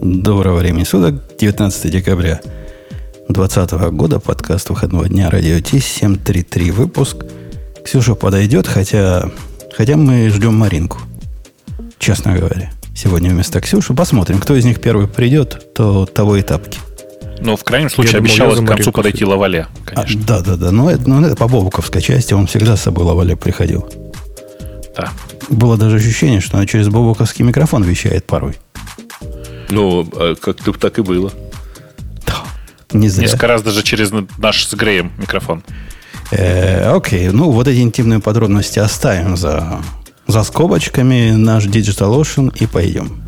Доброго времени суток, 19 декабря 2020 года, подкаст выходного дня Радио Ти, 733 выпуск. Ксюша подойдет, хотя, хотя мы ждем Маринку, честно говоря. Сегодня вместо Ксюши. Посмотрим, кто из них первый придет, то того и тапки. Ну, в крайнем случае, я обещалось к концу подойти Лавале, конечно. А, да, да, да. Но это, но это по бобуковской части, он всегда с собой Лавале приходил. Да. Было даже ощущение, что она через бобуковский микрофон вещает порой. Ну, а как-то так и было. Да. Не зря. Несколько раз даже через наш с Греем микрофон. Э, окей, ну вот эти интимные подробности оставим за, за скобочками. Наш Digital Ocean и пойдем.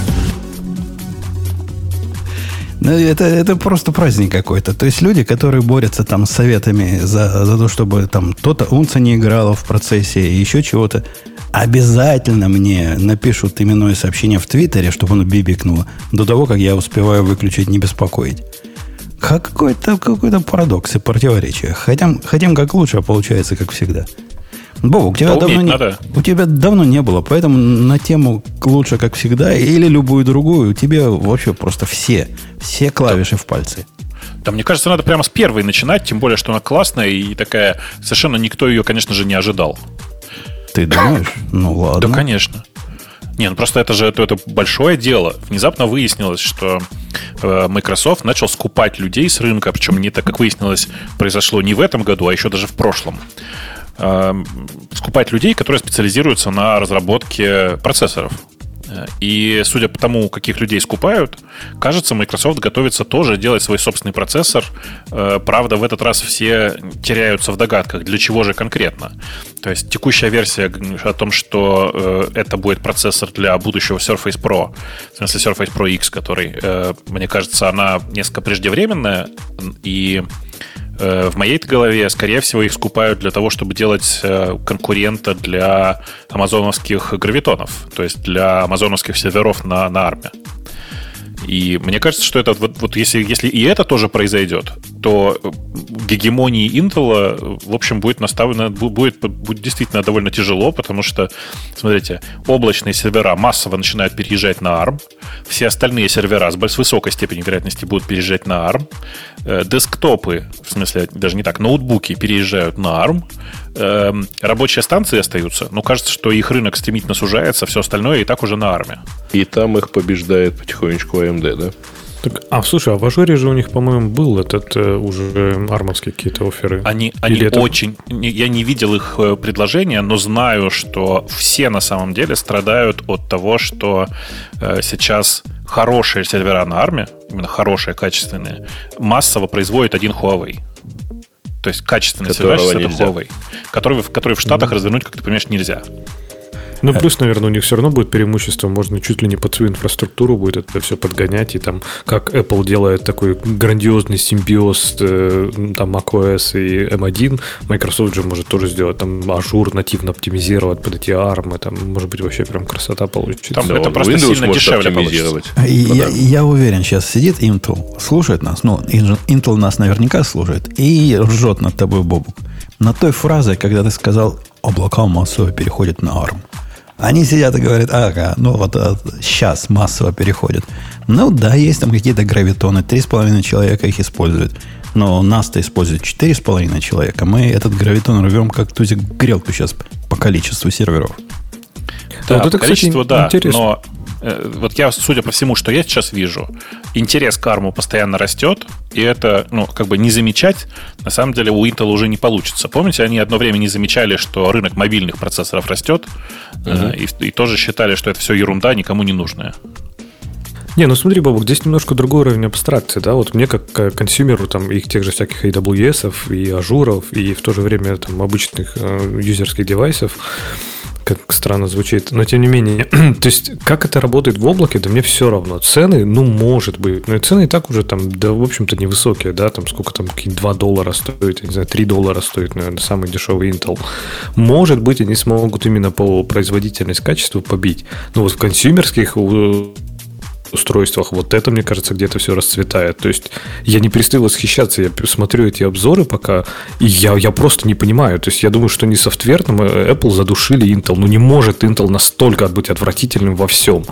Ну, это, это просто праздник какой-то. То есть люди, которые борются там с советами за, за то, чтобы там кто-то унца не играло в процессе и еще чего-то, обязательно мне напишут именное сообщение в Твиттере, чтобы оно бибикнуло, до того, как я успеваю выключить «не беспокоить». Какой-то какой парадокс и противоречие. Хотим, хотим как лучше, а получается как всегда. Боб, у тебя, давно не, у тебя давно не было, поэтому на тему лучше, как всегда, или любую другую, у тебя вообще просто все, все клавиши да. в пальце. Да, мне кажется, надо прямо с первой начинать, тем более, что она классная и такая, совершенно никто ее, конечно же, не ожидал. Ты думаешь? Ну ладно. Да, конечно. Не, ну просто это же это, это большое дело. Внезапно выяснилось, что э, Microsoft начал скупать людей с рынка, причем не так, как выяснилось, произошло не в этом году, а еще даже в прошлом. Э, скупать людей, которые специализируются на разработке процессоров. И судя по тому, каких людей скупают, кажется, Microsoft готовится тоже делать свой собственный процессор. Э, правда, в этот раз все теряются в догадках, для чего же конкретно. То есть текущая версия о том, что э, это будет процессор для будущего Surface Pro, в смысле Surface Pro X, который, э, мне кажется, она несколько преждевременная, и в моей голове, скорее всего, их скупают для того, чтобы делать э, конкурента для амазоновских гравитонов, то есть для амазоновских серверов на, на арме. И мне кажется, что это вот, вот если, если и это тоже произойдет, то гегемонии Intel, в общем, будет наставлено, будет, будет действительно довольно тяжело, потому что, смотрите, облачные сервера массово начинают переезжать на ARM, все остальные сервера с высокой степенью вероятности будут переезжать на ARM, э, десктопы, в смысле, даже не так, ноутбуки переезжают на ARM, эм, рабочие станции остаются, но кажется, что их рынок стремительно сужается, все остальное и так уже на армии. И там их побеждает потихонечку AMD, да? Так, а, слушай, а в ажуре же у них, по-моему, был этот э, уже армовские какие-то оферы. Они, они это... очень... Я не видел их э, предложения, но знаю, что все на самом деле страдают от того, что э, сейчас хорошие сервера на ARM е, именно хорошие, качественные, массово производит один Huawei. То есть качественный сервер с это Huawei, который, который в Штатах mm-hmm. развернуть, как ты понимаешь, нельзя. Ну, плюс, наверное, у них все равно будет преимущество. Можно чуть ли не под свою инфраструктуру будет это все подгонять. И там, как Apple делает такой грандиозный симбиоз э, там macOS и M1, Microsoft же может тоже сделать там Azure нативно оптимизировать под эти ARM ы. Там, может быть, вообще прям красота получится. Там да, это просто Windows сильно дешевле оптимизировать. Я, я уверен, сейчас сидит Intel, слушает нас. Ну, Intel нас наверняка слушает и ржет над тобой, Бобук. На той фразе, когда ты сказал, облака массово переходят на ARM. Они сидят и говорят, ага, ну вот а, сейчас массово переходят. Ну да, есть там какие-то гравитоны, три с половиной человека их используют. Но нас-то используют четыре с половиной человека. Мы этот гравитон рвем как тузик грелку сейчас по количеству серверов. Да, вот это, количество, кстати, да, интересно. но э, вот я, судя по всему, что я сейчас вижу, интерес к ARM постоянно растет, и это, ну, как бы не замечать, на самом деле у Intel уже не получится. Помните, они одно время не замечали, что рынок мобильных процессоров растет, uh-huh. и, и тоже считали, что это все ерунда, никому не нужная. Не, ну смотри, Бобук, здесь немножко другой уровень абстракции, да, вот мне как consumer у там их тех же всяких AWS, и Azure ов, и в то же время там обычных э, юзерских девайсов, как странно звучит, но тем не менее, то есть, как это работает в облаке, да мне все равно. Цены, ну, может быть, но и цены и так уже там, да, в общем-то, невысокие, да, там сколько там, какие 2 доллара стоит, я не знаю, 3 доллара стоит, наверное, самый дешевый Intel. Может быть, они смогут именно по производительность, качеству побить. Но вот в консюмерских устройствах. Вот это, мне кажется, где-то все расцветает. То есть я не перестаю восхищаться, я смотрю эти обзоры пока, и я, я просто не понимаю. То есть я думаю, что не софтверным э, Apple задушили Intel. Ну не может Intel настолько быть отвратительным во всем.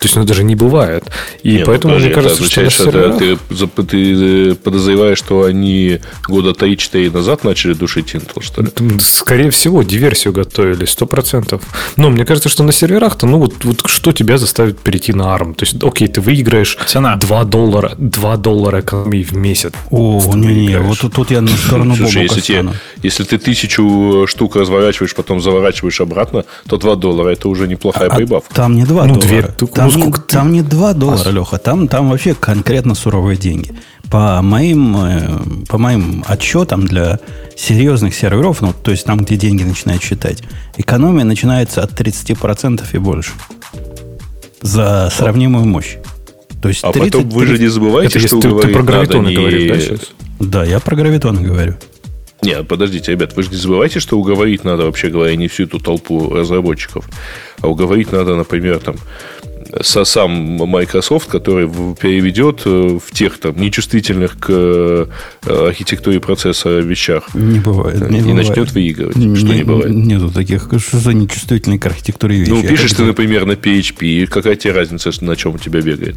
То есть, ну, даже не бывает. И не, поэтому, ну, мне кажется, что, что это, ты, ты подозреваешь, что они года 3-4 назад начали душить Intel, что ли? Скорее всего, диверсию готовили, 100%. Но мне кажется, что на серверах-то, ну, вот, вот что тебя заставит перейти на ARM? То есть, окей, ты выиграешь Цена. 2 доллара, 2 доллара экономии в месяц. О, не-не, вот тут, тут я на сторону Слушай, если, тебе, если ты тысячу штук разворачиваешь, потом заворачиваешь обратно, то 2 доллара это уже неплохая а, прибавка. Там не 2 ну, доллара. 2, там там, не, там не 2 доллара, а... Леха, там, там вообще конкретно суровые деньги. По моим, э, по моим отчетам для серьезных серверов, ну, то есть там, где деньги начинают считать, экономия начинается от 30% и больше за сравнимую мощь. То есть а 30, потом вы же не забывайте, Это что ты, ты про гравитоны не... говоришь, да, сейчас? Да, я про гравитоны говорю. Нет, подождите, ребят, вы же не забывайте, что уговорить надо, вообще говоря, не всю эту толпу разработчиков, а уговорить надо, например, там, сам Microsoft, который переведет э, в тех там нечувствительных к э, архитектуре процесса вещах. Не бывает. Не и бывает. начнет выигрывать. Не, что не бывает. Нету таких. Что за нечувствительные к архитектуре вещи? Ну, пишешь ты, например, на PHP. Какая тебе разница, на чем у тебя бегает?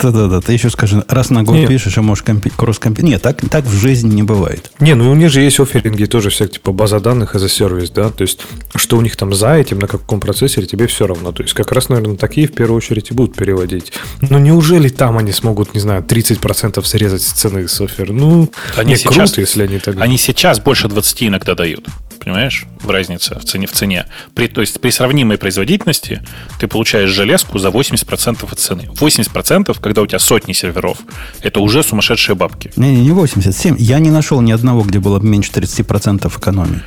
Да-да-да. Ты еще скажи, раз на год Нет. пишешь, а можешь компи- кросс-компи... Нет, так, так в жизни не бывает. Не, ну у них же есть офферинги тоже всякие, типа база данных as a сервис, да? То есть, что у них там за этим, на каком процессоре, тебе все равно. То есть, как раз, наверное, такие в первую очередь и будут переводить. Но неужели там они смогут, не знаю, 30% срезать с цены софер? Ну, они не сейчас, круто, если они так... Они сейчас больше 20 иногда дают. Понимаешь? В разнице в цене. В цене. При, то есть при сравнимой производительности ты получаешь железку за 80% от цены. 80%, когда у тебя сотни серверов, это уже сумасшедшие бабки. Не, не, не 87. Я не нашел ни одного, где было меньше 30% экономии.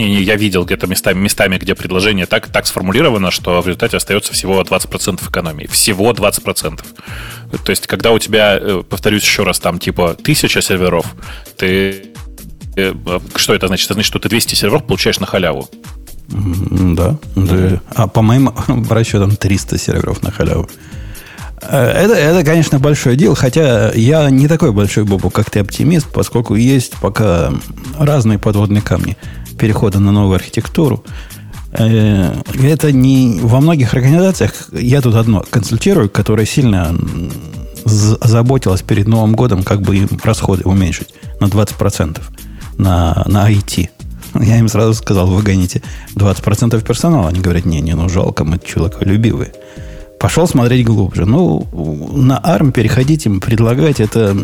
Не, не, я видел где-то местами, местами, где предложение так, так сформулировано, что в результате остается всего 20% экономии. Всего 20%. То есть, когда у тебя, э, повторюсь еще раз, там типа тысяча серверов, ты... Э, что это значит? Это значит, что ты 200 серверов получаешь на халяву. Да. да. А по моим расчетам 300 серверов на халяву. Э, это, это, конечно, большое дело, хотя я не такой большой бобу, как ты оптимист, поскольку есть пока разные подводные камни перехода на новую архитектуру. Э, это не во многих организациях, я тут одно консультирую, которая сильно заботилась перед Новым годом, как бы им расходы уменьшить на 20% на, на IT. Я им сразу сказал, вы гоните 20% персонала. Они говорят, не, не, ну жалко, мы человеколюбивые. Пошел смотреть глубже. Ну, на ARM переходить им, предлагать, это,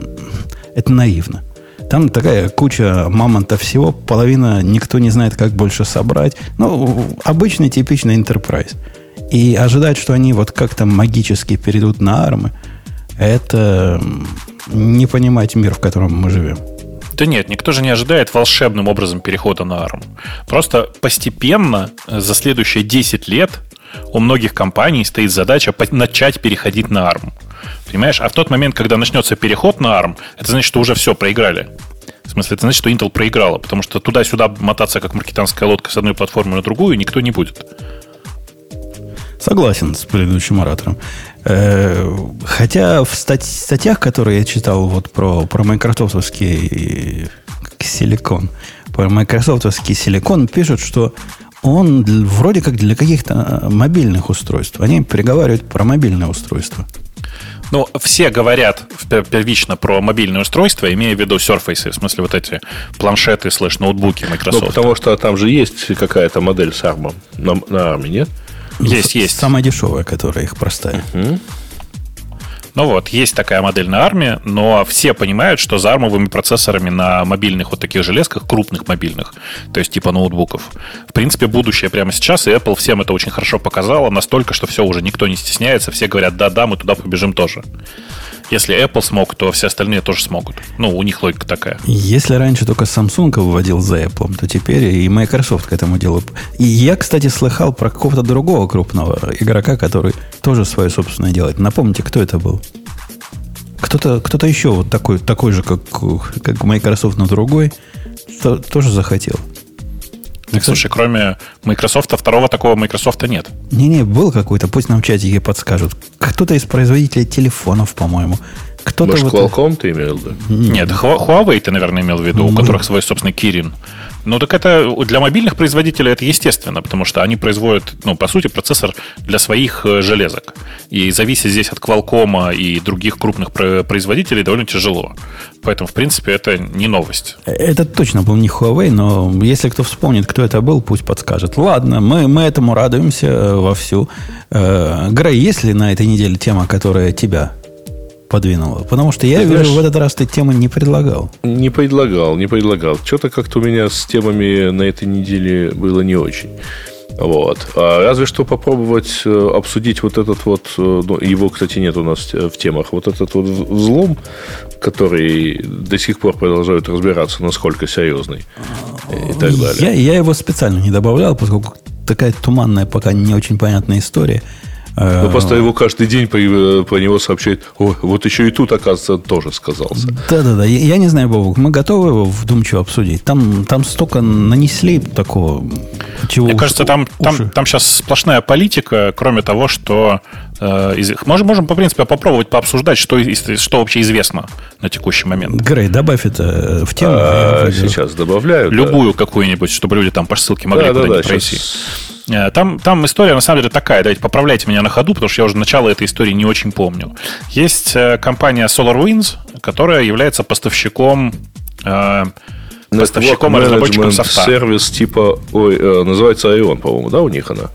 это наивно. Там такая куча мамонта всего, половина никто не знает, как больше собрать. Ну, обычный типичный enterprise. И ожидать, что они вот как-то магически перейдут на армы, это не понимать мир, в котором мы живем. Да нет, никто же не ожидает волшебным образом перехода на ARM. Просто постепенно э, за следующие 10 лет у многих компаний стоит задача начать переходить на ARM. Понимаешь? А в тот момент, когда начнется переход на ARM, это значит, что уже все, проиграли. В смысле, это значит, что Intel проиграла, потому что туда-сюда мотаться, как маркетанская лодка с одной платформы на другую, никто не будет. Согласен с предыдущим оратором. Э, хотя в статьях, которые я читал вот про, про майкрософтовский силикон, про майкрософтовский силикон пишут, что он вроде как для каких-то мобильных устройств. Они переговаривают про мобильное устройство. Ну, все говорят первично про мобильное устройство, имея в виду Surface, в смысле вот эти планшеты слэш ноутбуки Microsoft. Ну, потому что там же есть какая-то модель с ARM на, на ARM, нет? Есть, есть. Самая дешевая, которая их простая. Ну вот, есть такая модель на армии, но все понимают, что за армовыми процессорами на мобильных вот таких железках, крупных мобильных, то есть типа ноутбуков, в принципе, будущее прямо сейчас, и Apple всем это очень хорошо показала, настолько, что все уже никто не стесняется, все говорят, да-да, мы туда побежим тоже. Если Apple смог, то все остальные тоже смогут. Ну, у них логика такая. Если раньше только Samsung выводил за Apple, то теперь и Microsoft к этому делу. И я, кстати, слыхал про какого-то другого крупного игрока, который тоже свое собственное делает. Напомните, кто это был? Кто-то кто еще вот такой, такой же, как, как Microsoft, но другой, то, тоже захотел. Так, слушай, кроме Microsoft, второго такого Microsoft нет. Не-не, был какой-то, пусть нам в чатике подскажут. Кто-то из производителей телефонов, по-моему. Кто-то Может, вот... Qualcomm ты имел в виду? Нет, Huawei ты, наверное, имел в виду, у которых свой собственный Kirin. Ну, так это для мобильных производителей это естественно, потому что они производят, ну, по сути, процессор для своих э, железок. И зависеть здесь от Qualcomm и других крупных производителей довольно тяжело. Поэтому, в принципе, это не новость. Это точно был не Huawei, но если кто вспомнит, кто это был, пусть подскажет. Ладно, мы, мы этому радуемся э, вовсю. Э, Грей, есть ли на этой неделе тема, которая тебя подвинула? Потому что я Ты вижу, знаешь, в этот раз ты темы не предлагал. Не предлагал, не предлагал. Что-то как-то у меня с темами на этой неделе было не очень. Вот. А разве что попробовать э, обсудить вот этот вот, э, ну, его, кстати, нет у нас э, в темах, вот этот вот взлом, который до сих пор продолжают разбираться, насколько серьезный и так далее. Я, я его специально не добавлял, поскольку такая туманная, пока не очень понятная история. Ну, просто его каждый день про, про него сообщают, о, вот еще и тут, оказывается, тоже сказался. Да-да-да, я, я не знаю, Бобок, мы готовы его вдумчиво обсудить? Там, там столько нанесли такого, чего Мне уж- кажется, там, уши. там, там сейчас сплошная политика, кроме того, что э, из- можем, можем, по принципе, попробовать пообсуждать, что, что вообще известно на текущий момент. Грей, добавь это в тему. А, сейчас добавляю. да. Любую какую-нибудь, чтобы люди там по ссылке могли Да, да, куда-нибудь да, пройти. щас. Э, Там, там история на самом деле такая, давайте поправляйте меня на ходу, потому что я уже начало этой истории не очень помню. Есть э, компания SolarWinds, которая является поставщиком э, поставщиком и разработчиком софта. сервис типа, ой, э, называется Ion, по-моему, да, у них она?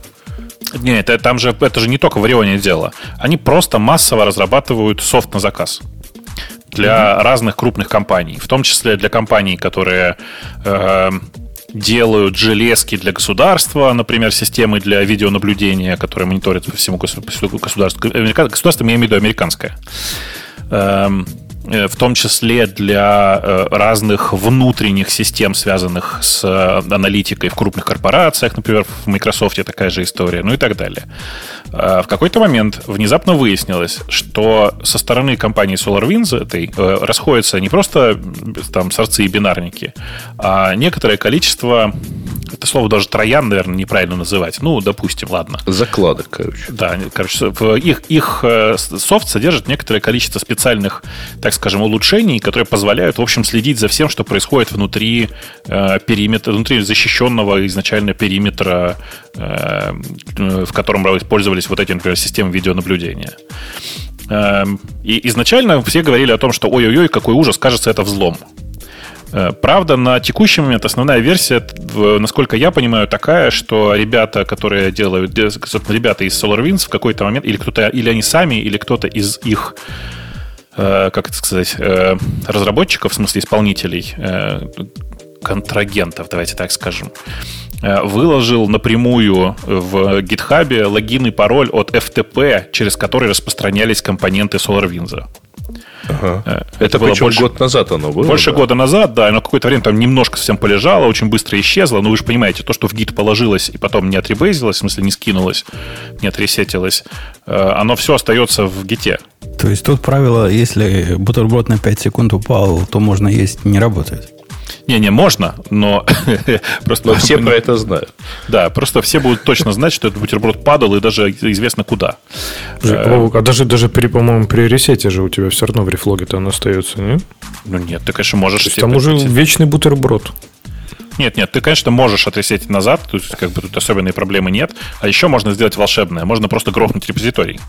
Нет, это, там же, это же не только в Орионе дело. Они просто массово разрабатывают софт на заказ для разных крупных компаний, в том числе для компаний, которые э, делают железки для государства, например, системы для видеонаблюдения, которые мониторят по всему государству. Государство, я имею в виду американское. Эм, э, в том числе для э, разных внутренних систем, связанных с э, аналитикой в крупных корпорациях, например, в Microsoft такая же история, ну и так далее. Э, В какой-то момент внезапно выяснилось, что со стороны компании SolarWinds этой э, расходятся не просто там сорцы и бинарники, а некоторое количество, это слово даже троян, наверное, неправильно называть, ну, допустим, ладно. Закладок, короче. Да, короче, их, их э, софт содержит некоторое количество специальных, так скажем, улучшений, которые позволяют, в общем, следить за всем, что происходит внутри э, периметра, внутри защищенного изначально периметра, э, э, в котором использовались вот эти, например, системы видеонаблюдения. Эм, И изначально все говорили о том, что ой-ой-ой, какой ужас, кажется, это взлом. Э, Правда, на текущий момент основная версия, насколько я понимаю, такая, что ребята, которые делают, ребята из SolarWinds в какой-то момент, или кто-то, или они сами, или кто-то из их, э, как это сказать, э, разработчиков, в смысле исполнителей, э, контрагентов, давайте так скажем, э, выложил напрямую в гитхабе логин и пароль от FTP, через который распространялись компоненты SolarWinds. Э, Это, было причем больше- год назад оно было. больше да? года назад, да, но какое-то время там немножко совсем полежало, очень быстро исчезло. Но вы же понимаете, то, что в гид положилось и потом не отребейзилось, в смысле не скинулось, не отресетилось, э, оно все остается в гите. То есть тут правило, если бутерброд на 5 секунд упал, то можно есть, не работает. Не-не, можно, но просто... Но все про это знают. Да, просто все будут точно знать, что этот бутерброд падал, и даже известно куда. Вовк, а даже, даже при, по-моему, при ресете же у тебя все равно в рефлоге-то он остается, не? То Ну нет, ты, конечно, можешь... есть там уже вечный бутерброд. Нет, нет, ты, конечно, можешь отресетить назад, тут как бы тут особенной проблемы нет. А еще можно сделать волшебное. Можно просто грохнуть репозиторий.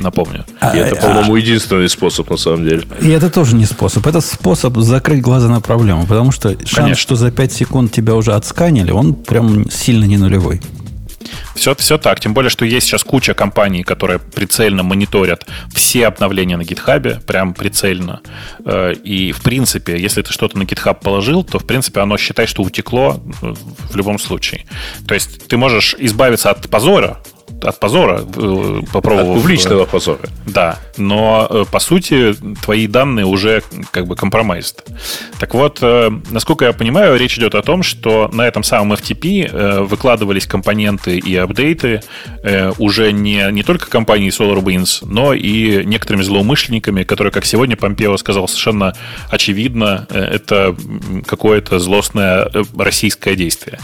Напомню. И это, по-моему, единственный способ, на самом деле. И это тоже не способ. Это способ закрыть глаза на проблему. Потому что шанс, Конечно. что за 5 секунд тебя уже отсканили, он прям сильно не нулевой. Все, все так. Тем более, что есть сейчас куча компаний, которые прицельно мониторят все обновления на GitHub, прям прицельно. Э, и, в принципе, если ты что-то на GitHub положил, то, в принципе, оно считай, что утекло в любом случае. То есть ты можешь избавиться от позора, от позора э, попробовав... От публичного э, позора. Да, но э, по сути твои данные уже как бы компромайзд. Так вот, насколько я понимаю, речь идет о том, что на этом самом FTP выкладывались компоненты и апдейты уже не, не только компанией SolarWinds, но и некоторыми злоумышленниками, которые, как сегодня Помпео сказал совершенно очевидно, это какое-то злостное российское действие.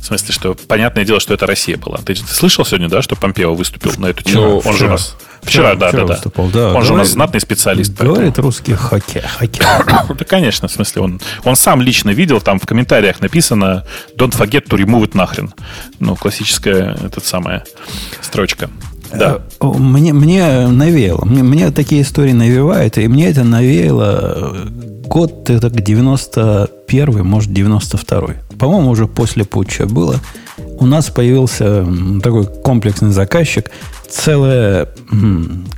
В смысле, что понятное дело, что это Россия была. Ты, ты слышал сегодня, да, что Помпео выступил на эту тему? Ну, Он вчера. же у нас... Вчера, вчера да, вчера да, выступал, да. Он говорит, же у нас знатный специалист. Говорит поэтому. русский хоккей. хоккей. да, конечно, в смысле, он, он сам лично видел, там в комментариях написано «Don't forget to remove it нахрен». Ну, классическая, этот самая строчка. Да. Э, мне, мне навеяло. Мне, мне такие истории навевают, и мне это навеяло год это 91 может, 92 По-моему, уже после путча было. У нас появился такой комплексный заказчик, целая,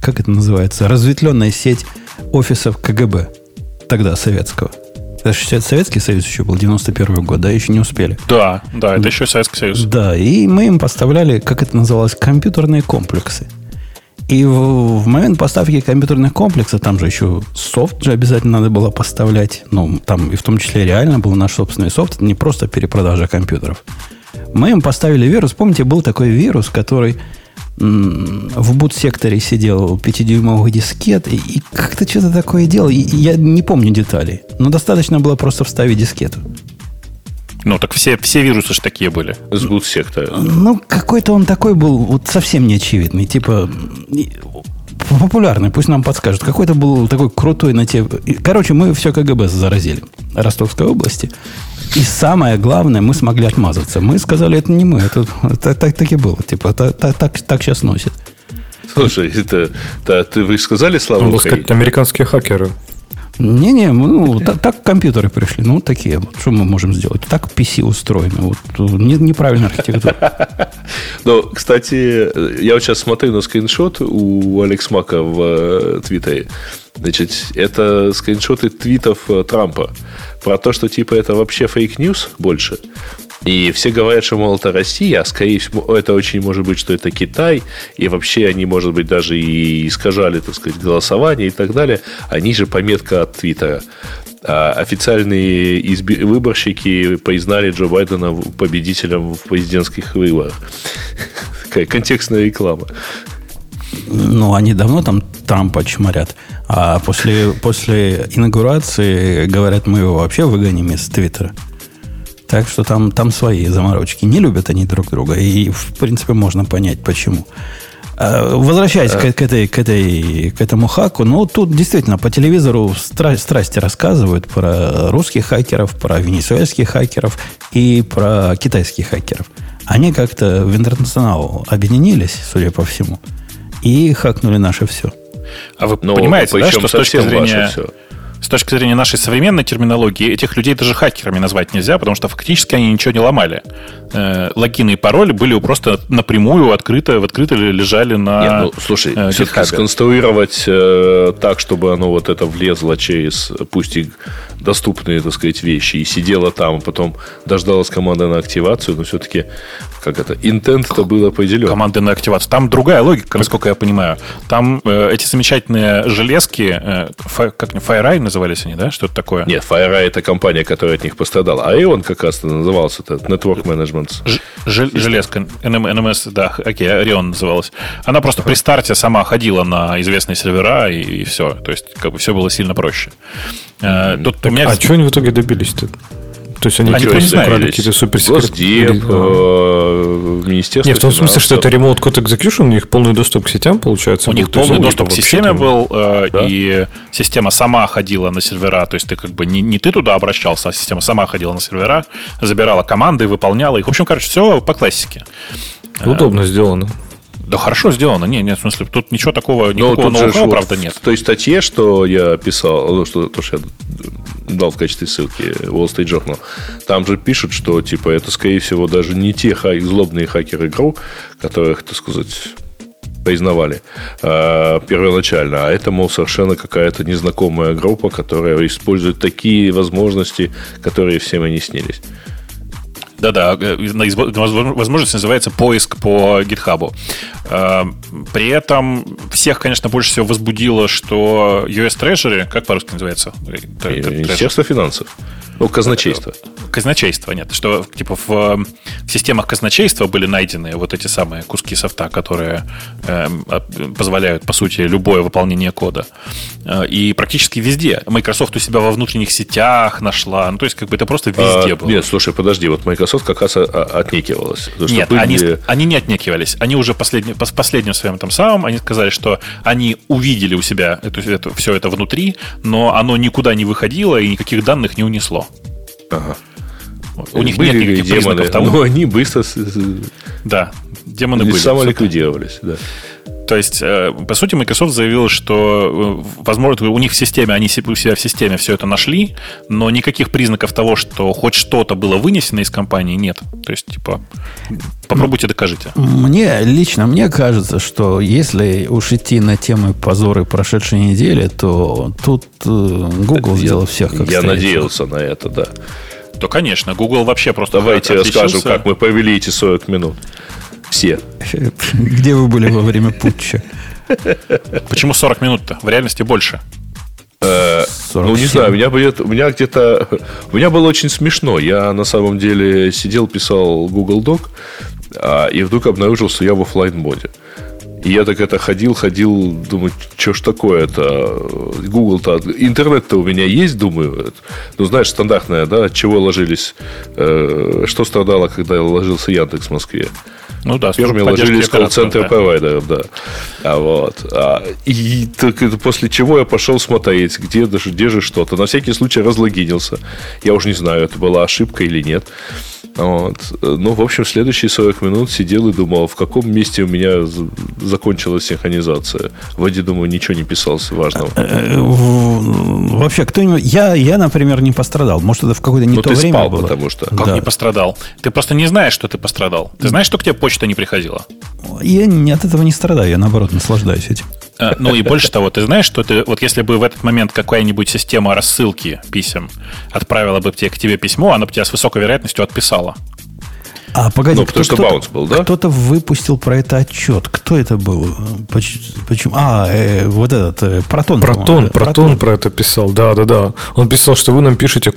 как это называется, разветвленная сеть офисов КГБ, тогда советского. Это же Советский Союз еще был, 91 год, да, еще не успели. Да, да, это еще Советский Союз. Да, и мы им поставляли, как это называлось, компьютерные комплексы. И в, в момент поставки компьютерных комплексов, там же еще софт же обязательно надо было поставлять. Ну, там и в том числе реально был наш собственный софт. Это не просто перепродажа компьютеров. Мы им поставили вирус. Помните, был такой вирус, который в бут-секторе сидел 5-дюймовый дискет, и, и как-то что-то такое делал. И, и я не помню деталей. Но достаточно было просто вставить дискету. Ну, так все, все вирусы же такие были. С гуд-сектора. Ну, какой-то он такой был вот совсем неочевидный. Типа, популярный, пусть нам подскажут. Какой-то был такой крутой на те... Короче, мы все КГБ заразили. Ростовской области. И самое главное, мы смогли отмазаться. Мы сказали, это не мы, это, это так, так и было. Типа, так, так, так, так сейчас носит. Слушай, это, это, ты вы сказали слава Можно сказать, американские хакеры. Не-не, ну, так, так компьютеры пришли. Ну, такие. Вот, что мы можем сделать? Так PC устроены. Вот, не, неправильная архитектура. Ну, кстати, я вот сейчас смотрю на скриншот у Алекс Мака в э, Твиттере. Значит, это скриншоты твитов э, Трампа про то, что типа это вообще fake news больше. И все говорят, что, мол, это Россия, а скорее всего, это очень может быть, что это Китай, и вообще они, может быть, даже и искажали, так сказать, голосование и так далее. И ниже пометка от Твиттера. А официальные изби- выборщики признали Джо Байдена победителем в президентских выборах. Такая контекстная реклама. Ну, они давно там Трампа чморят. А после, после инаугурации, говорят, мы его вообще выгоним из Твиттера. Так что там, там свои заморочки. Не любят они друг друга. И, в принципе, можно понять, почему. А, возвращаясь к, к, этой, к, этой, к этому хаку, ну, тут действительно по телевизору стра- страсти рассказывают про русских хакеров, про венесуэльских хакеров и про китайских хакеров. Они как-то в интернационал объединились, судя по всему, и хакнули наше все. А вы Но понимаете, да, что с точки зрения... Все с точки зрения нашей современной терминологии, этих людей даже хакерами назвать нельзя, потому что фактически они ничего не ломали. Э, логины и пароли были просто напрямую открыто, в открыто лежали на Нет, ну, слушай, э, все-таки сконструировать э, так, чтобы оно вот это влезло через, пусть и доступные, так сказать, вещи, и сидело там, а потом дождалась команда на активацию, но все-таки как это, интент это было определен. Команды на активацию. Там другая логика, насколько я понимаю. Там э, эти замечательные железки, э, как FireEye назывались они, да? Что-то такое? Нет, FireEye это компания, которая от них пострадала. А Ion как раз назывался, это Network Management. Ж, железка, NMS, да, окей, Orion называлась. Она просто при старте сама ходила на известные сервера, и, и все. То есть, как бы все было сильно проще. Э, тут так, меня... А что они в итоге добились-то? То есть они, они типа, украли какие-то суперсекреты? Госдеп, э, Министерство Нет, в том смысле, что это Remote Code Execution, у них полный доступ к сетям, получается? У них полный доступ к системе был, э, и система сама ходила на сервера, то есть ты как бы не, не ты туда обращался, а система сама ходила на сервера, забирала команды, выполняла их. В общем, короче, все по классике. Удобно сделано. Да хорошо сделано. Не, нет, в смысле, тут ничего такого, никакого нового, правда, нет. В той статье, что я писал, ну, что, то, что я дал в качестве ссылки Wall Street Journal. Там же пишут, что типа это, скорее всего, даже не те хак, злобные хакеры Grow, которых, так сказать, признавали э, первоначально, а это, мол, совершенно какая-то незнакомая группа, которая использует такие возможности, которые всем и не снились. Да-да, э, возможность называется поиск по гитхабу. Э, при этом всех, конечно, больше всего возбудило, что US Treasury, как по-русски называется? Министерство финансов. Ну, казначейство. Казначейство, нет. Что, типа, в, в системах казначейства были найдены вот эти самые куски софта, которые э, позволяют, по сути, любое выполнение кода. Э, и практически везде. Microsoft у себя во внутренних сетях нашла. Ну, то есть, как бы это просто везде а, было. Нет, слушай, подожди, вот Microsoft как раз отнекивалась. Нет, были... они, они не отнекивались. Они уже последний, по последним своим там самым, они сказали, что они увидели у себя эту, эту, все это внутри, но оно никуда не выходило и никаких данных не унесло. Ага. У них были нет никаких демоны, признаков того. Но они быстро... Да, демоны были. Самоликвидировались, да. То есть, э, по сути, Microsoft заявил, что, э, возможно, у них в системе, они у себя в системе все это нашли, но никаких признаков того, что хоть что-то было вынесено из компании, нет. То есть, типа, попробуйте докажите. Мне, лично мне кажется, что если уж идти на темы позоры прошедшей недели, то тут э, Google сделал всех как Я надеялся на это, да. То, конечно, Google вообще просто Давайте расскажем, как мы провели эти 40 минут. Все. Где вы были во время путча? Почему 40 минут-то? В реальности больше. Э, ну, не знаю, у меня, у меня где-то... У меня было очень смешно. Я на самом деле сидел, писал Google Doc, а, и вдруг обнаружил, что я в офлайн моде и я так это ходил, ходил, думаю, что ж такое-то? Google-то, интернет-то у меня есть, думаю. Ну, знаешь, стандартное, да, от чего ложились, э, что страдало, когда ложился Яндекс в Москве. Ну да, Первыми ложились колл-центр да. провайдеров, да. А вот. А, и так, после чего я пошел смотреть, где, где же что-то. На всякий случай разлогинился. Я уже не знаю, это была ошибка или нет. Вот. Ну, в общем, следующие 40 минут сидел и думал, в каком месте у меня закончилась синхронизация. Вроде, думаю, ничего не писался важного. Э, э, вообще, кто-нибудь... Я, я, например, не пострадал. Может, это в какое-то не Но ну, то ты время спал, было. потому что... Как да. не пострадал? Ты просто не знаешь, что ты пострадал. Ты знаешь, что к тебе почта не приходила? Я от этого не страдаю. Я, наоборот, наслаждаюсь этим. Э, ну и больше того, ты знаешь, что ты, вот если бы в этот момент какая-нибудь система рассылки писем отправила бы к тебе письмо, она бы тебя с высокой вероятностью отписала. А погоди, ну, кто, кто, был, да? Кто-то выпустил про это отчет. Кто это был? Почему? А, э, вот этот э, Протон. Протон, Протон, Протон про это писал. Да, да, да. Он писал, что вы нам пишете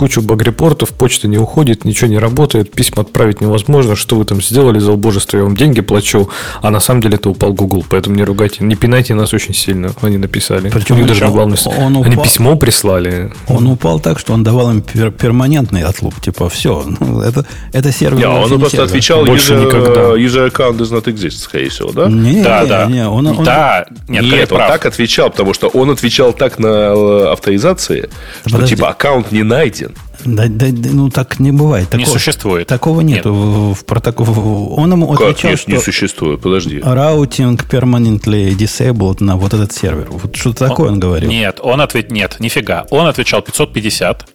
кучу баг-репортов, почта не уходит, ничего не работает, письма отправить невозможно, что вы там сделали за убожество, я вам деньги плачу, а на самом деле это упал Google, поэтому не ругайте, не пинайте нас очень сильно, они написали. Причем У них даже он, он упал, они письмо прислали. Он упал так, что он давал им пер- перманентный отлуп, типа все, ну, это, это сервер. Yeah, он просто сервер. отвечал Больше user, никогда. user account does not exist, скорее всего, да? Не, да, не, да. Не, он, он, да, нет, нет он прав. так отвечал, потому что он отвечал так на э, авторизации, что Подожди. типа аккаунт не найден. Да, да, ну так не бывает. Такого, не существует. Такого нет. нету в, в протоколе. Он ему как отвечал, нет, что не существует? Подожди. Routing permanently disabled на вот этот сервер. Вот что такое он, он говорил? Нет, он ответ нет, нифига. Он отвечал 550.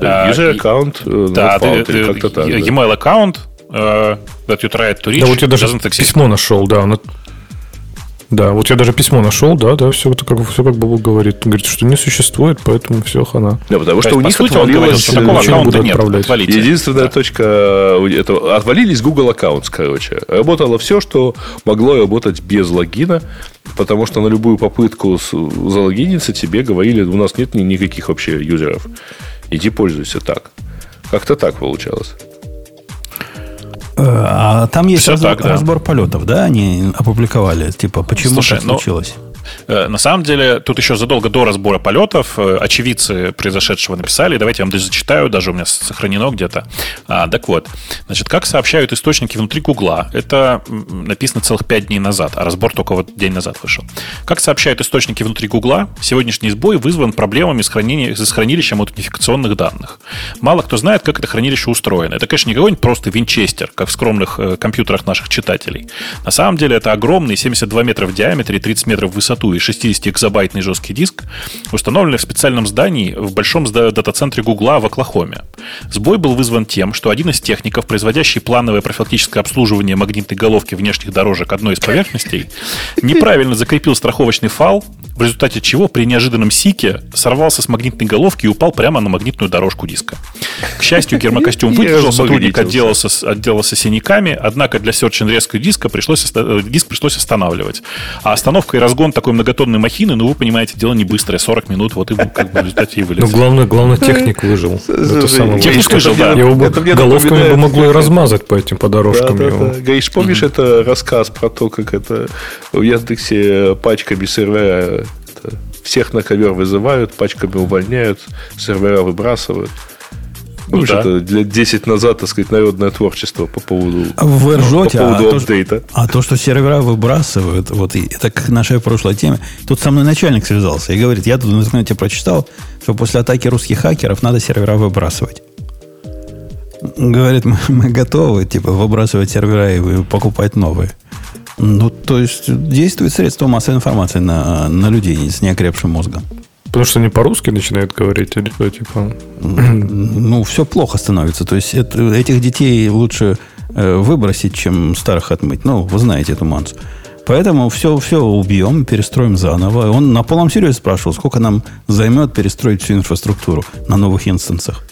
User account, uh, да, found, ты, как-то так. E-mail аккаунт uh, that you tried to reach. Да, вот я даже письмо нашел, да, он да, вот я даже письмо нашел, да, да, все это как, все как Бобок говорит. Он говорит, что не существует, поэтому все хана. Да, потому что у них сути, отвалилось... Что такого аккаунта нет, отправлять. Отвалите. Единственная да. точка... Это, отвалились Google Accounts, короче. Работало все, что могло работать без логина, потому что на любую попытку залогиниться тебе говорили, у нас нет никаких вообще юзеров. Иди пользуйся так. Как-то так получалось. А там есть разбор, так, да. разбор полетов, да, они опубликовали, типа, почему Слушай, так ну, случилось? Э, на самом деле, тут еще задолго до разбора полетов э, очевидцы произошедшего написали. Давайте я вам даже зачитаю, даже у меня сохранено где-то. А, так вот, значит, как сообщают источники внутри Гугла, это написано целых пять дней назад, а разбор только вот день назад вышел. Как сообщают источники внутри Гугла, сегодняшний сбой вызван проблемами с, хранением, с хранилищем аутентификационных данных. Мало кто знает, как это хранилище устроено. Это, конечно, не какой-нибудь просто винчестер, как в скромных э, компьютерах наших читателей. На самом деле, это огромный 72 метра в диаметре и 30 метров в высоту высоту и 60-экзобайтный жесткий диск установлены в специальном здании в большом дата-центре Гугла в Оклахоме. Сбой был вызван тем, что один из техников, производящий плановое профилактическое обслуживание магнитной головки внешних дорожек одной из поверхностей, неправильно закрепил страховочный фал, в результате чего при неожиданном сике сорвался с магнитной головки и упал прямо на магнитную дорожку диска. К счастью, гермокостюм выдержал, сотрудник отделался, отделался синяками, однако для Search and Rescue диска пришлось, э, диск пришлось останавливать. А остановка и разгон такой многотонной махины, ну, вы понимаете, дело не быстрое, 40 минут, вот и как бы в результате и вылез. Ну, главное, главное, техник выжил. Техник выжил, да. Его бы головками бы могло и размазать по этим, по дорожкам. Гаиш, помнишь, это рассказ про то, как это в Яндексе пачками сервера всех на ковер вызывают, пачками увольняют, сервера выбрасывают. Ну, да. это для 10 назад, так сказать, народное творчество по поводу, Вы ржете, по поводу а апдейта. То, а то, что сервера выбрасывают, вот это как наша прошлая тема. Тут со мной начальник связался и говорит, я тут в интернете прочитал, что после атаки русских хакеров надо сервера выбрасывать. Говорит, мы, мы готовы, типа, выбрасывать сервера и покупать новые. Ну, то есть действует средство массовой информации на, на людей с неокрепшим мозгом. Потому что они по-русски начинают говорить, или что, типа? Ну, все плохо становится. То есть это, этих детей лучше э, выбросить, чем старых отмыть. Ну, вы знаете эту мансу. Поэтому все, все убьем, перестроим заново. Он на полном серьезе спрашивал, сколько нам займет перестроить всю инфраструктуру на новых инстансах.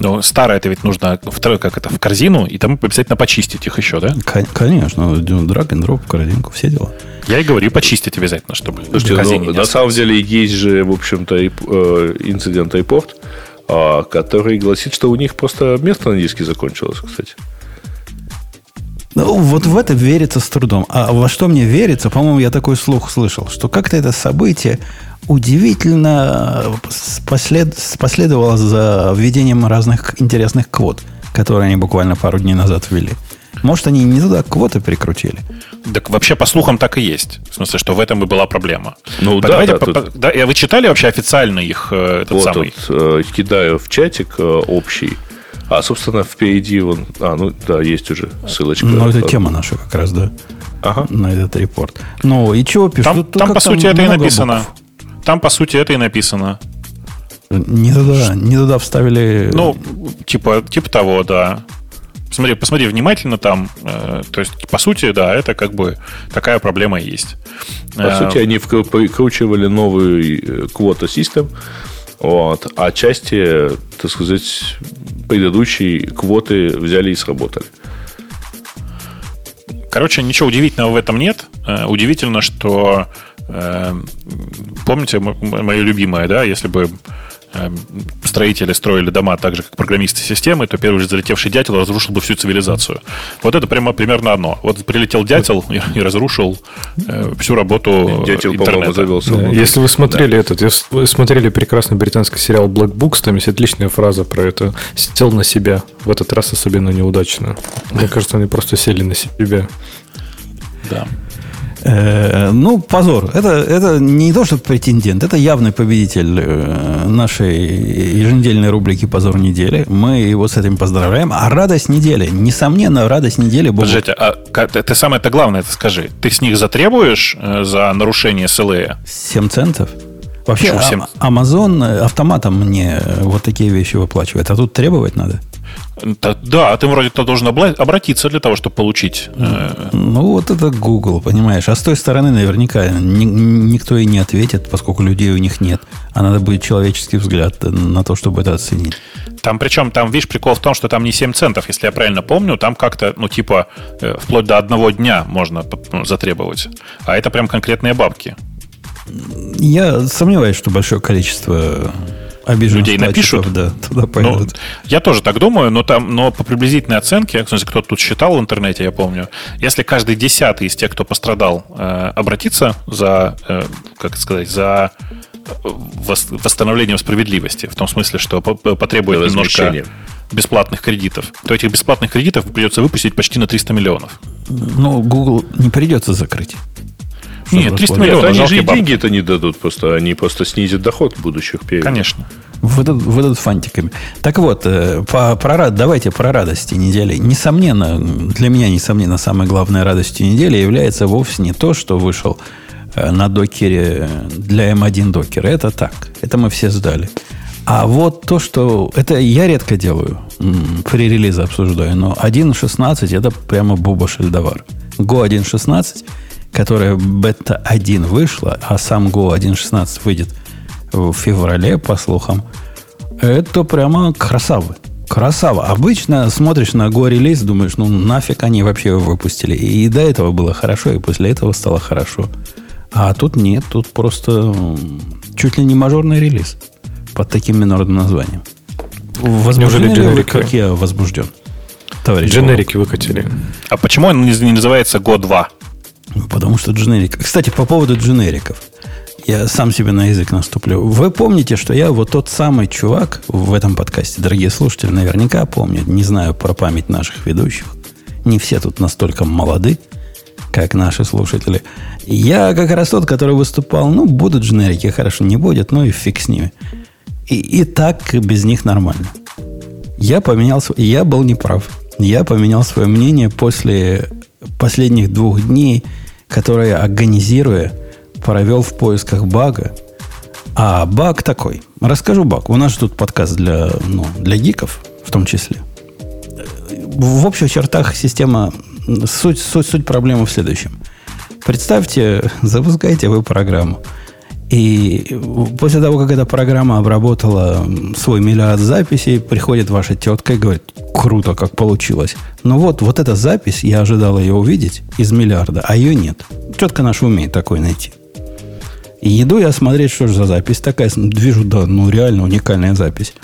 Но старое это ведь нужно второе, как это, в корзину, и там обязательно почистить их еще, да? Конечно, drag and drop, корзинку, все дела. Я и говорю, почистить обязательно, чтобы Слушайте, ну, на самом деле есть же, в общем-то, э, инцидент iPort, а, который гласит, что у них просто место на диске закончилось, кстати. Ну, вот в это верится с трудом. А во что мне верится, по-моему, я такой слух слышал, что как-то это событие удивительно послед, последовало за введением разных интересных квот, которые они буквально пару дней назад ввели. Может, они не туда квоты прикрутили? Так вообще, по слухам, так и есть. В смысле, что в этом и была проблема. Ну, да, да, по, тут... да. Вы читали вообще официально их, э, этот вот самый? Вот, э, кидаю в чатик э, общий. А, собственно, впереди вон... А, ну, да, есть уже ссылочка. Ну, это тема наша как раз, да. Ага. На этот репорт. Ну, и чего пишут? Там, там по сути, это и написано. Букв. Там, по сути, это и написано. Не туда, не туда вставили. Ну, типа, типа того, да. Посмотри, посмотри внимательно там. Э, то есть, по сути, да, это как бы такая проблема есть. По э, сути, они прикручивали новую квота систем, вот, а части, так сказать, предыдущие квоты взяли и сработали. Короче, ничего удивительного в этом нет. Э, удивительно, что помните, мое любимое, да, если бы эм, строители строили дома так же, как программисты системы, то первый же залетевший дятел разрушил бы всю цивилизацию. Вот это прямо примерно одно. Вот прилетел дятел и, и разрушил э, всю работу дятел, интернета. Завелся да. Если вы смотрели да. этот, если вы смотрели прекрасный британский сериал Black Books, там есть отличная фраза про это. Сел на себя. В этот раз особенно неудачно. Мне кажется, они просто сели на себя. Да. Э, ну, позор. Это, это не то, что претендент, это явный победитель э, нашей еженедельной рубрики «Позор недели». Мы его с этим поздравляем. А радость недели, несомненно, радость недели... Будет... Подождите, а ты самое-то главное это скажи. Ты с них затребуешь э, за нарушение СЛЭ? 7 центов? Вообще, а, Amazon автоматом мне вот такие вещи выплачивает. А тут требовать надо? Да, ты вроде кто должен обратиться для того, чтобы получить. Э, ну, вот это Google, понимаешь. А с той стороны наверняка ни, никто и не ответит, поскольку людей у них нет. А надо будет человеческий взгляд на то, чтобы это оценить. Там причем, там, видишь, прикол в том, что там не 7 центов, если я правильно помню, там как-то, ну, типа, э, вплоть до одного дня можно ну, затребовать. А это прям конкретные бабки. Я сомневаюсь, что большое количество обиженных людей напишут. Да, туда Ну, я тоже так думаю, но там, но по приблизительной оценке, кстати, кто-то тут считал в интернете, я помню, если каждый десятый из тех, кто пострадал, э, обратится за, э, как сказать, за восстановлением справедливости, в том смысле, что потребует немножко бесплатных кредитов, то этих бесплатных кредитов придется выпустить почти на 300 миллионов. Ну, Google не придется закрыть. Нет, 300 миллионов. Нет, они же и деньги это не дадут, просто они просто снизят доход будущих периодов. Конечно. Выдадут, выдадут фантиками. Так вот, э, по, про, давайте про радости недели. Несомненно, для меня, несомненно, самой главной радостью недели является вовсе не то, что вышел э, на докере для M1 докера. Это так. Это мы все сдали. А вот то, что... Это я редко делаю. При релизе обсуждаю. Но 1.16 это прямо буба шельдовар. Go 1.16, которая бета 1 вышла, а сам Go 1.16 выйдет в феврале, по слухам, это прямо красавы. Красава. Обычно смотришь на Go релиз, думаешь, ну нафиг они вообще его выпустили. И до этого было хорошо, и после этого стало хорошо. А тут нет, тут просто чуть ли не мажорный релиз под таким минорным названием. Возбуждены ли вы, как я возбужден? Товарищ Дженерики выкатили. А почему он не называется Go 2? Потому что дженерик. Кстати, по поводу дженериков. Я сам себе на язык наступлю. Вы помните, что я вот тот самый чувак в этом подкасте, дорогие слушатели, наверняка помнят. Не знаю про память наших ведущих. Не все тут настолько молоды, как наши слушатели. Я как раз тот, который выступал, ну, будут дженерики, хорошо, не будет, ну и фиг с ними. И, и так без них нормально. Я поменял, я был неправ. Я поменял свое мнение после последних двух дней, которые, агонизируя, провел в поисках бага. А баг такой. Расскажу баг. У нас тут подкаст для, ну, для гиков, в том числе. В общих чертах система... Суть, суть, суть проблемы в следующем. Представьте, запускаете вы программу – и после того, как эта программа обработала свой миллиард записей, приходит ваша тетка и говорит, круто, как получилось. Но вот, вот эта запись, я ожидал ее увидеть из миллиарда, а ее нет. Тетка наша умеет такой найти. И иду я смотреть, что же за запись такая. Вижу, да, ну реально уникальная запись.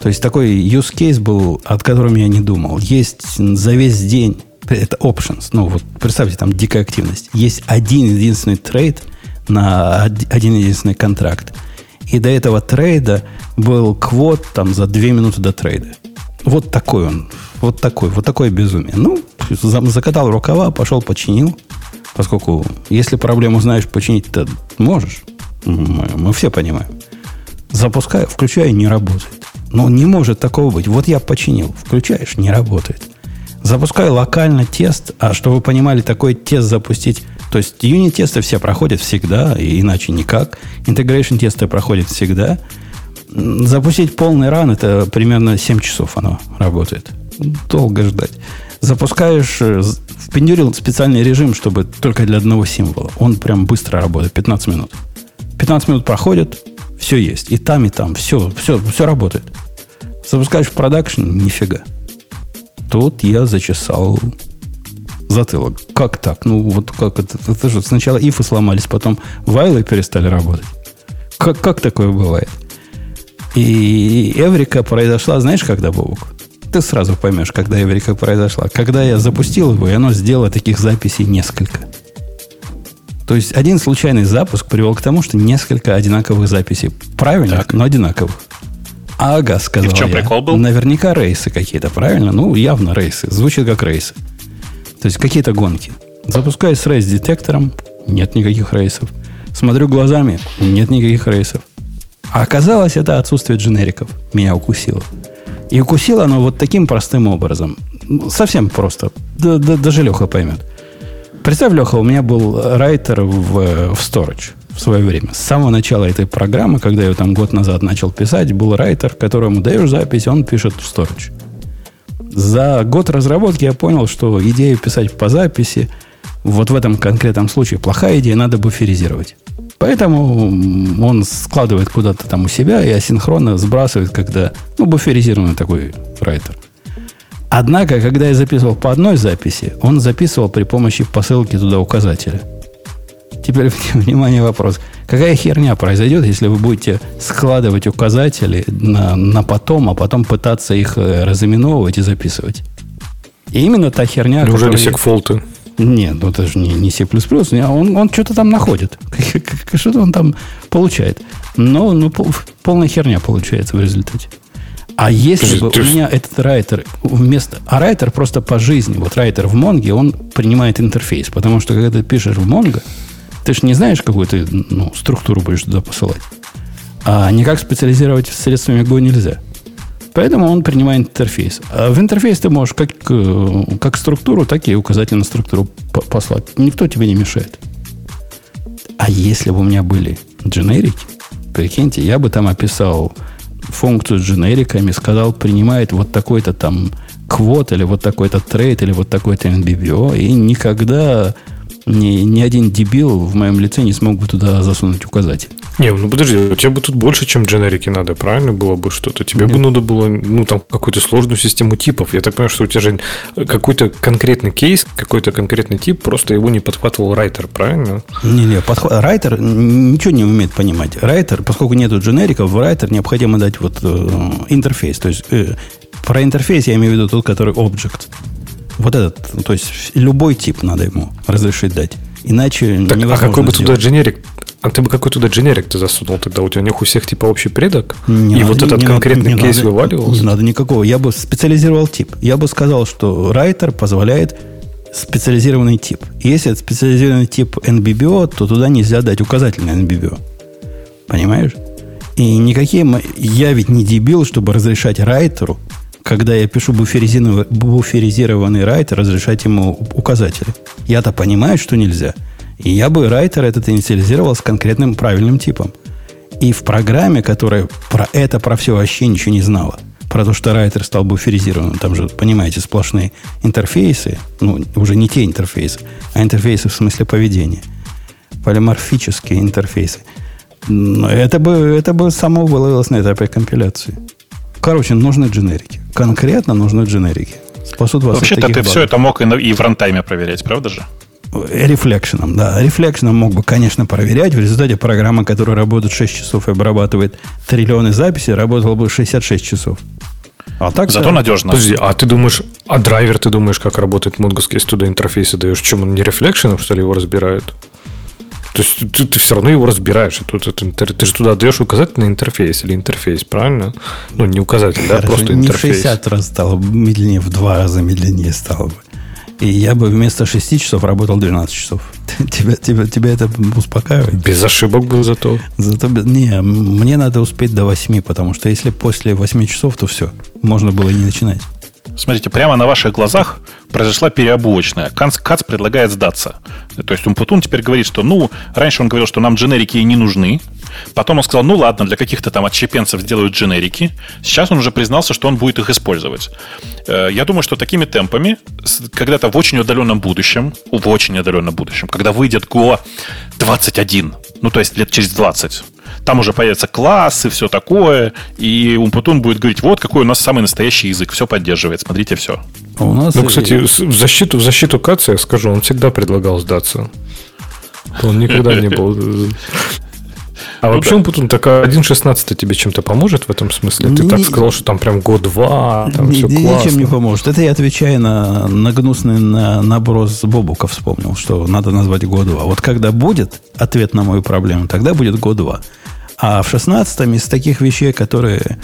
То есть такой use case был, от которого я не думал. Есть за весь день, это options, ну вот представьте, там дикая активность. Есть один единственный трейд – на один единственный контракт. И до этого трейда был квот там за две минуты до трейда. Вот такой он. Вот такой. Вот такое безумие. Ну, закатал рукава, пошел, починил. Поскольку, если проблему знаешь починить, то можешь. Мы, мы все понимаем. Запускаю, включаю, не работает. Но не может такого быть. Вот я починил. Включаешь, не работает. Запускаю локально тест. А чтобы вы понимали, такой тест запустить то есть юнит-тесты все проходят всегда, и иначе никак. Integration тесты проходят всегда. Запустить полный ран, это примерно 7 часов оно работает. Долго ждать. Запускаешь, э, впендюрил специальный режим, чтобы только для одного символа. Он прям быстро работает, 15 минут. 15 минут проходит, все есть. И там, и там, все, все, все работает. Запускаешь в продакшн, нифига. Тут я зачесал затылок. Как так? Ну, вот как это? Это же сначала ифы сломались, потом вайлы перестали работать. Как, как такое бывает? И Эврика произошла, знаешь, когда, Бобук? Ты сразу поймешь, когда Эврика произошла. Когда я запустил его, и оно сделало таких записей несколько. То есть один случайный запуск привел к тому, что несколько одинаковых записей. Правильно, так. но одинаковых. Ага, сказал И в чем я. прикол был? Наверняка рейсы какие-то, правильно? Ну, явно рейсы. Звучит как рейсы. То есть какие-то гонки. Запускаю с рейс-детектором, нет никаких рейсов. Смотрю глазами, нет никаких рейсов. А оказалось, это отсутствие дженериков меня укусило. И укусило оно вот таким простым образом. Совсем просто. Да, да, даже Леха поймет. Представь, Леха, у меня был райтер в, в Storage в свое время. С самого начала этой программы, когда я ее там год назад начал писать, был райтер, которому даешь запись, он пишет в Storage. За год разработки я понял, что идею писать по записи вот в этом конкретном случае плохая идея, надо буферизировать. Поэтому он складывает куда-то там у себя и асинхронно сбрасывает, когда, ну, буферизированный такой райтер. Однако, когда я записывал по одной записи, он записывал при помощи посылки туда указателя. Теперь, внимание, вопрос. Какая херня произойдет, если вы будете складывать указатели на, на потом, а потом пытаться их э, разыменовывать и записывать? И именно та херня... Неужели которая... секфолты? Нет, ну это же не, не C++, он, он что-то там находит. Что-то он там получает. Но ну, полная херня получается в результате. А если бы у меня этот райтер вместо... А райтер просто по жизни, вот райтер в Монге, он принимает интерфейс. Потому что когда ты пишешь в Монго, ты же не знаешь, какую ты ну, структуру будешь туда посылать. А никак специализировать средствами Go нельзя. Поэтому он принимает интерфейс. А в интерфейс ты можешь как, э, как структуру, так и указательную структуру послать. Никто тебе не мешает. А если бы у меня были дженерики, прикиньте, я бы там описал функцию с дженериками, сказал, принимает вот такой-то там квот, или вот такой-то трейд, или вот такой-то NBBO, и никогда ни, ни один дебил в моем лице не смог бы туда засунуть указатель. Не, ну подожди, у тебя бы тут больше, чем дженерики надо, правильно было бы что-то? Тебе Нет. бы надо было, ну, там, какую-то сложную систему типов. Я так понимаю, что у тебя же какой-то конкретный кейс, какой-то конкретный тип, просто его не подхватывал райтер, правильно? Не-не, подхват... райтер ничего не умеет понимать. Райтер, поскольку нету дженериков, в райтер необходимо дать вот э, интерфейс. То есть э, про интерфейс я имею в виду тот, который object. Вот этот, то есть любой тип надо ему разрешить дать. Иначе так, А какой бы туда дженерик? А ты бы какой туда дженерик ты засунул тогда? У тебя у них у всех типа общий предок? Не и надо, вот этот не конкретный надо, кейс надо, вываливался? Не надо никакого. Я бы специализировал тип. Я бы сказал, что райтер позволяет специализированный тип. Если это специализированный тип NBBO, то туда нельзя дать указательный NBBO. Понимаешь? И никакие... Я ведь не дебил, чтобы разрешать райтеру когда я пишу буферизированный, райтер, разрешать ему указатели. Я-то понимаю, что нельзя. И я бы райтер этот инициализировал с конкретным правильным типом. И в программе, которая про это, про все вообще ничего не знала, про то, что райтер стал буферизированным, там же, понимаете, сплошные интерфейсы, ну, уже не те интерфейсы, а интерфейсы в смысле поведения. Полиморфические интерфейсы. Это бы, это бы само выловилось на этапе компиляции. Короче, нужны дженерики. Конкретно нужны дженерики. Спасут вас Вообще-то ты багов. все это мог и, и в рантайме проверять, правда же? Рефлекшеном, да. Рефлекшеном мог бы, конечно, проверять. В результате программа, которая работает 6 часов и обрабатывает триллионы записей, работала бы 66 часов. А так Зато да. надежно. Подожди, а ты думаешь, а драйвер ты думаешь, как работает Mongo, если туда интерфейсы даешь? Чем он не рефлекшеном, что ли, его разбирают? То есть ты, ты все равно его разбираешь. Тут, это, ты же туда даешь указательный интерфейс или интерфейс, правильно? Ну, не указатель, Хорошо, да, просто не интерфейс. Не в 60 раз стало медленнее, в два раза медленнее стало бы. И я бы вместо 6 часов работал 12 часов. Тебя, тебя, тебя это успокаивает? Без ошибок бы зато. Зато не, мне надо успеть до 8, потому что если после 8 часов, то все. Можно было и не начинать. Смотрите, прямо на ваших глазах произошла переобувочная. Кац, предлагает сдаться. То есть Умпутун теперь говорит, что, ну, раньше он говорил, что нам дженерики не нужны. Потом он сказал, ну ладно, для каких-то там отщепенцев сделают дженерики. Сейчас он уже признался, что он будет их использовать. Э, я думаю, что такими темпами, когда-то в очень удаленном будущем, в очень удаленном будущем, когда выйдет Go 21, ну, то есть лет через 20, там уже появятся классы, все такое, и Умпутун будет говорить, вот какой у нас самый настоящий язык, все поддерживает, смотрите, все. А у нас ну, кстати, в защиту, в защиту Каца я скажу, он всегда предлагал сдаться. Он никогда не был... А ну, вообще, да. Путун, так 1.16 тебе чем-то поможет в этом смысле? Ты не, так сказал, что там прям год-два, там не, все классно. Ничем не поможет. Это я отвечаю на, на гнусный на, наброс Бобука вспомнил, что надо назвать год-два. Вот когда будет ответ на мою проблему, тогда будет год-два. А в 16 из таких вещей, которые э,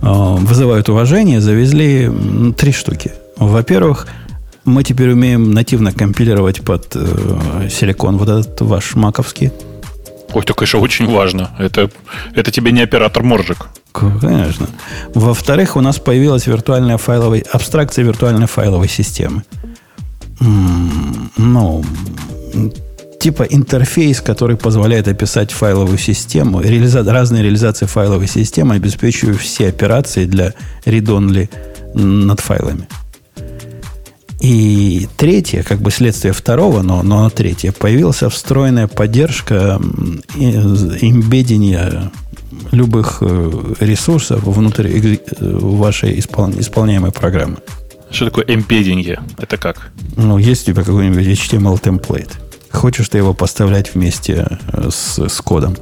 вызывают уважение, завезли три штуки. Во-первых, мы теперь умеем нативно компилировать под э, силикон вот этот ваш маковский. Ой, это, конечно, очень важно. Это, это тебе не оператор моржик. Конечно. Во-вторых, у нас появилась виртуальная файловая, абстракция виртуальной файловой системы. Ну, типа интерфейс, который позволяет описать файловую систему, реализа... разные реализации файловой системы, обеспечивая все операции для read-only над файлами. И третье, как бы следствие второго, но, но третье, появилась встроенная поддержка имбедения любых э, ресурсов внутри э, вашей испол, исполняемой программы. Что такое эмбеддинги? Это как? Ну, есть у тебя какой-нибудь HTML темплейт. Хочешь ты его поставлять вместе э, с, с кодом.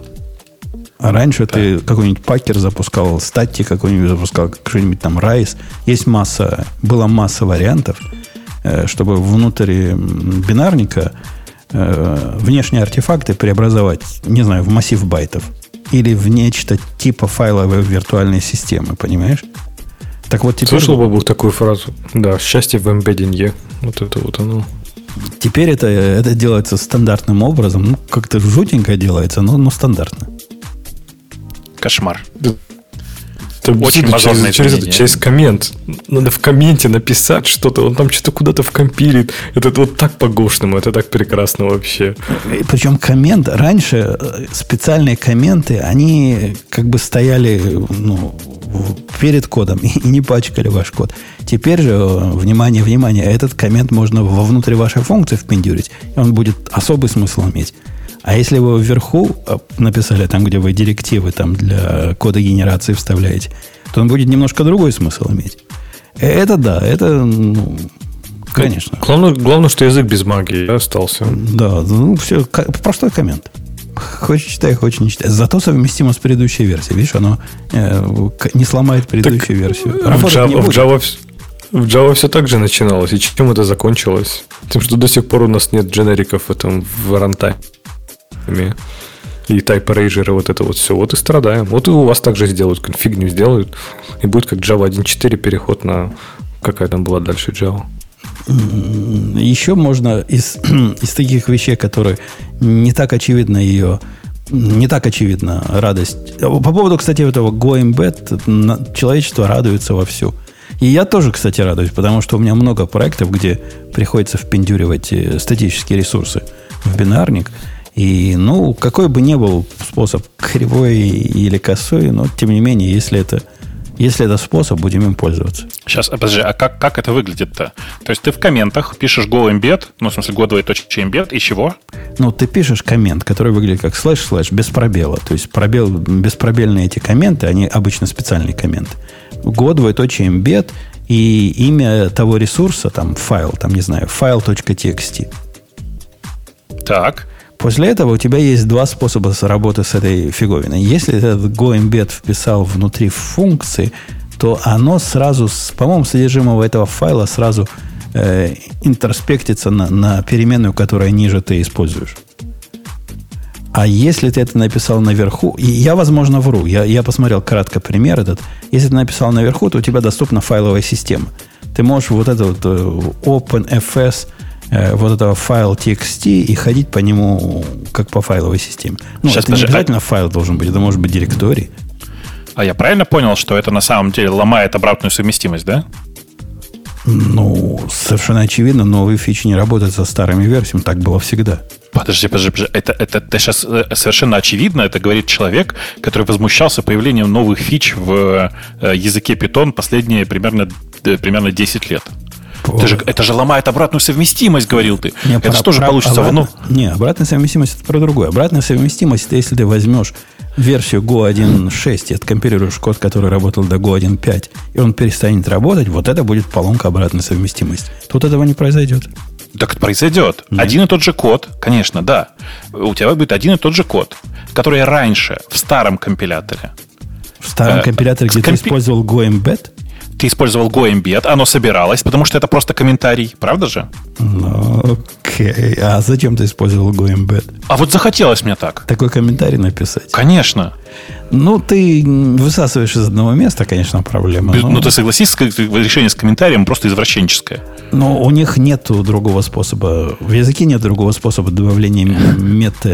А раньше да. ты какой-нибудь пакер запускал, статик какой-нибудь запускал, что-нибудь там Rise. Есть масса, была масса вариантов – Э, чтобы внутри бинарника э, внешние артефакты преобразовать, не знаю, в массив байтов или в нечто типа файловой виртуальной системы, понимаешь? Так вот теперь... Слышал, Бабук, такую фразу? Да, счастье в эмбеддинге. Вот это вот оно. Теперь это, это делается стандартным образом. Ну, как-то жутенько делается, но, но стандартно. Кошмар. Это очень мажорное через, через, через коммент. Надо в комменте написать что-то. Он там что-то куда-то вкомпилит. Это вот так по-гошному. Это так прекрасно вообще. И причем коммент... Раньше э, специальные комменты, они как бы стояли ну, перед кодом и не пачкали ваш код. Теперь же, э, внимание, внимание, этот коммент можно вовнутрь вашей функции впендюрить, и он будет особый смысл иметь. А если вы вверху э, написали, там, где вы директивы там, для кода генерации вставляете, то он будет немножко другой смысл иметь. Э, это да, это, ну, конечно. Главное, главное, что язык без магии остался. Да, ну, все, простой коммент. Хочешь читай, хочешь не читай. Зато совместимо с предыдущей версией. Видишь, оно э, не сломает предыдущую так версию. в Java, в, Java, в Java все так же начиналось. И чем это закончилось? Тем, что до сих пор у нас нет дженериков в этом в рантайме и Type Erasure, вот это вот все. Вот и страдаем. Вот и у вас также сделают, фигню сделают, и будет как Java 1.4 переход на какая там была дальше Java. Еще можно из, из таких вещей, которые не так очевидно ее не так очевидна радость. По поводу, кстати, этого Go Embed, человечество радуется вовсю. И я тоже, кстати, радуюсь, потому что у меня много проектов, где приходится впендюривать э, статические ресурсы в бинарник – и, ну, какой бы ни был способ, кривой или косой, но, тем не менее, если это, если это способ, будем им пользоваться. Сейчас, а подожди, а как, как это выглядит-то? То есть ты в комментах пишешь go embed, ну, в смысле, go двоеточие embed, и чего? Ну, ты пишешь коммент, который выглядит как слэш-слэш, без пробела. То есть пробел, беспробельные эти комменты, они обычно специальные комменты. Go двоеточие embed и имя того ресурса, там, файл, там, не знаю, file.txt. Так. После этого у тебя есть два способа работы с этой фиговиной. Если этот GoEmbed вписал внутри функции, то оно сразу, по-моему, содержимого этого файла сразу э, интерспектится на, на переменную, которая ниже ты используешь. А если ты это написал наверху, и я, возможно, вру, я, я посмотрел кратко пример этот, если ты написал наверху, то у тебя доступна файловая система. Ты можешь вот это вот э, OpenFS Э, вот этого файл txt и ходить по нему как по файловой системе. Ну, Сейчас, это не обязательно а... файл должен быть, это может быть директорий. А я правильно понял, что это на самом деле ломает обратную совместимость, да? Ну, совершенно очевидно, новые фичи не работают со старыми версиями, так было всегда. Подожди, подожди, подожди. Это, это, это сейчас э, совершенно очевидно, это говорит человек, который возмущался появлением новых фич в э, языке Python последние примерно, примерно 10 лет. Это же, это же ломает обратную совместимость, говорил ты. Не, это же тоже про, получится обратно, в Не, обратная совместимость это про другое. Обратная совместимость это если ты возьмешь версию Go 1.6 и откомпилируешь код, который работал до Go 1.5, и он перестанет работать, вот это будет поломка обратной совместимости. Тут этого не произойдет. Так произойдет. Нет. Один и тот же код, конечно, да. У тебя будет один и тот же код, который раньше в старом компиляторе. В старом э, компиляторе, где компи... ты использовал GoEmbed? Ты использовал GoEmbed, оно собиралось, потому что это просто комментарий, правда же? Ну, окей. А зачем ты использовал GoEmbed? А вот захотелось мне так. Такой комментарий написать? Конечно. Ну, ты высасываешь из одного места, конечно, проблема. Но... Ну, ты согласись, решение с комментарием просто извращенческое. Но у них нет другого способа. В языке нет другого способа добавления мета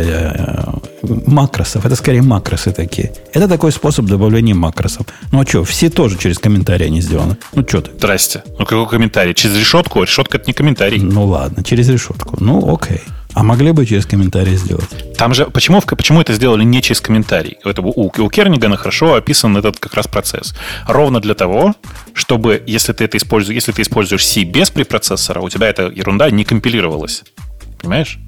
э, макросов. Это скорее макросы такие. Это такой способ добавления макросов. Ну, а что, все тоже через комментарии они сделаны. Ну, что ты? Здрасте. Ну, какой комментарий? Через решетку? Решетка – это не комментарий. Ну, ладно, через решетку. Ну, окей. А могли бы через комментарий сделать? Там же, почему, почему это сделали не через комментарий? Это у, у Кернигана хорошо описан этот как раз процесс. Ровно для того, чтобы, если ты это используешь, если ты используешь C без препроцессора, у тебя эта ерунда не компилировалась. Понимаешь?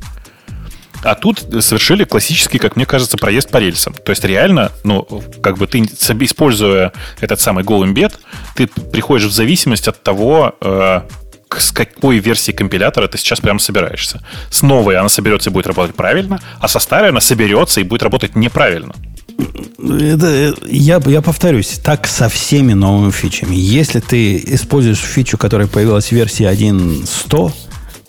А тут совершили классический, как мне кажется, проезд по рельсам. То есть реально, ну, как бы ты, используя этот самый Go Embed, ты приходишь в зависимость от того, э, с какой версии компилятора ты сейчас прямо собираешься. С новой она соберется и будет работать правильно, а со старой она соберется и будет работать неправильно. Это, я, я повторюсь, так со всеми новыми фичами. Если ты используешь фичу, которая появилась в версии 1.100,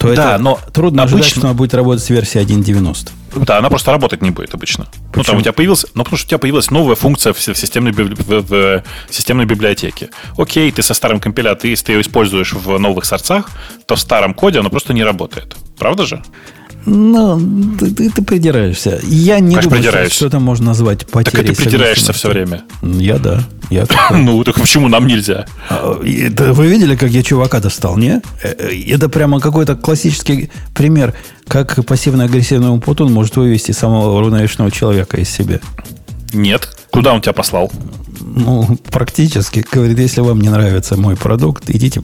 то да, это но трудно обычно... ожидать, что она будет работать с версией 1.90. Да, она просто работать не будет обычно. Почему? Ну, там у тебя появилась, ну, потому что у тебя появилась новая функция в, в, системной, в, в, в системной библиотеке. Окей, ты со старым компилятором, если ты ее используешь в новых сорцах, то в старом коде оно просто не работает. Правда же? Ну, ты, ты, ты придираешься. Я не Конечно, думаю, что что-то можно назвать потерей Так ты придираешься все время. Я да. Я. Ну, так почему нам нельзя? А, это вы видели, как я чувака достал, не? Э, э, Это прямо какой-то классический пример, как пассивно-агрессивный Умпутун может вывести самого уравновешенного человека из себя. Нет. Куда он тебя послал? Ну, практически. Говорит, если вам не нравится мой продукт, идите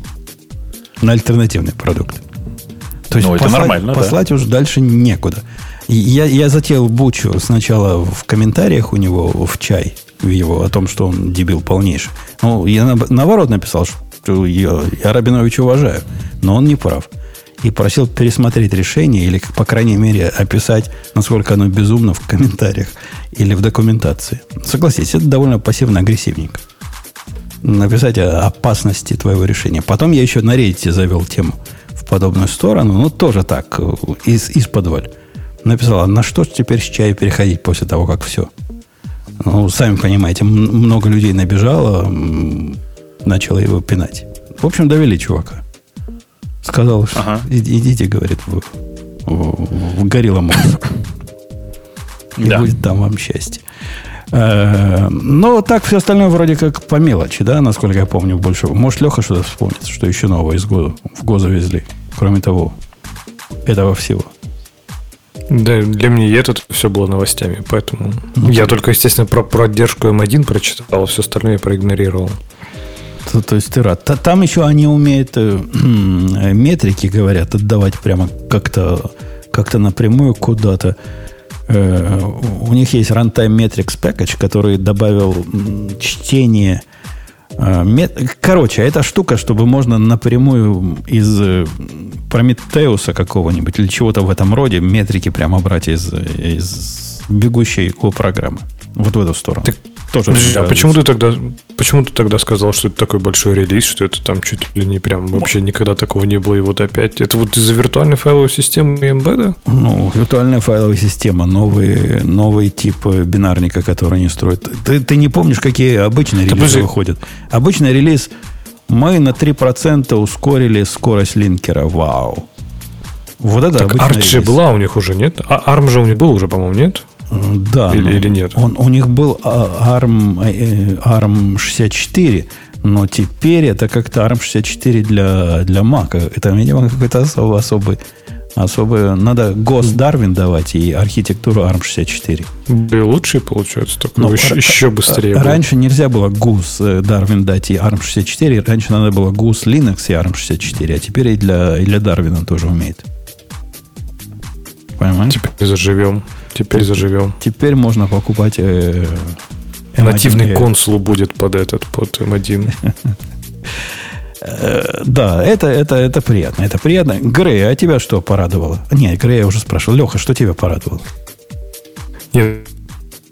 на альтернативный продукт. То есть Ну, это послать, нормально, да. послать уже дальше некуда. И Я, я затеял бучу сначала в комментариях у него в чай в его о том, что он дебил полнейший. Ну, я на- наоборот написал, что я, я Рабиновича уважаю, но он не прав. И просил пересмотреть решение или, по крайней мере, описать, насколько оно безумно в комментариях или в документации. Согласитесь, это довольно пассивно-агрессивненько написать о опасности твоего решения. Потом я еще на Reddit завел тему подобную сторону, ну, тоже так, э, из, из подваль. Написал, а на что ж теперь с чая переходить после того, как все? Ну, сами понимаете, много людей набежало, начало его пинать. В общем, довели чувака. Сказал, что Ага. «Иди- идите, говорит, в, в, в Горилла. И Да. будет там вам счастье. Э, Но так все остальное вроде как по мелочи, да, насколько я помню больше. Может, Леха что-то вспомнит, что еще нового из ГО, в ГО завезли. Кроме того, этого всего. Да, для меня и это все было новостями, поэтому я только, естественно, про поддержку М1 прочитал, а все остальное проигнорировал. То, то есть ты рад. Та- Там еще они умеют э, э, метрики, говорят, отдавать прямо как-то как напрямую куда-то. Э, у них есть Runtime Metrics Package, который добавил чтение. э, Короче, это штука, чтобы можно напрямую из э, Прометеуса какого-нибудь или чего-то в этом роде метрики прямо брать из, из бегущей о программы. Вот в эту сторону. Так, Тоже Подожди, а почему ты тогда, почему ты тогда сказал, что это такой большой релиз, что это там чуть ли не прям вообще никогда такого не было, и вот опять? Это вот из-за виртуальной файловой системы и эмбеда? Ну, виртуальная файловая система, новый, новый тип бинарника, который они строят. Ты, ты не помнишь, какие обычные релизы подожди. выходят? Обычный релиз мы на 3% ускорили скорость линкера. Вау. Вот это Так Arch же была у них уже, нет? А ARM же у них был уже, по-моему, нет? Да. Или- но или нет? Он, у них был ARM, ARM 64, но теперь это как-то ARM 64 для, для Mac. Это, видимо, какой-то особый, особый, особый... Надо ГОСТ Дарвин давать и архитектуру ARM 64. Да и лучшие, получается, только Ну, еще, ра- еще быстрее. Раньше нельзя было GUS э, Darwin дать и ARM 64. Раньше надо было GUS Linux и ARM 64. А теперь и для, и для Дарвина тоже умеет. Понимаешь? Теперь заживем. Теперь заживем. Теперь можно покупать э, M1 Нативный консул будет под этот, под M1. Э, Да, это, это, это приятно. Это приятно. Грей, а тебя что порадовало? Нет, Грей я уже спрашивал. Леха, что тебя порадовало? Нет,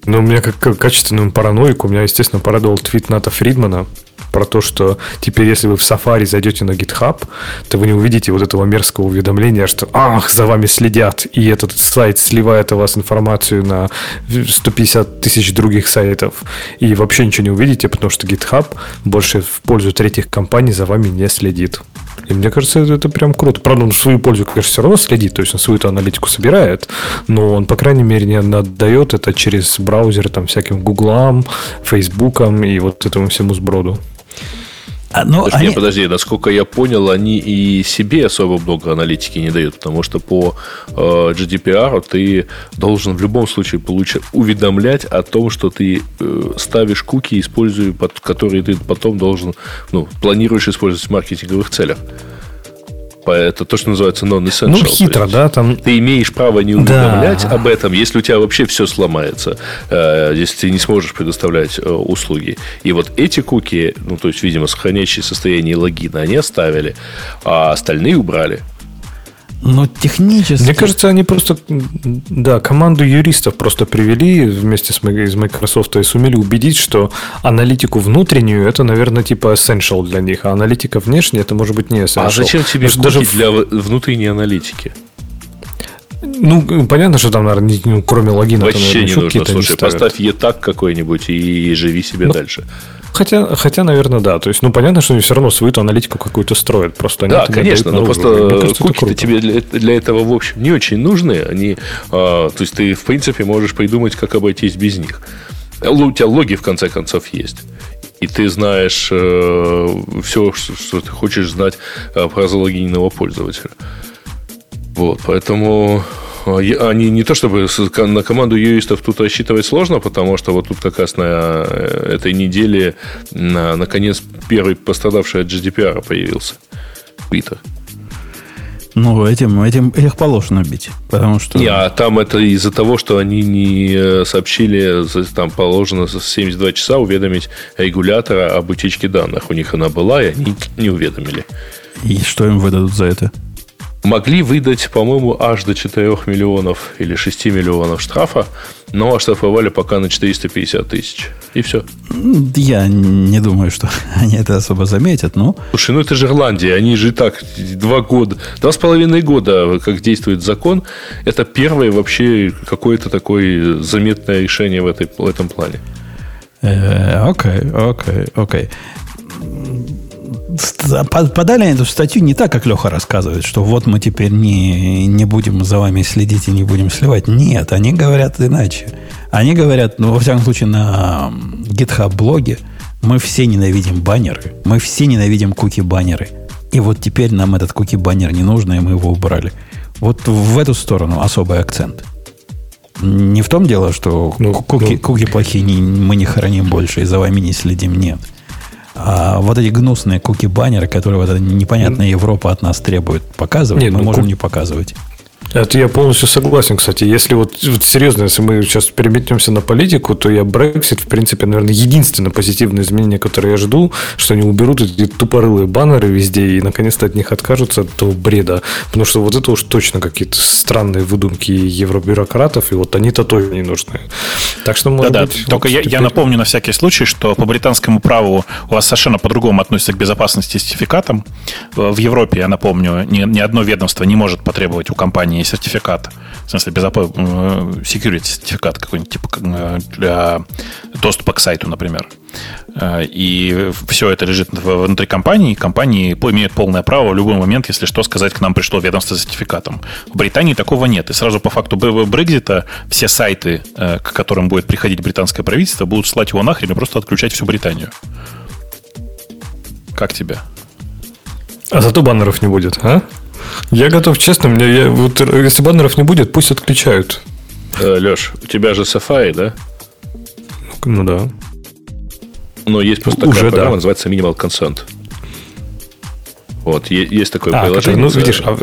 ну, у меня как, как качественную параноику, меня, естественно, порадовал твит Ната Фридмана про то, что теперь, если вы в Safari зайдете на GitHub, то вы не увидите вот этого мерзкого уведомления, что «Ах, за вами следят!» И этот сайт сливает у вас информацию на 150 тысяч других сайтов. И вообще ничего не увидите, потому что GitHub больше в пользу третьих компаний за вами не следит. И мне кажется, это, это прям круто. Правда, он в свою пользу, конечно, все равно следит, то есть он свою аналитику собирает, но он, по крайней мере, не отдает это через браузеры там всяким Гуглам, Фейсбукам и вот этому всему сброду. А, ну, Подожди, они- подожди, насколько я понял, они и себе особо много аналитики не дают, потому что по э, GDPR ты должен в любом случае получать, уведомлять о том, что ты э, ставишь куки, используя, под, которые ты потом должен, ну, планируешь использовать в маркетинговых целях. Это то, что называется non-essential. Ну, хитро, да, там Ты имеешь право не уведомлять об этом, если у тебя вообще все сломается, э, если ты не сможешь предоставлять э, услуги. И вот эти куки, ну, то есть, видимо, сохраняющие состояние логина, они оставили, а остальные убрали. Ну, технически... Мне кажется, они просто, да, команду юристов просто привели вместе с из Microsoft и сумели убедить, что аналитику внутреннюю это, наверное, типа essential для них, а аналитика внешняя это может быть не essential. А зачем тебе даже для внутренней аналитики? Ну, понятно, что там, наверное, не- ну, кроме логина, там, Вообще наверное, не нужно. Слушай, ставят. поставь етак какой-нибудь и живи себе Ну, дальше. Хотя, хотя, наверное, да. То есть, ну, понятно, что они все равно свою аналитику какую-то строят. Просто да, конечно, но просто куки-то тебе для, для этого, в общем, не очень нужны. Они, а, то есть, ты, в принципе, можешь придумать, как обойтись без них. У тебя логи, в конце концов, есть. И ты знаешь э, все, что, что ты хочешь знать э, про залогиненного пользователя. Вот, поэтому они не то чтобы на команду юристов тут рассчитывать сложно, потому что вот тут как раз на э, этой неделе на, наконец первый пострадавший от GDPR появился. Твиттер. Ну, этим, этим их положено бить, потому что... Не, а там это из-за того, что они не э, сообщили, там положено 72 часа уведомить регулятора об утечке данных. У них она была, и они не уведомили. И что им выдадут за это? Могли выдать, по-моему, аж до 4 миллионов или 6 миллионов штрафа, но оштрафовали пока на 450 тысяч. И все. Я не думаю, что они это особо заметят, но... Слушай, ну это же Ирландия, они же так два года, два с половиной года, как действует закон, это первое вообще какое-то такое заметное решение в, этой, в этом плане. Э, окей, окей, окей подали эту статью не так, как Леха рассказывает, что вот мы теперь не, не будем за вами следить и не будем сливать. Нет, они говорят иначе. Они говорят, ну, во всяком случае, на GitHub блоге мы все ненавидим баннеры, мы все ненавидим куки-баннеры. И вот теперь нам этот куки-баннер не нужно, и мы его убрали. Вот в эту сторону особый акцент. Не в том дело, что ну, куки, ну, куки плохие, не, мы не храним больше и за вами не следим. Нет. А вот эти гнусные куки-баннеры, которые вот эта непонятная Европа от нас требует показывать, Нет, мы ну, можем ку... не показывать. Это я полностью согласен, кстати. Если вот, вот серьезно, если мы сейчас переметнемся на политику, то я Brexit, в принципе, наверное, единственное позитивное изменение, которое я жду, что они уберут эти тупорылые баннеры везде и наконец-то от них откажутся от этого бреда. Потому что вот это уж точно какие-то странные выдумки евробюрократов, и вот они-то тоже не нужны. Так что, может Да-да, быть, только вот я, теперь... я напомню на всякий случай, что по британскому праву у вас совершенно по-другому относятся к безопасности сертификатам. В Европе, я напомню, ни, ни одно ведомство не может потребовать у компании сертификат, в смысле безопас... security сертификат какой-нибудь, типа э, для доступа к сайту, например. Э, и все это лежит внутри компании. Компании имеют полное право в любой момент, если что, сказать, к нам пришло ведомство с сертификатом. В Британии такого нет. И сразу по факту Брекзита все сайты, э, к которым будет приходить британское правительство, будут слать его нахрен и просто отключать всю Британию. Как тебе? А зато баннеров не будет, а? Я готов, честно, мне, я, вот, если баннеров не будет, пусть отключают. Э, Леш, у тебя же Safari, да? Ну да. Но есть просто такая Уже, программа, да. называется Minimal Consent. Вот, есть такое а, приложение. Ну, видишь, а...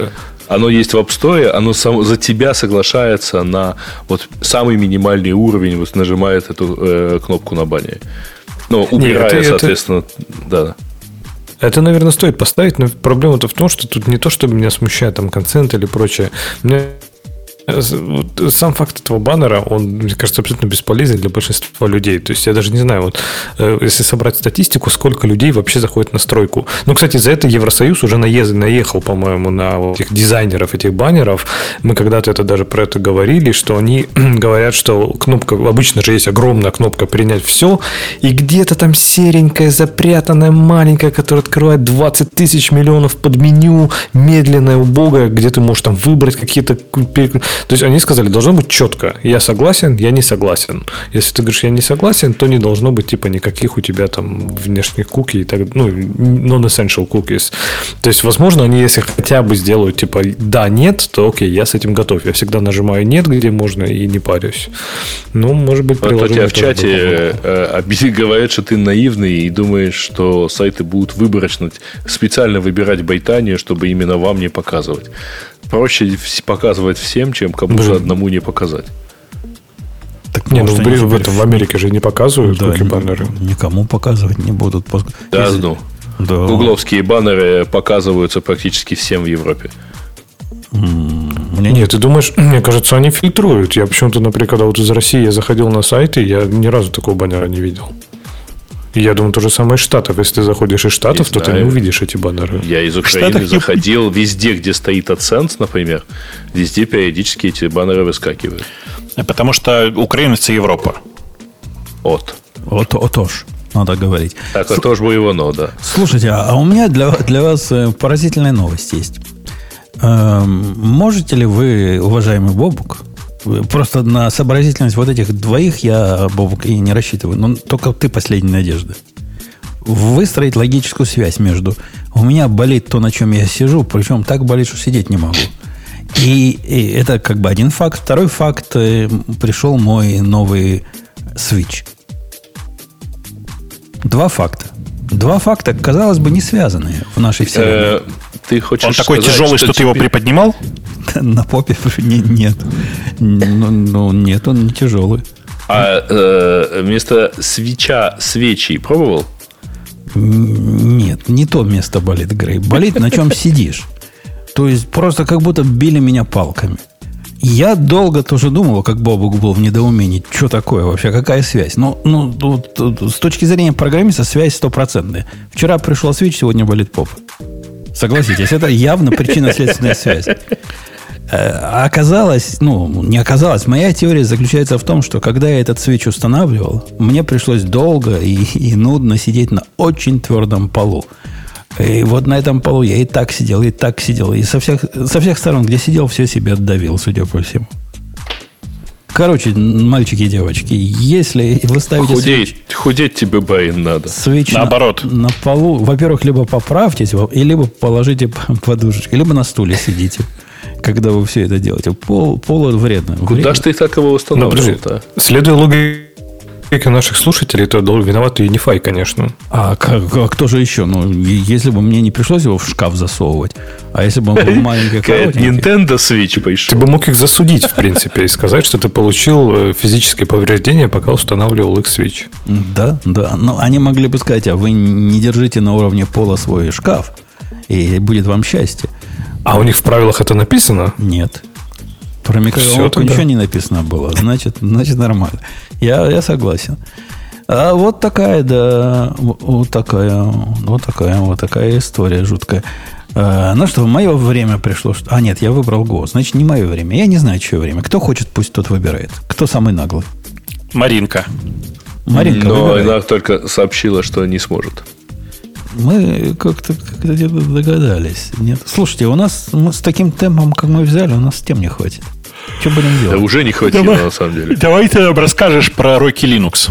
Оно есть в App Store, оно сам, за тебя соглашается на вот самый минимальный уровень, вот нажимает эту э, кнопку на бане. Ну, убирая, Нет, это, соответственно, это... да. Это, наверное, стоит поставить, но проблема-то в том, что тут не то, что меня смущает там концент или прочее. Мне сам факт этого баннера, он, мне кажется, абсолютно бесполезен для большинства людей. То есть я даже не знаю, вот э, если собрать статистику, сколько людей вообще заходит на стройку. Ну, кстати, за это Евросоюз уже наезд, наехал, по-моему, на этих дизайнеров этих баннеров. Мы когда-то это даже про это говорили, что они говорят, что кнопка, обычно же есть огромная кнопка «Принять все», и где-то там серенькая, запрятанная, маленькая, которая открывает 20 тысяч миллионов под меню, медленная, убогая, где ты можешь там выбрать какие-то то есть они сказали, должно быть четко. Я согласен, я не согласен. Если ты говоришь, я не согласен, то не должно быть типа никаких у тебя там внешних куки и так ну, non-essential cookies. То есть, возможно, они если хотя бы сделают типа да, нет, то окей, я с этим готов. Я всегда нажимаю нет, где можно, и не парюсь. Ну, может быть, приложение... Вот у тебя в чате э, говорят, что ты наивный и думаешь, что сайты будут выборочно специально выбирать байтанию, чтобы именно вам не показывать проще показывать всем, чем кому-то одному не показать. Так, не, ну в, в, это, в Америке же не показывают да, баннеры. Никому показывать не будут. Да, Если... ну. Да. Гугловские баннеры показываются практически всем в Европе. Мне нет, ты думаешь, мне кажется, они фильтруют. Я почему-то, например, когда вот из России я заходил на сайты, я ни разу такого баннера не видел. Я думаю, то же самое из Штатов. Если ты заходишь из Штатов, не то знаю. ты не увидишь эти баннеры. Я из Украины Штатах заходил не... везде, где стоит AdSense, например, везде периодически эти баннеры выскакивают. Потому что Украина – это Европа. От. От, отож. надо говорить. Так, это тоже бы его но, да. Слушайте, а, а у меня для, для вас э, поразительная новость есть. Эм, можете ли вы, уважаемый Бобук, просто на сообразительность вот этих двоих я, Бобук, и не рассчитываю, но только ты последняя надежда. Выстроить логическую связь между у меня болит то, на чем я сижу, причем так болит, что сидеть не могу. И, и это как бы один факт. Второй факт, э, пришел мой новый Switch. Два факта. Два факта, казалось бы, не связанные в нашей вселенной. Ты хочешь Он такой сказать, тяжелый, что, ты его приподнимал? На попе не- нет. Ну, ну, нет, он не тяжелый. А э, вместо свеча свечи пробовал? Нет, не то место болит, Грей. Болит, на чем сидишь. То есть просто как будто били меня палками. Я долго тоже думал, как Бобук был в недоумении, что такое вообще, какая связь. Ну, ну вот, тут с точки зрения программиста связь стопроцентная. Вчера пришел свич, сегодня болит попа. Согласитесь, это явно причинно-следственная связь. Э, оказалось, ну, не оказалось, моя теория заключается в том, что когда я этот свеч устанавливал, мне пришлось долго и, и нудно сидеть на очень твердом полу. И вот на этом полу я и так сидел, и так сидел, и со всех, со всех сторон, где сидел, все себе отдавил, судя по всему. Короче, мальчики и девочки, если вы ставите свеч, Худеть, худеть тебе, Баин, надо. свеч Наоборот. На, на полу, во-первых, либо поправьтесь, и либо положите подушечки, либо на стуле сидите, когда вы все это делаете. Пол, пол вредно. Куда Вредно. ж ты так его Ну, устанавливал-то? Следуя логике наших слушателей, то дол- виноват и Unify, конечно. А, как- а кто же еще? Ну, если бы мне не пришлось его в шкаф засовывать, а если бы он был маленький, Nintendo Switch Ты пришел. бы мог их засудить, в принципе, и сказать, что ты получил э, физическое повреждение, пока устанавливал их Switch. Да, да. Но они могли бы сказать, а вы не держите на уровне пола свой шкаф, и будет вам счастье. А у них в правилах это написано? Нет. Про микроволновку тогда. ничего не написано было. Значит, значит нормально. Я, я согласен. А вот такая, да, вот такая, вот такая, вот такая история жуткая. А, ну что, мое время пришло. что- А, нет, я выбрал голос. Значит, не мое время. Я не знаю, чье время. Кто хочет, пусть тот выбирает. Кто самый наглый? Маринка. Маринка, Но выбирай. она только сообщила, что не сможет. Мы как-то как где-то догадались. Нет. Слушайте, у нас мы с таким темпом, как мы взяли, у нас тем не хватит. Что будем Да делать? уже не хватило, на самом деле. Давай ты нам расскажешь про Rocky Linux.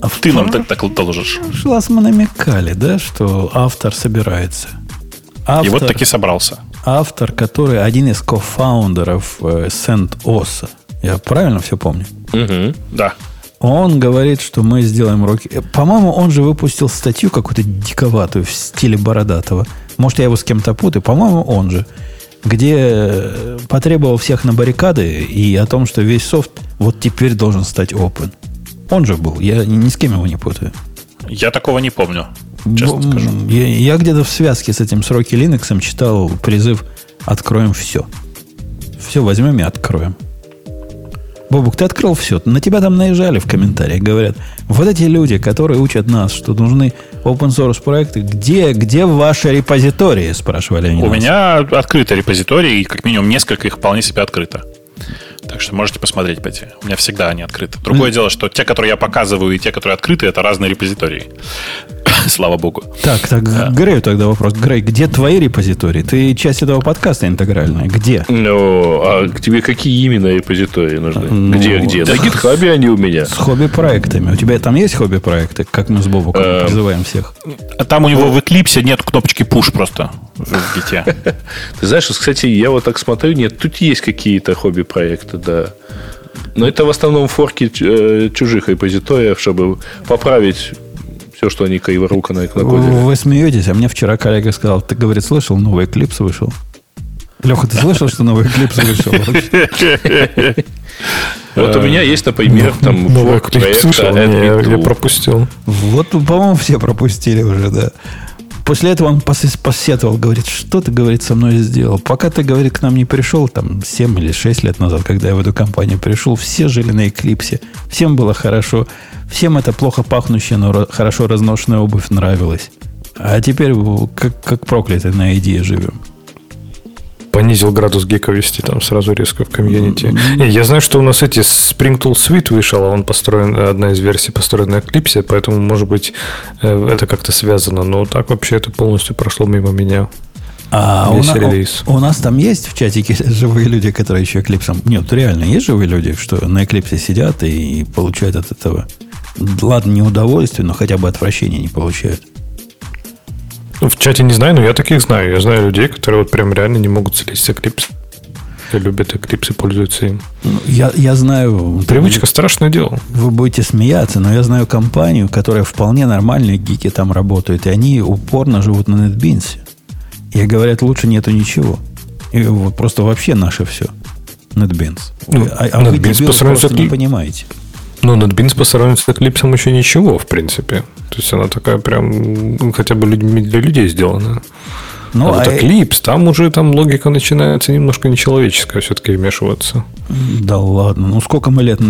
А в Ты нам так, так доложишь. раз мы намекали, да, что автор собирается. И Автор, вот таки собрался. автор, который один из кофаундеров э, Сент-Оса. Я правильно все помню? Мгм. Да. Он говорит, что мы сделаем уроки. Э, По-моему, он же выпустил статью какую-то диковатую в стиле Бородатого. Может, я его с кем-то путаю. По-моему, он же. Где э, потребовал всех на баррикады и о том, что весь софт вот теперь должен стать open. Он же был. Я ни с кем его не путаю. Я такого не помню, честно Б- скажу. Я, я где-то в связке с этим сроки Linux читал призыв «Откроем все». Все возьмем и откроем. Бобук, ты открыл все. На тебя там наезжали в комментариях. Говорят, вот эти люди, которые учат нас, что нужны open source проекты, где, где ваши репозитории, спрашивали они У нас. меня открытый репозиторий, и как минимум несколько их вполне себе открыто. Так что можете посмотреть пойти. У меня всегда они открыты. Другое дело, что те, которые я показываю, и те, которые открыты, это разные репозитории. Слава богу. Так, так, Грею тогда вопрос. Грей, где твои репозитории? Ты часть этого подкаста интегральная. Где? Ну, а к тебе какие именно репозитории нужны? Ну, где, где? На гитхабе они у меня. С хобби-проектами. У тебя там есть хобби-проекты, как мы с Бобуком Эм. призываем всех? А там у него в Eclipse нет кнопочки push просто в гите. Ты знаешь, кстати, я вот так смотрю, нет, тут есть какие-то хобби-проекты, да. Но это в основном форки э, чужих репозиториев, чтобы поправить все, что они криворуко на накодили. Вы смеетесь, а мне вчера коллега сказал, ты, говорит, слышал, новый клипс вышел? Леха, ты слышал, что новый клипс вышел? Вот у меня есть, например, там Новый клип слышал, я, я Admin2. пропустил. Вот, по-моему, все пропустили уже, да. После этого он пос- посетовал, говорит, что ты, говорит, со мной сделал? Пока ты, говорит, к нам не пришел, там, 7 или 6 лет назад, когда я в эту компанию пришел, все жили на Эклипсе, всем было хорошо, всем это плохо пахнущая, но хорошо разношенная обувь нравилась. А теперь как, как проклятые на идее живем. Понизил градус гиковости там сразу резко в комьюнити. Не, я знаю, что у нас эти Spring Tool Suite вышел, а он построен, одна из версий построена на Eclipse, поэтому, может быть, э, это как-то связано. Но так вообще это полностью прошло мимо меня. А у, на, у, у нас там есть в чатике живые люди, которые еще Eclipse... Нет, реально есть живые люди, что на Eclipse сидят и получают от этого... Ладно, не удовольствие, но хотя бы отвращение не получают. Ну, в чате не знаю, но я таких знаю. Я знаю людей, которые вот прям реально не могут слезть с Eclipse. Любят Eclipse и пользуются им. Ну, я, я знаю... Привычка – страшное дело. Вы будете смеяться, но я знаю компанию, которая вполне нормальные гики там работают, и они упорно живут на NetBeans. И говорят, лучше нету ничего. И вот просто вообще наше все. NetBeans. Ну, а, а вы дебилы, просто не понимаете. Ну, NetBeans по сравнению с Eclipse еще ничего, в принципе. То есть она такая прям ну, хотя бы людьми для людей сделана. Ну, а, а вот Eclipse, там уже там логика начинается немножко нечеловеческая все-таки вмешиваться. Да ладно, ну сколько мы лет...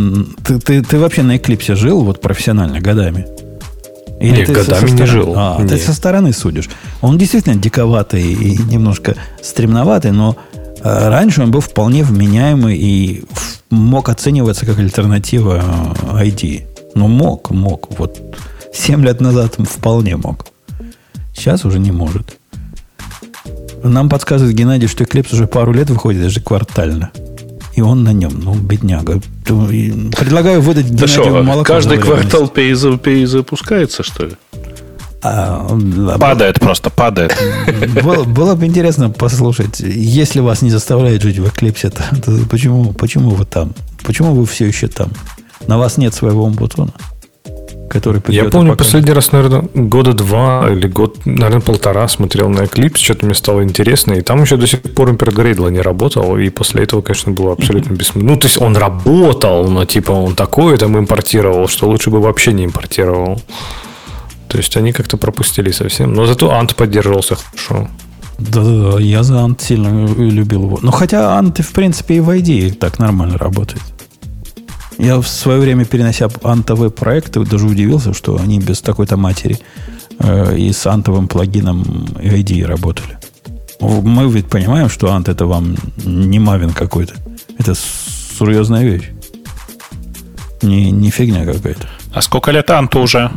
Ты, ты, ты вообще на Eclipse жил вот профессионально годами? Или Нет, ты годами со, со не жил. А, Нет. ты со стороны судишь. Он действительно диковатый и немножко стремноватый, но раньше он был вполне вменяемый и мог оцениваться как альтернатива ID. Э, ну, мог, мог. Вот 7 лет назад вполне мог. Сейчас уже не может. Нам подсказывает Геннадий, что Eclipse уже пару лет выходит, даже квартально и он на нем. Ну, бедняга. Предлагаю выдать да что, молоко. Каждый квартал перезапускается, что ли? А, падает просто, падает. Было, было бы интересно послушать, если вас не заставляет жить в Эклипсе, то, то почему, почему вы там? Почему вы все еще там? На вас нет своего умбутона? который Я помню, последний раз, наверное, года два или год, наверное, полтора смотрел на Eclipse, что-то мне стало интересно, и там еще до сих пор Impergradle не работал, и после этого, конечно, было абсолютно бессмысленно. Ну, то есть он работал, но типа он такое там импортировал, что лучше бы вообще не импортировал. То есть они как-то пропустили совсем. Но зато Ант поддерживался хорошо. Да-да-да, я за Ант сильно любил его. Но хотя Ант, в принципе, и в ID так нормально работает. Я в свое время, перенося антовые проекты, даже удивился, что они без такой-то матери э, и с антовым плагином ID работали. Мы ведь понимаем, что ант это вам не мавин какой-то. Это серьезная вещь. Не, не фигня какая-то. А сколько лет анту уже?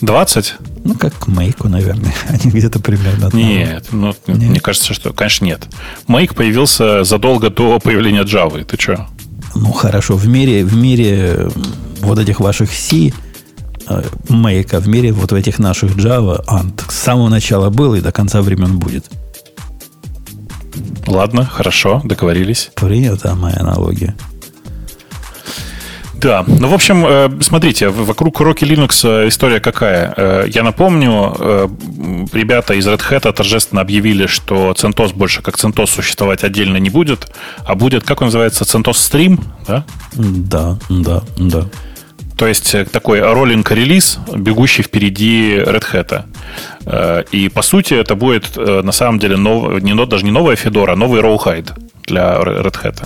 20? Ну, как к Мейку, наверное. Они где-то примерно Нет, ну, нет, мне кажется, что, конечно, нет. Мейк появился задолго до появления Java. Ты что? Ну, хорошо, в мире, в мире вот этих ваших C, Make, в мире вот этих наших Java, Ant с самого начала был и до конца времен будет. Ладно, хорошо, договорились. Принята моя аналогия. Да, ну, в общем, э, смотрите, вокруг Rocky Linux э, история какая. Э, я напомню, ребята из Red Hat торжественно объявили, что CentOS больше как CentOS существовать отдельно не будет, а будет, как он называется, CentOS Stream, да? Да, да, да. То есть такой роллинг релиз, бегущий впереди Red Hat. И по сути это будет на самом деле нов, не, даже не новая Fedora, а новый Rawhide для Red Hat.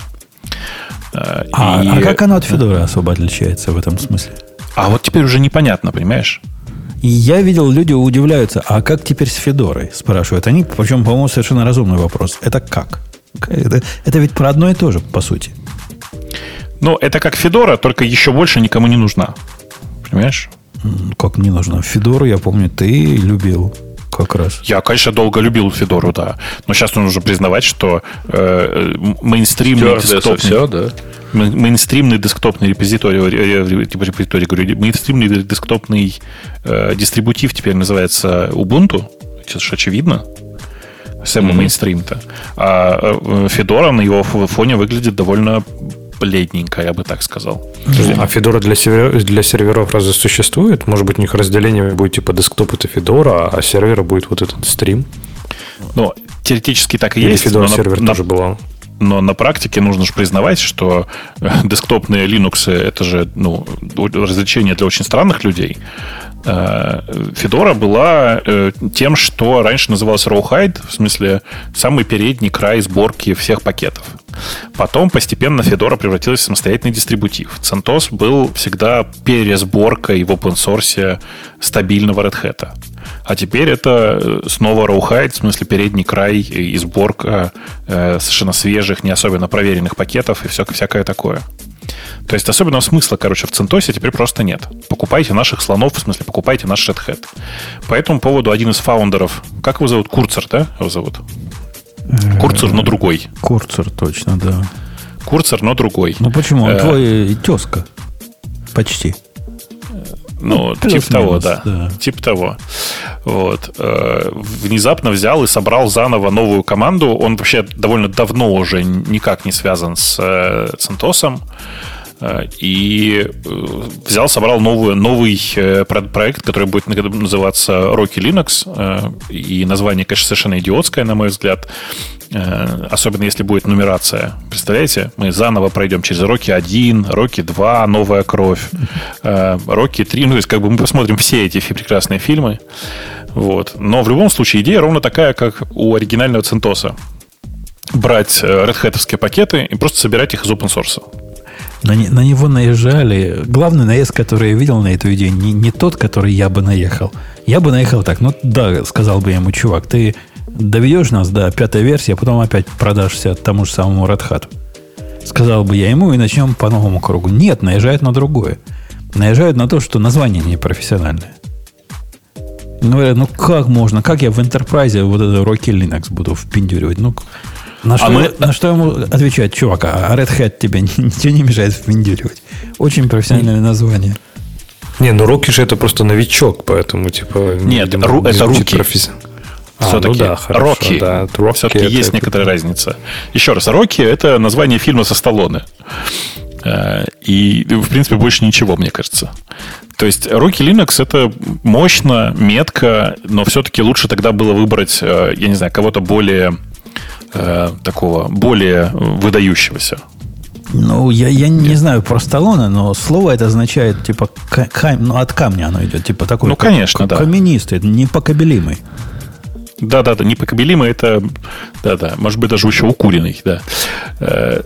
А, и... а как оно от Федора особо отличается в этом смысле? А вот теперь уже непонятно, понимаешь? И я видел, люди удивляются, а как теперь с Федорой? Спрашивают они, причем, по-моему, совершенно разумный вопрос. Это как? Это, это ведь про одно и то же, по сути. Ну, это как Федора, только еще больше никому не нужна. Понимаешь? Как не нужна? Федору, я помню, ты любил как раз. Я, конечно, долго любил Федору, да. Но сейчас нужно признавать, что э, мейнстримный десктопный... Все, да? Мейнстримный десктопный репозиторий, типа репозиторий, говорю, мейнстримный десктопный э, дистрибутив теперь называется Ubuntu. Это же очевидно. Самый mm-hmm. мейнстрим-то. А Федора на его фоне выглядит довольно бледненько, я бы так сказал. А Федора для, сервер, для серверов разве существует? Может быть, у них разделение будет типа десктоп это Федора, а сервера будет вот этот стрим? Ну, теоретически так и Или есть. Федора сервер на, тоже была. Но на практике нужно же признавать, что э, десктопные Linux это же ну, развлечение для очень странных людей. Федора была тем, что раньше называлось Rawhide, в смысле самый передний край сборки всех пакетов. Потом постепенно Федора превратилась в самостоятельный дистрибутив. CentOS был всегда пересборкой в open source стабильного Red Hat. А теперь это э, снова Rawhide, в смысле передний край и сборка э, совершенно свежих, не особенно проверенных пакетов и все, всякое такое. То есть особенного смысла, короче, в Центосе теперь просто нет. Покупайте наших слонов, в смысле, покупайте наш Red Hat. По этому поводу один из фаундеров, как его зовут? Курцер, да? Его зовут? Курцер, но другой. Курцер, точно, да. Курцер, но другой. Ну почему? Он э, твой тезка. Почти. Ну, ну типа того, да. да. Типа того. Вот. Э, внезапно взял и собрал заново новую команду. Он вообще довольно давно уже никак не связан с Центосом. Э, и взял, собрал новую, новый проект, который будет называться Rocky Linux. И название, конечно, совершенно идиотское, на мой взгляд. Э, особенно если будет нумерация. Представляете, мы заново пройдем через Роки 1, Роки 2, Новая кровь, э, 3. Ну, то есть, как бы мы посмотрим все эти прекрасные фильмы. Вот. Но в любом случае идея ровно такая, как у оригинального Центоса. Брать э, Red Hat пакеты и просто собирать их из open source. На, на него наезжали. Главный наезд, который я видел на эту идею, не, не тот, который я бы наехал. Я бы наехал так. Ну да, сказал бы ему, чувак, ты доведешь нас до пятой версии, а потом опять продашься тому же самому Hat. Сказал бы я ему, и начнем по новому кругу. Нет, наезжают на другое. Наезжают на то, что название непрофессиональное. Говорят, ну как можно, как я в Enterprise вот это Rocky Linux буду впендюривать? Ну, на а что, а мы... на что ему отвечать, чувак, а Red Hat тебе ничего не мешает впендюривать? Очень профессиональное название. Не, ну Роки же это просто новичок, поэтому типа... Нет, видимо, это руки. Профессионально. А, все-таки ну да, Рокки. Да, Рокки все-таки есть это... некоторая разница. Еще раз, Рокки это название фильма со Сталлоне. Э, и, в принципе, больше ничего, мне кажется. То есть Rocky Linux это мощно, метко, но все-таки лучше тогда было выбрать, э, я не знаю, кого-то более э, такого, более выдающегося. Ну, я, я не знаю про Сталлоне, но слово это означает, типа, кам, ну, от камня оно идет, типа такой. Ну, конечно, да. Каменистый, непокобелимый. Да-да-да, непокобелимый это, да-да, может быть, даже еще укуренный, да. Э,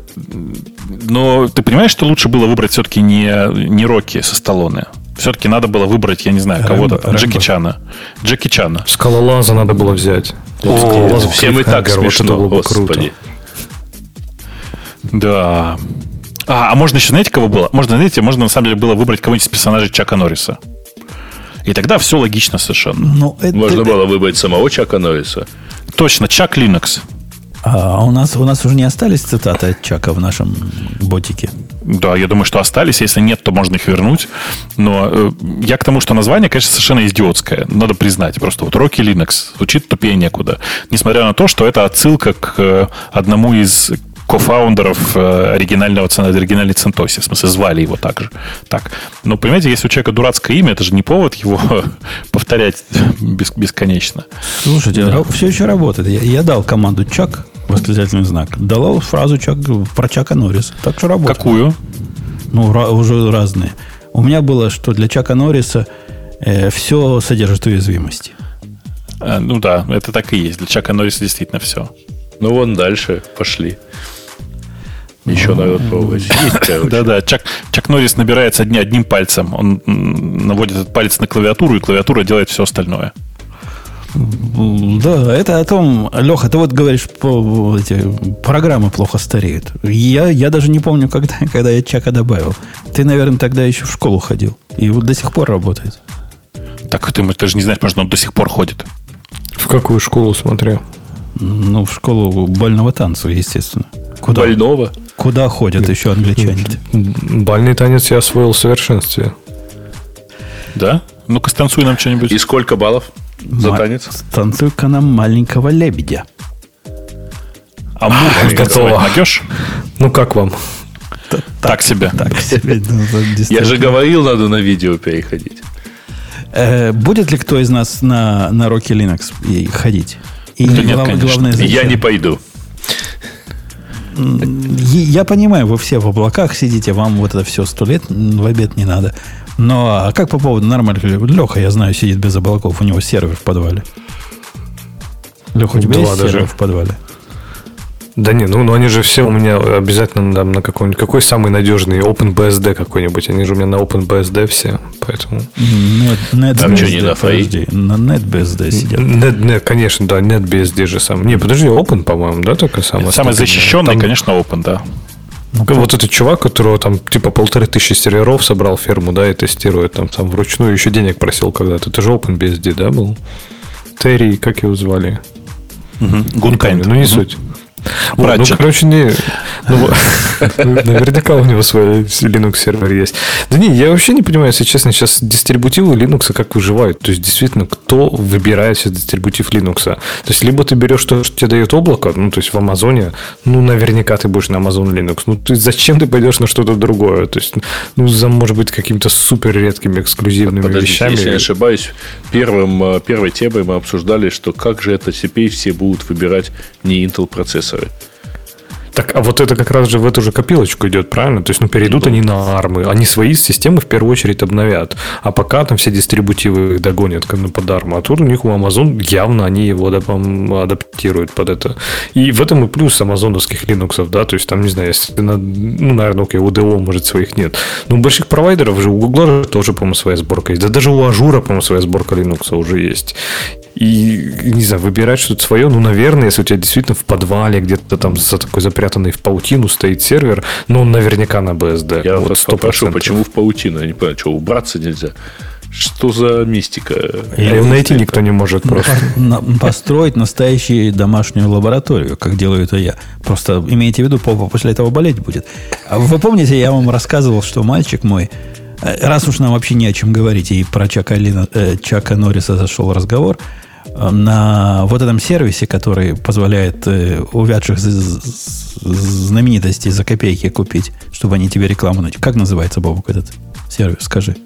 но ты понимаешь, что лучше было выбрать все-таки не, не Рокки со Сталлоне? Все-таки надо было выбрать, я не знаю, кого-то, Рэмбо, Джеки. Чана. Джеки Чана. Скалолаза надо было взять. О, всем и так смешно, вот было бы круто. Да. А, а можно еще, знаете, кого было? Можно, знаете, можно на самом деле было выбрать кого-нибудь из персонажей Чака Норриса. И тогда все логично совершенно. Ну, это, Можно было выбрать самого Чака Норриса. Точно, Чак Linux. А у нас, у нас уже не остались цитаты от Чака в нашем ботике? Да, я думаю, что остались. Если нет, то можно их вернуть. Но э, я к тому, что название, конечно, совершенно идиотское. Надо признать. Просто вот Rocky Linux звучит тупее некуда. Несмотря на то, что это отсылка к э, одному из кофаундеров э, оригинального оригинальной Центоси. В смысле, звали его так же. Так. Но, понимаете, если у человека дурацкое имя, это же не повод его повторять бесконечно. Слушайте, да. все еще работает. Я, я дал команду Чак, восклицательный знак. Дала фразу Чак, про Чака Норриса. Так что работает. Какую? Ну, уже разные. У меня было, что для Чака Норриса э, все содержит уязвимости. А, ну да, это так и есть. Для Чака Норриса действительно все. Ну, вон дальше пошли. Еще народ пробовать. Да-да, Чак, Чак Норрис набирается одни, одним пальцем. Он наводит этот палец на клавиатуру, и клавиатура делает все остальное. Да, это о том, Леха, ты вот говоришь, по, эти программы плохо стареют. Я, я даже не помню, когда, когда я Чака добавил. Ты, наверное, тогда еще в школу ходил. И вот до сих пор работает. Так ты, ты же не знаешь, может, он до сих пор ходит. В какую школу смотрел? Ну, в школу бального танца, естественно. Куда? Больного? Куда ходят еще англичане? Бальный танец я освоил в совершенстве. Да? Ну-ка, станцуй нам что-нибудь. И сколько баллов за танец? Станцуй-ка нам маленького лебедя. А муха готова. Могешь? Ну, как вам? Так, так себе. Так себе. Я же говорил, надо на видео переходить. Э, будет ли кто из нас на, на Rocky Linux ходить? И глав, главное, зачем? Я не пойду. Я понимаю, вы все в облаках сидите, вам вот это все сто лет в обед не надо. Но а как по поводу нормальных Леха, я знаю, сидит без облаков, у него сервер в подвале. Леха, у тебя есть даже. сервер в подвале? Да не, ну, ну они же все у меня обязательно там, на каком-нибудь... Какой самый надежный? OpenBSD какой-нибудь. Они же у меня на OpenBSD все, поэтому... Net, net там что, не на подожди, на NetBSD сидят. Net, net, конечно, да, NetBSD же сам. Не, подожди, Open, по-моему, да, только самый? Самый защищенный, там... конечно, Open, да. Ну, вот этот чувак, которого там типа полторы тысячи серверов собрал ферму, да, и тестирует там, там вручную еще денег просил когда-то. Это же OpenBSD, да, был? Терри, как его звали? Угу. Гункайн. Ну, не угу. суть. Ну, короче, не... Ну, наверняка у него свой Linux сервер есть. Да не, я вообще не понимаю, если честно, сейчас дистрибутивы Linux как выживают. То есть, действительно, кто выбирает сейчас дистрибутив Linux? То есть, либо ты берешь то, что тебе дает облако, ну, то есть, в Амазоне, ну, наверняка ты будешь на Amazon Linux. Ну, ты зачем ты пойдешь на что-то другое? То есть, ну, за, может быть, какими-то супер редкими эксклюзивными Подождите, вещами. Если я ошибаюсь, первым, э, первой темой мы обсуждали, что как же это теперь все будут выбирать не Intel процессор So. Так, а вот это как раз же в эту же копилочку идет, правильно? То есть, ну, перейдут ну, они на армы. Они свои системы в первую очередь обновят. А пока там все дистрибутивы их догонят как, ну, под арму. А тут у них у Amazon явно они его адаптируют под это. И в этом и плюс амазоновских Linux, да, то есть там, не знаю, если на, ну, наверное, окей, у DO, может, своих нет. Но у больших провайдеров же, у Google тоже, по-моему, своя сборка есть. Да даже у Azure а, по-моему, своя сборка Linux уже есть. И, не знаю, выбирать что-то свое, ну, наверное, если у тебя действительно в подвале где-то там за такой запрятанный в паутину стоит сервер, но он наверняка на BSD. Я вот вас попрошу, почему в паутину? Я не понимаю, что, убраться нельзя? Что за мистика? Или его найти никто не может просто. Построить настоящую домашнюю лабораторию, как делаю это я. Просто имейте в виду, попа после этого болеть будет. А вы помните, я вам рассказывал, что мальчик мой, э, раз уж нам вообще не о чем говорить, и про Чака, Лина, э, Чака Норриса зашел разговор, на вот этом сервисе, который позволяет э, увядших знаменитостей за копейки купить, чтобы они тебе рекламу найти. Как называется, Бобок, этот сервис? Скажи.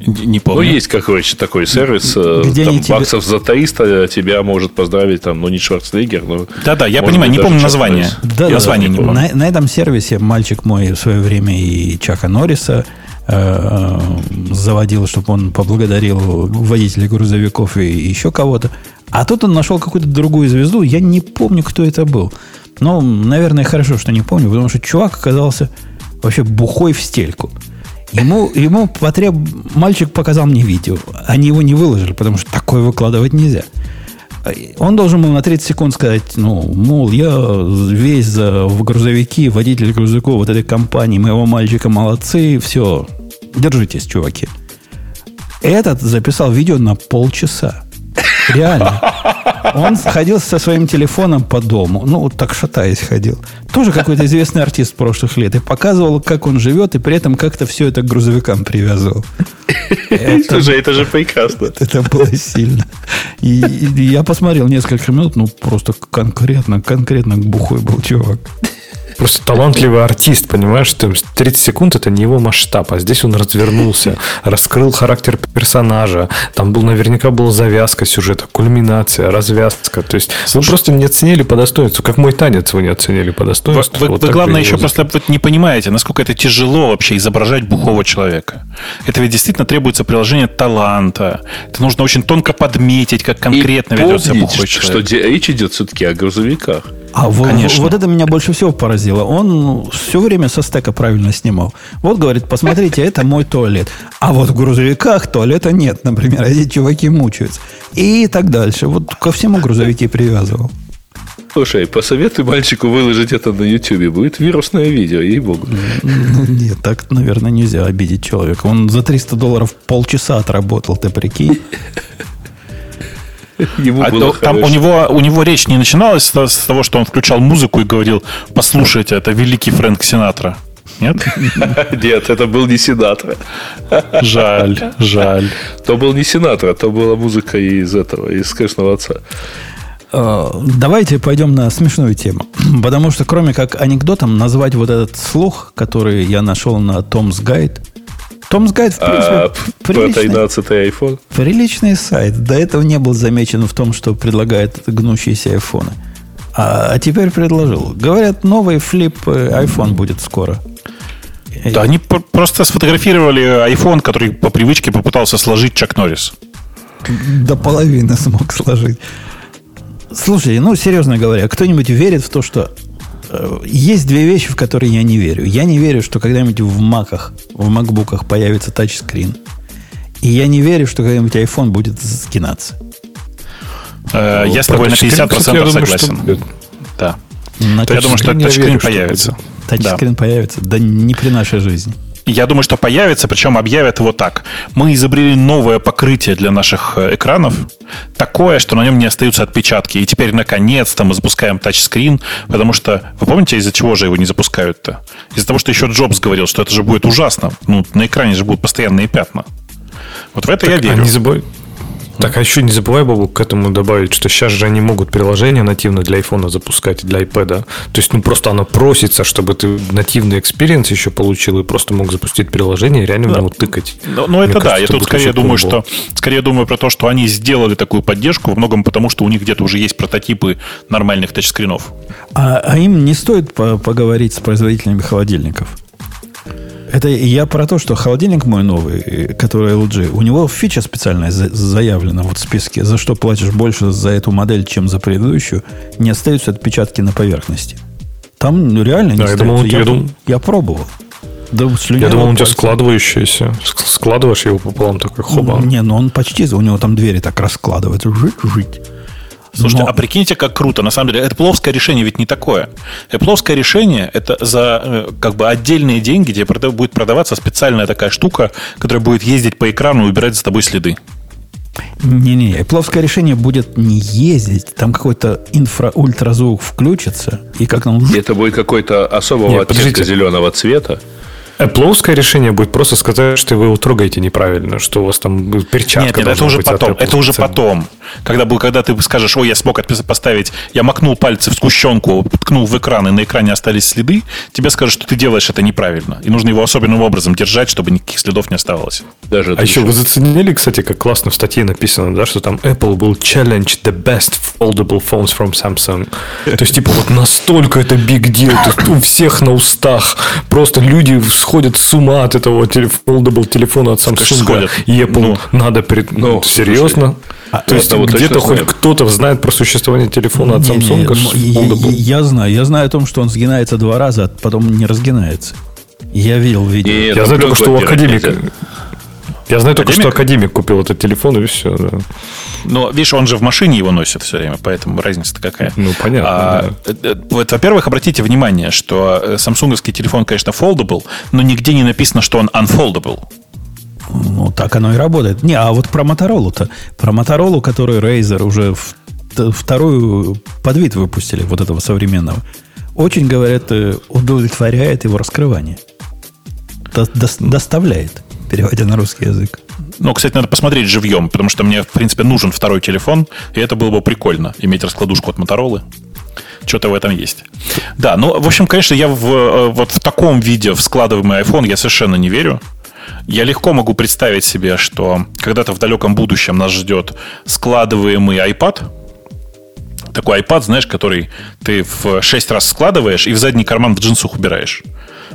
Не помню. Ну, есть какой-то такой сервис, э, Где там, тебе... баксов за 300 тебя может поздравить, там, ну, не Шварценеггер, но... Да-да, я понимаю, не помню название. Да, название да, не помню. На, на этом сервисе мальчик мой в свое время и Чака Норриса Э, заводил, чтобы он поблагодарил водителей грузовиков и еще кого-то. А тут он нашел какую-то другую звезду. Я не помню, кто это был. Но, наверное, хорошо, что не помню, потому что чувак оказался вообще бухой в стельку. Ему, ему потреб... Мальчик показал мне видео. Они его не выложили, потому что такое выкладывать нельзя. Он должен был на 30 секунд сказать, ну, мол, я весь за, в грузовики, водитель грузовиков вот этой компании, моего мальчика молодцы, все, держитесь, чуваки. Этот записал видео на полчаса. Реально. Он ходил со своим телефоном по дому. Ну, вот так шатаясь ходил. Тоже какой-то известный артист прошлых лет. И показывал, как он живет, и при этом как-то все это к грузовикам привязывал. Это, же, это же прекрасно. Это было сильно. И, я посмотрел несколько минут, ну, просто конкретно, конкретно бухой был чувак. Просто талантливый артист, понимаешь? Там 30 секунд это не его масштаб, а здесь он развернулся, раскрыл характер персонажа. Там был наверняка была завязка сюжета, кульминация, развязка. То есть Слушай, вы просто не оценили по достоинству, как мой танец вы не оценили по достоинству. Вы, вот вы главное, еще просто не понимаете, насколько это тяжело вообще изображать бухого человека. Это ведь действительно требуется приложение таланта. Это нужно очень тонко подметить, как конкретно И ведется помните, бухой человек. что речь идет все-таки о грузовиках. А Конечно. вот это меня больше всего поразило. Он все время со стека правильно снимал. Вот говорит, посмотрите, это мой туалет. А вот в грузовиках туалета нет, например. Эти чуваки мучаются. И так дальше. Вот ко всему грузовики привязывал. Слушай, посоветуй мальчику выложить это на YouTube. Будет вирусное видео, ей-богу. Ну, нет, так, наверное, нельзя обидеть человека. Он за 300 долларов полчаса отработал, ты прикинь. Ему а было то, там у него, у него речь не начиналась с, с того, что он включал музыку и говорил, послушайте, это великий Фрэнк Синатра. Нет? Нет, это был не Синатра. Жаль, жаль. То был не Синатра, то была музыка из этого, из Крестного Отца. А, давайте пойдем на смешную тему. Потому что, кроме как анекдотом, назвать вот этот слух, который я нашел на Tom's Guide, Томс Гайд, в принципе, а, приличный, 13 iPhone. Приличный сайт. До этого не был замечен в том, что предлагает гнущиеся айфоны. А, а теперь предложил. Говорят, новый флип э, iPhone будет скоро. Да, они просто сфотографировали iPhone, который по привычке попытался сложить Чак Норрис. До половины смог сложить. Слушайте, ну, серьезно говоря, кто-нибудь верит в то, что есть две вещи, в которые я не верю. Я не верю, что когда-нибудь в маках, в макбуках появится тачскрин. И я не верю, что когда-нибудь iPhone будет сгинаться. Э, я с тобой на 50% кстати, согласен. Думаю, что... Да. На я думаю, что тачскрин появится. Тачскрин да. появится. Да не при нашей жизни. Я думаю, что появится, причем объявят его так. Мы изобрели новое покрытие для наших э, экранов, такое, что на нем не остаются отпечатки. И теперь, наконец-то, мы запускаем тачскрин, потому что, вы помните, из-за чего же его не запускают-то? Из-за того, что еще Джобс говорил, что это же будет ужасно. Ну, на экране же будут постоянные пятна. Вот в это так, я верю. Не забудь, так, а еще не забывай, Бобук, к этому добавить, что сейчас же они могут приложение нативно для iPhone запускать, для iPad. То есть, ну, просто оно просится, чтобы ты нативный experience еще получил и просто мог запустить приложение и реально да. в него тыкать. Ну, ну это кажется, да. Я тут скорее думаю, что скорее думаю про то, что они сделали такую поддержку, во многом потому, что у них где-то уже есть прототипы нормальных тачскринов. А, а им не стоит поговорить с производителями холодильников? Это я про то, что холодильник мой новый, который LG, у него фича специальная заявлена вот в списке, за что платишь больше за эту модель, чем за предыдущую, не остаются отпечатки на поверхности. Там ну, реально не да, остаются. Я, думал, я, я, дум... я пробовал. Да, я думал, он у тебя складывающийся. Складываешь его пополам, такой хоба. Не, ну он почти, у него там двери так раскладываются. Жить, жить. Слушайте, Но... а прикиньте, как круто. На самом деле, это пловское решение ведь не такое. Apple решение – это за э, как бы отдельные деньги, где будет продаваться специальная такая штука, которая будет ездить по экрану и убирать за тобой следы. Не-не, плоское решение будет не ездить, там какой-то инфра-ультразвук включится, и как нам... Это будет какой-то особого Нет, оттенка зеленого цвета. Apple решение будет просто сказать, что вы его трогаете неправильно, что у вас там перчатка Нет, нет это уже потом. Это уже потом. Когда, когда ты скажешь, ой, я смог поставить, я макнул пальцы в сгущенку, ткнул в экран, и на экране остались следы, тебе скажут, что ты делаешь это неправильно. И нужно его особенным образом держать, чтобы никаких следов не оставалось. Даже а еще вы заценили, кстати, как классно в статье написано, да, что там Apple will challenge the best foldable phones from Samsung. То есть, типа, вот настолько это big deal, у всех на устах просто люди сходят с ума от этого foldable телефона от Samsung и Apple. Ну, надо... Перед... Ну, серьезно? А, То есть где-то хоть кто-то знает про существование телефона от Samsung? Не, не, я, я знаю. Я знаю о том, что он сгинается два раза, а потом не разгинается. Я видел видео. И я знаю только, что у академика... Я знаю только, что академик купил этот телефон, и все. Да. Но, видишь, он же в машине его носит все время, поэтому разница-то какая. Ну, понятно. А, да. Э, э, вот, во-первых, обратите внимание, что самсунговский телефон, конечно, foldable, но нигде не написано, что он unfoldable. Ну, так оно и работает. Не, а вот про Моторолу-то. Про Моторолу, который Razer уже в, вторую подвид выпустили, вот этого современного. Очень, говорят, э, удовлетворяет его раскрывание. До, до, доставляет, переводя на русский язык. Ну, кстати, надо посмотреть живьем, потому что мне, в принципе, нужен второй телефон, и это было бы прикольно, иметь раскладушку от Моторолы. Что-то в этом есть. Да, ну, в общем, конечно, я в, э, вот в таком виде в складываемый iPhone я совершенно не верю. Я легко могу представить себе, что когда-то в далеком будущем нас ждет складываемый iPad, такой iPad, знаешь, который ты в 6 раз складываешь и в задний карман в джинсах убираешь.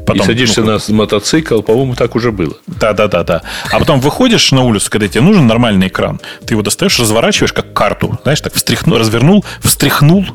Потом, и садишься ну, на мотоцикл, по-моему, так уже было. Да, да, да, да. А потом выходишь на улицу, когда тебе нужен нормальный экран, ты его достаешь, разворачиваешь как карту, знаешь, так встряхнул, развернул, встряхнул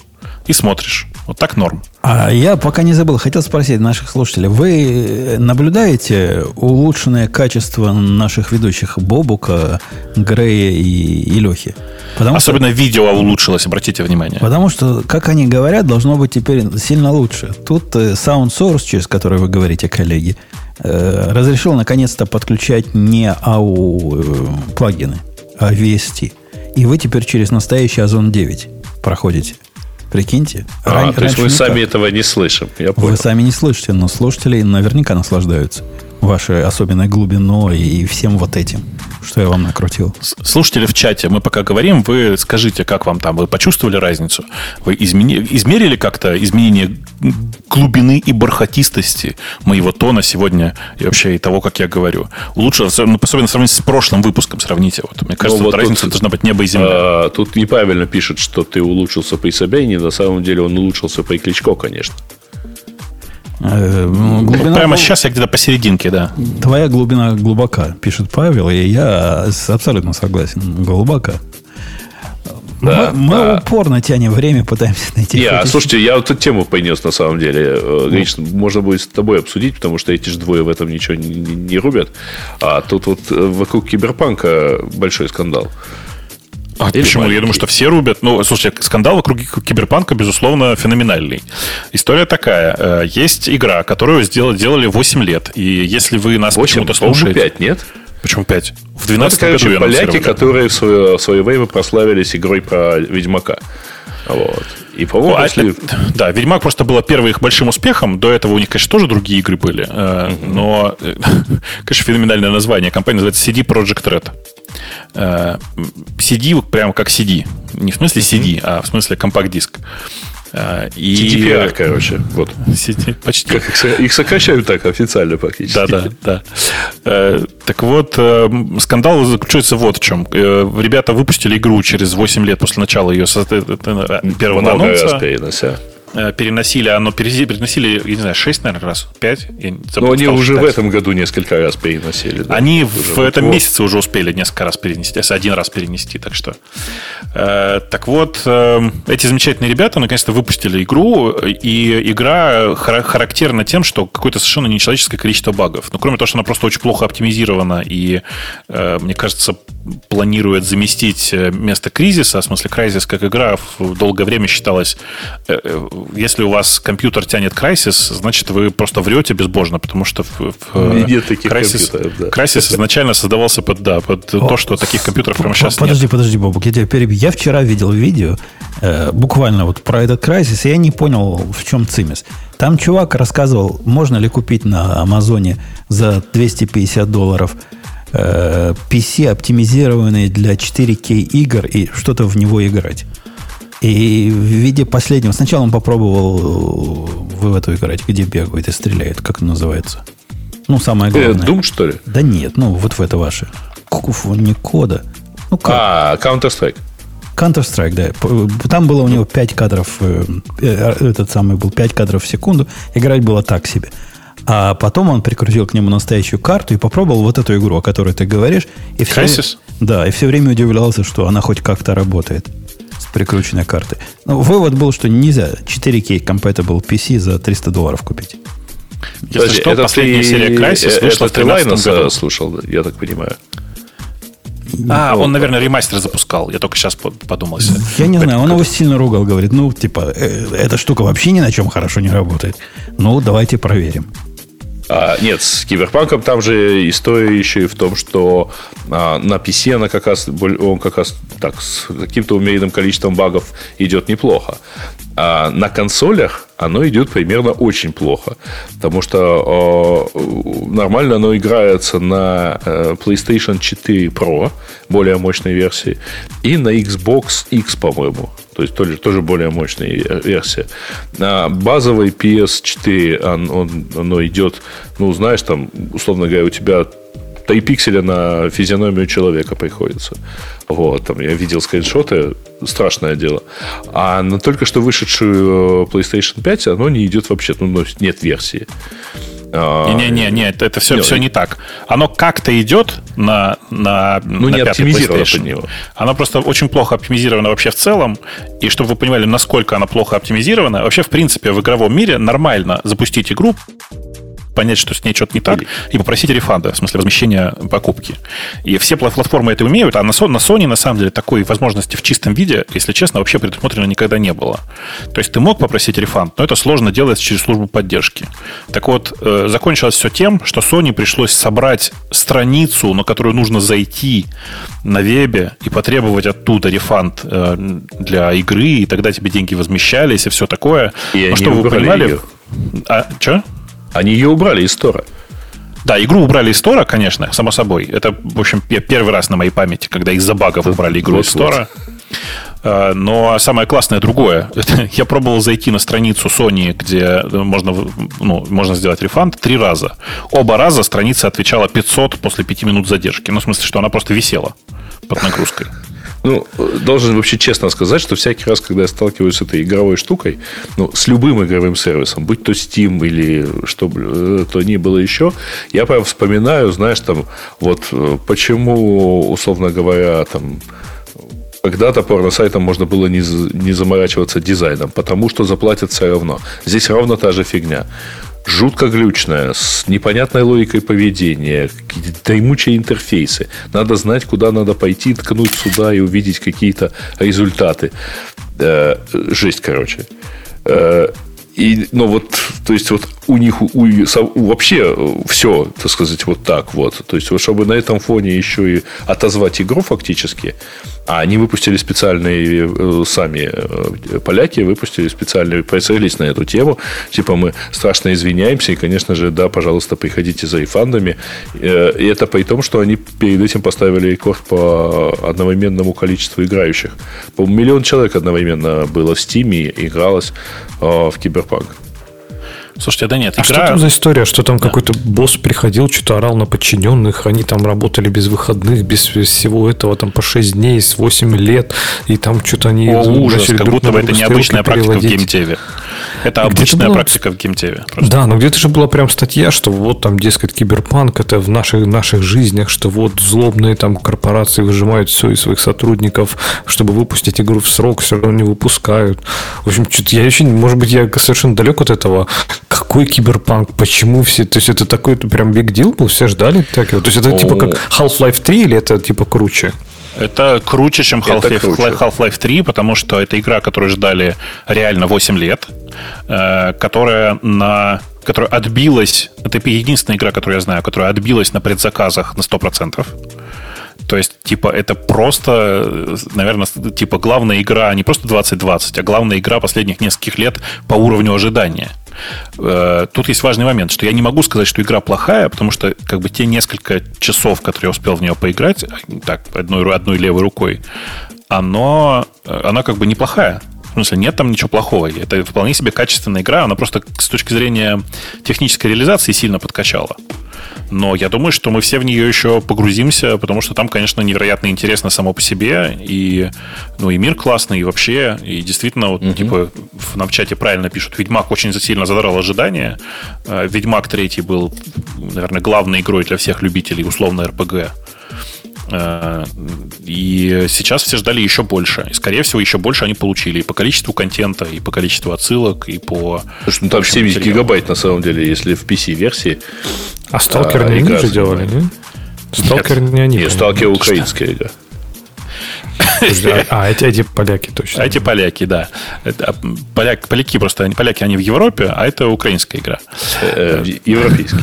и смотришь. Вот так норм. А я пока не забыл, хотел спросить наших слушателей. Вы наблюдаете улучшенное качество наших ведущих Бобука, Грея и, и Лехи? Потому Особенно что, видео улучшилось, обратите внимание. Потому что, как они говорят, должно быть теперь сильно лучше. Тут э, Sound Source, через который вы говорите, коллеги, э, разрешил наконец-то подключать не AU плагины, а VST. И вы теперь через настоящий Озон 9 проходите. Прикиньте. А, Ран, то есть вы сами этого не слышим. Я понял. Вы сами не слышите, но слушатели наверняка наслаждаются. Вашей особенной глубиной и всем вот этим, что я вам накрутил. Слушатели в чате, мы пока говорим, вы скажите, как вам там, вы почувствовали разницу? Вы измени... измерили как-то изменение глубины и бархатистости моего тона сегодня и вообще и того, как я говорю? Улучшилось, ну, особенно сравнить с прошлым выпуском, сравните. Вот, мне кажется, ну, вот разница тут, должна быть небо и земля. А, тут неправильно пишет, что ты улучшился при Собянине, на самом деле он улучшился при Кличко, конечно. Э, ну, глубина Прямо сейчас я где-то посерединке, да. Твоя глубина глубока, пишет Павел, и я абсолютно согласен. Глубока. Да, мы, да. мы упорно тянем время, пытаемся найти. Я, слушайте, я вот эту тему понес на самом деле. Э, Гриш, можно будет с тобой обсудить, потому что эти же двое в этом ничего не, не рубят. А тут вот э, вокруг киберпанка большой скандал. А Или почему? Маленький. Я думаю, что все рубят. Ну, слушайте, скандал вокруг киберпанка, безусловно, феноменальный. История такая. Э, есть игра, которую сделали, делали 8 лет. И если вы нас почему-то слушаете... 5, нет? Почему 5? В 12 ну, году поляки, которые в свое, в свое время прославились игрой про Ведьмака. Вот. И, по-моему, ну, после... Да, Ведьмак просто было первым их большим успехом. До этого у них, конечно, тоже другие игры были. Mm-hmm. Но, э, конечно, феноменальное название. Компания называется CD Project Red. CD прямо как CD. Не в смысле CD, а в смысле компакт-диск. А, и... TTPR, короче. Вот. Почти. Как их, их сокращают так официально практически. Да, да, да. Э, так вот, э, скандал заключается вот в чем. Э, ребята выпустили игру через 8 лет после начала ее первого Много анонса. Раз. Э, переносили, оно переносили, я не знаю, 6, наверное, раз, 5. Но они уже считать. в этом году несколько раз переносили. Да? Они уже в этом вот. месяце уже успели несколько раз перенести, один раз перенести, так что. Э, так вот, э, эти замечательные ребята наконец-то выпустили игру, и игра характерна тем, что какое-то совершенно нечеловеческое количество багов. Ну, кроме того, что она просто очень плохо оптимизирована и, э, мне кажется, планирует заместить э, место кризиса, в смысле, кризис как игра в долгое время считалась э, если у вас компьютер тянет Crysis, значит, вы просто врете безбожно, потому что в, в нет таких Crysis, да. Crysis изначально создавался под, да, под О, то, что таких компьютеров прямо сейчас подожди, нет. Подожди, подожди, Бобук, я тебя перебью. Я вчера видел видео, э, буквально вот про этот Crysis, и я не понял, в чем цимис. Там чувак рассказывал, можно ли купить на Амазоне за 250 долларов э, PC, оптимизированные для 4К игр, и что-то в него играть. И в виде последнего... Сначала он попробовал в эту играть, где бегает и стреляет, как называется. Ну, самое э, главное. Doom, что ли? Да нет, ну, вот в это ваше. Не кода. Ну, как? А, Counter-Strike. Counter-Strike, да. Там было у него 5 кадров, э, э, этот самый был 5 кадров в секунду. Играть было так себе. А потом он прикрутил к нему настоящую карту и попробовал вот эту игру, о которой ты говоришь. И все, Да, и все время удивлялся, что она хоть как-то работает прикрученной карты. Но вывод был, что нельзя 4K compatible PC за 300 долларов купить. Если Подожди, что, это последняя ты, серия Crysis вышла это в 13 году. слушал, я так понимаю. А, он, наверное, ремастер запускал. Я только сейчас подумал. Я не знаю, он его сильно ругал, говорит, ну, типа, э, эта штука вообще ни на чем хорошо не работает. Ну, давайте проверим. А, нет, с Киберпанком там же история еще и в том, что а, на PC она как раз, он как раз так, с каким-то умеренным количеством багов идет неплохо. А на консолях оно идет примерно очень плохо. Потому что э, нормально оно играется на э, PlayStation 4 Pro, более мощной версии, и на Xbox X, по-моему. То есть тоже, тоже более мощная версия. На базовой PS4 он, он, оно идет, ну, знаешь, там, условно говоря, у тебя 3 пикселя на физиономию человека приходится. Вот, там я видел скриншоты, страшное дело. А на только что вышедшую э, PlayStation 5 оно не идет вообще, ну, нет версии. Не-не-не, не, это, это все, не, все не так. Оно как-то идет на, на, ну, на не оптимизировано под него. Оно просто очень плохо оптимизировано вообще в целом. И чтобы вы понимали, насколько оно плохо оптимизировано, вообще, в принципе, в игровом мире нормально запустить игру, понять, что с ней что-то не так, и попросить рефанда, в смысле возмещения покупки. И все платформы это умеют, а на Sony, на самом деле, такой возможности в чистом виде, если честно, вообще предусмотрено никогда не было. То есть ты мог попросить рефанд, но это сложно делать через службу поддержки. Так вот, э, закончилось все тем, что Sony пришлось собрать страницу, на которую нужно зайти на вебе и потребовать оттуда рефанд э, для игры, и тогда тебе деньги возмещались и все такое. И а чтобы вы понимали... Ее. А, что? Они ее убрали из стора. Да, игру убрали из стора, конечно, само собой. Это, в общем, первый раз на моей памяти, когда из-за багов убрали игру из стора. А, но самое классное другое. Я пробовал зайти на страницу Sony, где можно, ну, можно сделать рефанд три раза. Оба раза страница отвечала 500 после 5 минут задержки. Ну, в смысле, что она просто висела под нагрузкой. Ну, должен вообще честно сказать, что всякий раз, когда я сталкиваюсь с этой игровой штукой, ну, с любым игровым сервисом, будь то Steam или что э, то ни было еще, я прям вспоминаю, знаешь, там, вот э, почему, условно говоря, там, когда-то порно-сайтам можно было не, не заморачиваться дизайном, потому что заплатят все равно. Здесь ровно та же фигня жутко глючная, с непонятной логикой поведения, какие-то дремучие интерфейсы. Надо знать, куда надо пойти, ткнуть сюда и увидеть какие-то результаты. Э, жесть, короче. Э, и, ну вот, то есть вот у них у, у, вообще все, так сказать, вот так вот. То есть, вот, чтобы на этом фоне еще и отозвать игру фактически, а они выпустили специальные э, сами э, поляки, выпустили специальный пресс-релиз на эту тему. Типа мы страшно извиняемся, и, конечно же, да, пожалуйста, приходите за рефандами. Э, и это при том, что они перед этим поставили рекорд по одновременному количеству играющих. По миллион человек одновременно было в Стиме игралось в Киберпанк. Слушайте, да нет, а игра... что там за история, что там да. какой-то босс приходил, что-то орал на подчиненных, они там работали без выходных, без всего этого, там по 6 дней, с 8 лет, и там что-то они... О, ужас, как будто бы это необычная практика в геймдеве. Это обычная была... практика в геймдеве. Просто. Да, но где-то же была прям статья, что вот там, дескать, киберпанк, это в наших, наших жизнях, что вот злобные там корпорации выжимают все из своих сотрудников, чтобы выпустить игру в срок, все равно не выпускают. В общем, что-то я еще, может быть, я совершенно далек от этого какой киберпанк, почему все, то есть это такой прям big deal был, все ждали так То есть это типа как Half-Life 3 или это типа круче? Это круче, чем Half-Life, Half-Life 3, потому что это игра, которую ждали реально 8 лет, э, которая на которая отбилась, это единственная игра, которую я знаю, которая отбилась на предзаказах на 100%. То есть, типа, это просто, наверное, типа, главная игра, не просто 2020, а главная игра последних нескольких лет по уровню ожидания. Э, тут есть важный момент, что я не могу сказать, что игра плохая, потому что как бы те несколько часов, которые я успел в нее поиграть, так, одной, одной левой рукой, оно, она как бы неплохая. В смысле, нет там ничего плохого. Это вполне себе качественная игра. Она просто с точки зрения технической реализации сильно подкачала. Но я думаю, что мы все в нее еще погрузимся, потому что там, конечно, невероятно интересно само по себе. И, ну, и мир классный, и вообще. И действительно, вот, угу. типа, нам в чате правильно пишут, Ведьмак очень сильно задрал ожидания. Ведьмак третий был, наверное, главной игрой для всех любителей условно РПГ. Э, и сейчас все ждали еще больше. И, скорее всего, еще больше они получили и по количеству контента, и по количеству отсылок, и по... Слушай, ну там 70 материалу. гигабайт, на самом деле, если в PC-версии. А Сталкер а, не они же делали, не? Сталкер не они. Нет, Сталкер украинская игра. А, эти, эти поляки точно. А эти поляки, да. Это, а, поляк, поляки просто, они, поляки, они в Европе, а это украинская игра. Э, европейские.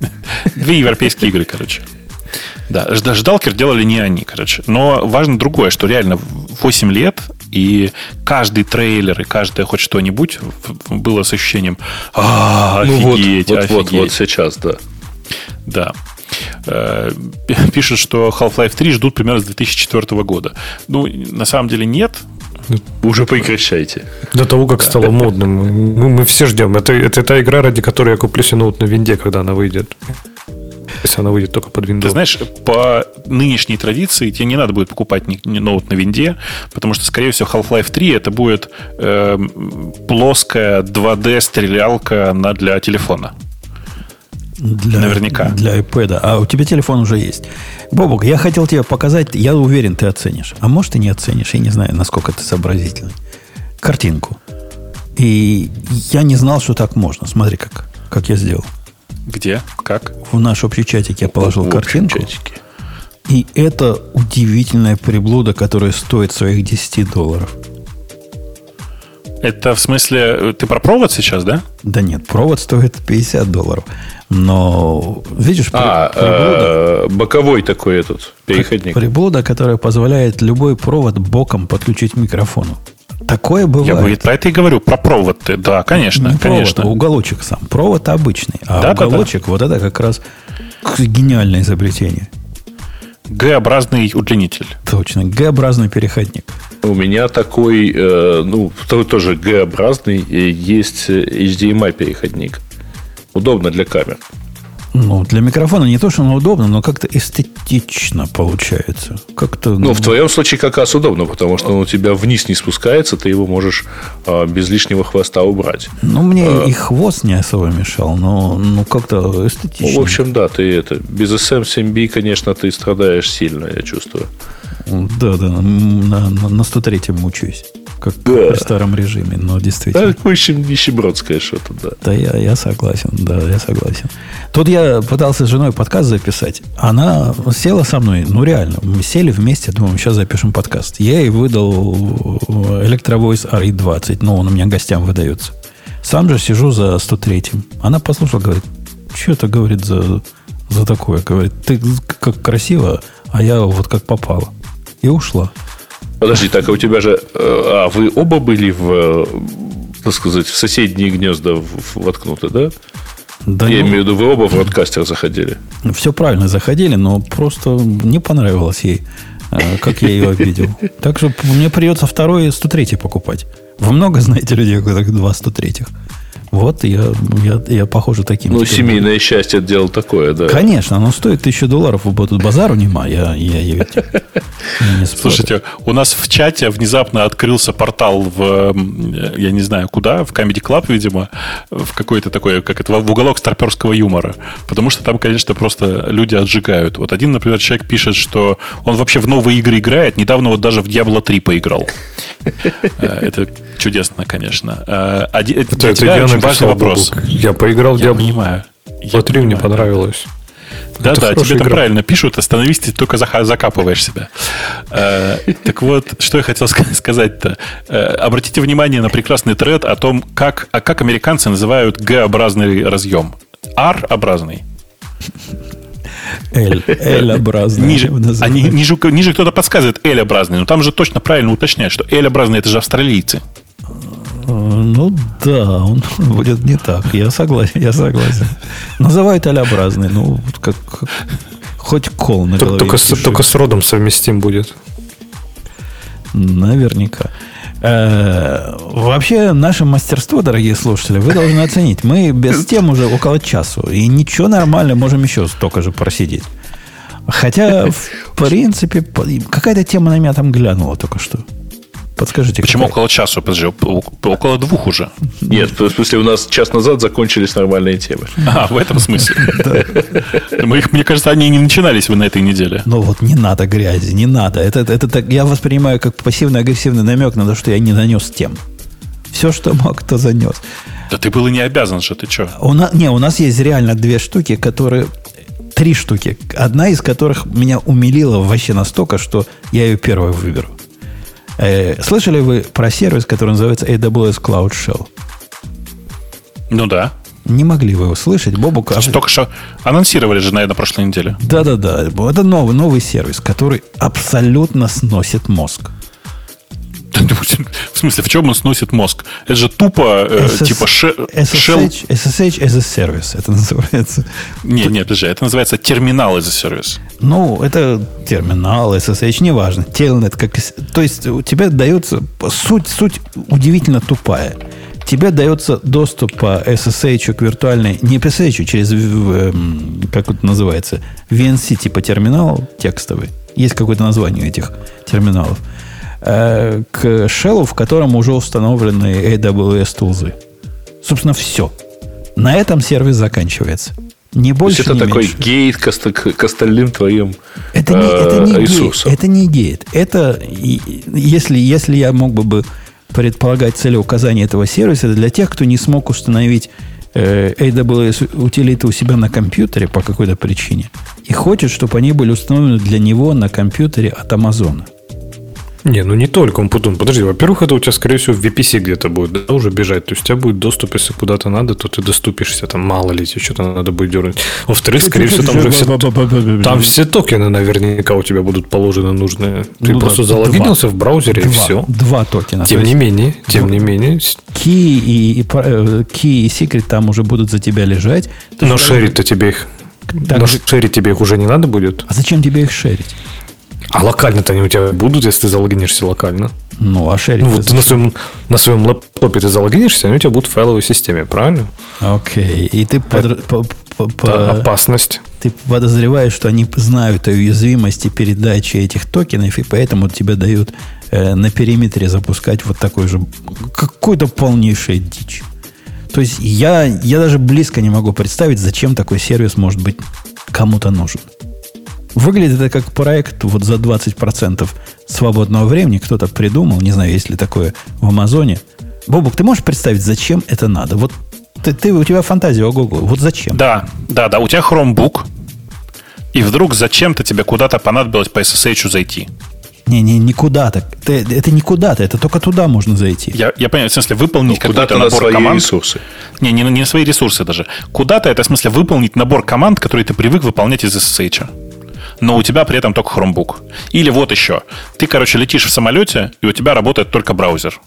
Две европейские игры, короче. Да, Ждалкер делали не они, короче. Но важно другое, что реально 8 лет, и каждый трейлер, и каждое хоть что-нибудь было с ощущением «А, ну офигеть, вот, вот, вот, вот сейчас, да. Да. Э, пишут, что Half-Life 3 ждут примерно с 2004 года. Ну, на самом деле нет, уже прекращайте. До того, как стало модным. Мы, мы все ждем. Это, это та игра, ради которой я куплю себе ноут на винде, когда она выйдет. Если она выйдет только под Windows. Ты знаешь, по нынешней традиции тебе не надо будет покупать ни, ни ноут на винде, потому что, скорее всего, Half-Life 3 это будет э, плоская 2D-стрелялка на, для телефона. Для, Наверняка. Для iPad. А у тебя телефон уже есть. Бобок, я хотел тебе показать, я уверен, ты оценишь. А может, и не оценишь. Я не знаю, насколько ты сообразительный. Картинку. И я не знал, что так можно. Смотри, как, как я сделал. Где? Как? В наш общий чатик я положил в картинку. Чатике. И это удивительное приблуда, которое стоит своих 10 долларов. Это в смысле, ты про провод сейчас, да? Да нет, провод стоит 50 долларов. Но, видишь, а, приблуда... Э, боковой такой этот переходник. Приблуда, которая позволяет любой провод боком подключить к микрофону. Такое Я бывает. бы про это и говорю, про провод. ты. Да, конечно, Не конечно. провод, уголочек сам. Провод обычный. А Да-да-да. уголочек, вот это как раз гениальное изобретение. Г-образный удлинитель. Точно. Г-образный переходник. У меня такой, э, ну, второй тоже Г-образный, есть э, HDMI переходник. Удобно для камер. Ну, для микрофона не то, что оно удобно, но как-то эстетично получается. Как-то... Ну, в твоем случае как раз удобно, потому что он у тебя вниз не спускается, ты его можешь а, без лишнего хвоста убрать. Ну, мне и хвост не особо мешал, но ну, как-то эстетично. Ну, в общем, да, ты это без SM7B, конечно, ты страдаешь сильно, я чувствую. Да, да, на, на, на 103-м мучаюсь. Как Да. в старом режиме, но действительно. Да, в общем, нищебродское что-то, да. Да, я, я согласен, да, я согласен. Тут я пытался с женой подкаст записать. Она села со мной, ну реально, мы сели вместе, думаем, сейчас запишем подкаст. Я ей выдал электровойс RE20, ну, он у меня гостям выдается. Сам же сижу за 103-м. Она послушала, говорит, что это, говорит, за, за такое? Говорит, ты как красиво, а я вот как попало. И ушла. Подожди, так а у тебя же... э, А, вы оба были в, э, так сказать, в соседние гнезда воткнуты, да? Да Я ну, имею в виду, вы оба в бродкастер заходили. Все правильно заходили, но просто не понравилось ей, э, как я ее обидел. Так что мне придется второй 103 покупать. Вы много знаете людей, у которых два 103 Вот я, я, я похоже таким. Ну, семейное счастье дело такое, да. Конечно, оно стоит тысячу долларов, вот тут базару нема, я, я, я ведь не спорю. Слушайте, у нас в чате внезапно открылся портал в, я не знаю куда, в Comedy Club, видимо, в какой-то такой, как это, в уголок старперского юмора. Потому что там, конечно, просто люди отжигают. Вот один, например, человек пишет, что он вообще в новые игры играет. Недавно вот даже в Diablo 3 поиграл. Э, Это чудесно, конечно. Э, один- Это, это очень важный вопрос. Бобук. Я поиграл в Я Diablo понимаю. Я 3, мне понравилось. Да, Это да, тебе там игра. правильно пишут, остановись, ты только закапываешь себя. Э, Так вот, что я хотел ска- сказать-то. Э, Обратите внимание на прекрасный тред о том, как, а как американцы называют Г-образный разъем. R-образный. L, L-образный. Ниже, они, ниже, ниже кто-то подсказывает L-образный, но там же точно правильно уточняют, что L-образный это же австралийцы. Э, Ну да, он будет не так. Я согласен, я согласен. Называют алябразный, ну, как, как- хоть кол на Только, голове. только, только с родом совместим будет. Наверняка. Э, Вообще, наше мастерство, дорогие слушатели, вы должны оценить. Мы без тем уже около часу. И ничего нормально, можем еще столько же просидеть. Хотя, в принципе, какая-то тема на меня там глянула только что. Подскажите. Почему какая? около часу? Подожди, около двух уже. Нет, в смысле, у нас час назад закончились нормальные темы. А, в этом смысле. Мы их, мне кажется, они не начинались вы на этой неделе. Ну вот не надо грязи, не надо. Это, это так, я воспринимаю как пассивно-агрессивный намек на то, что я не нанес тем. Все, что мог, то занес. Да ты был и не обязан же, ты что? У нас, не, у нас есть реально две штуки, которые... Три штуки. Одна из которых меня умилила вообще настолько, что я ее первой выберу. Э, слышали вы про сервис, который называется AWS Cloud Shell? Ну да. Не могли вы его слышать? Бобук, а- Только что анонсировали же, наверное, на прошлой неделе. Да-да-да. Это новый, новый сервис, который абсолютно сносит мозг. В смысле, в чем он сносит мозг? Это же тупо, э, SS типа, ше- shell... SSH, SSH as a service это называется. Нет, нет, подожди, это называется терминал as a сервис. Ну, это терминал, SSH, неважно. Телнет, как... То есть у тебя дается... Суть, суть удивительно тупая. Тебе дается доступ по SSH к виртуальной... Не SSH, через... в- эм, Как это называется? VNC типа терминал текстовый. Есть какое-то название у этих терминалов. Э, К shell, в котором уже установлены AWS тулзы. Собственно, все. На этом сервис заканчивается. Не То больше, есть это не такой меньше. гейт к, к остальным твоим Это не, э, это не гейт. ресурсам. Это не гейт. Это, если, если я мог бы, бы предполагать целеуказание этого сервиса, это для тех, кто не смог установить э, AWS утилиты у себя на компьютере по какой-то причине и хочет, чтобы они были установлены для него на компьютере от Амазона. Не, ну не только Умпутун. Подожди, во-первых, это у тебя, скорее всего, в VPC где-то будет да, уже бежать. То есть у тебя будет доступ, если куда-то надо, то ты доступишься, там мало ли тебе что-то надо будет дернуть. Во-вторых, скорее всего, там уже все, там все токены наверняка у тебя будут положены нужные. Ты Ну просто да, залогинился в браузере и Два, все. два токена. Тем не менее, тем не менее, Key и, и, э, key и секрет там уже будут за тебя лежать. Ты но шерить-то тебе их... Так но же- шерить тебе их уже не надо будет. А зачем тебе их шерить? А локально-то они у тебя будут, если ты залогинишься локально. Ну, а шерить... Ну, вот ты на своем, на своем лэптопе ты залогинишься, они у тебя будут в файловой системе, правильно? Окей. И ты, подр- по- по- по- Да, опасность. ты подозреваешь, что они знают о уязвимости передачи этих токенов, и поэтому тебе дают э, на периметре запускать вот такой же... Какую-то полнейшая дичь. То есть я, я даже близко не могу представить, зачем такой сервис может быть кому-то нужен. Выглядит это как проект вот за 20% свободного времени кто-то придумал, не знаю, есть ли такое в Амазоне. Бобук, ты можешь представить, зачем это надо? Вот ты, ты- у тебя фантазия ого Вот зачем? Да, да, да. У тебя Chromebook, и вдруг зачем-то тебе куда-то понадобилось по SSH зайти. Не, не, не куда-то. Ты- это не куда-то, это только туда можно зайти. Я, я понимаю, в смысле, выполнить Куда-то какой-то на набор свои команд. ресурсы. Не, не, на- не на свои ресурсы даже. Куда-то это, в смысле, выполнить набор команд, которые ты привык выполнять из SSH. Но у тебя при этом только Chromebook. Или вот еще. Ты, короче, летишь в самолете, и у тебя работает только браузер.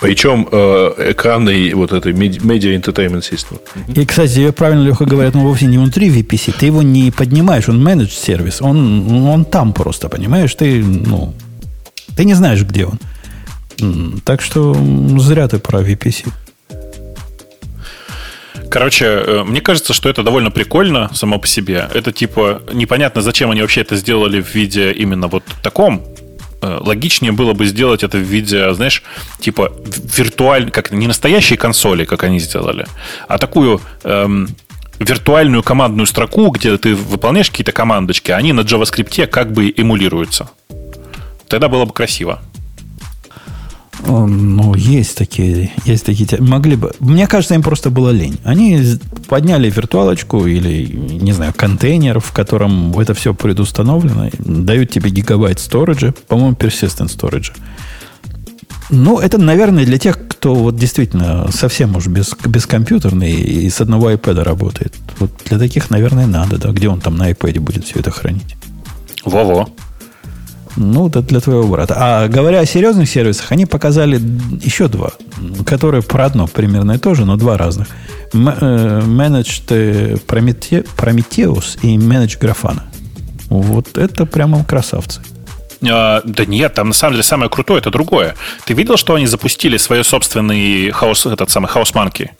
Причем э, экранный вот этой Media Entertainment System. И, кстати, тебе правильно, Леха, говорят, ну, вовсе не внутри VPC. Ты его не поднимаешь, он менедж сервис. Он, он там просто, понимаешь? Ты, ну, ты не знаешь, где он. Так что зря ты про VPC. Короче, э, мне кажется, что это довольно прикольно само по себе. Это типа непонятно, зачем они вообще это сделали в виде именно вот таком. Э, Логичнее было бы сделать это в виде, знаешь, типа виртуальной, как не настоящей консоли, как они сделали, а такую эм, виртуальную командную строку, где ты выполняешь какие-то командочки, а они на JavaScript как бы эмулируются. Тогда было бы красиво. Ну, есть такие, есть такие. Могли бы. Мне кажется, им просто было лень. Они подняли виртуалочку или, не знаю, контейнер, в котором это все предустановлено, дают тебе гигабайт сториджа, по-моему, persistent storage. Ну, это, наверное, для тех, кто вот действительно совсем уж без, бескомпьютерный и с одного iPad работает. Вот для таких, наверное, надо, да, где он там на iPad будет все это хранить. Во-во. Ну, это для твоего брата. А говоря о серьезных сервисах, они показали еще два, которые про одно примерно и то же, но два разных. М- э, Managed э, Promethe- Prometheus и Managed Grafana. Вот это прямо красавцы. А, Да нет, там на самом деле самое крутое это другое. Ты видел, что они запустили свой собственный хаос, этот самый хаос Monkey?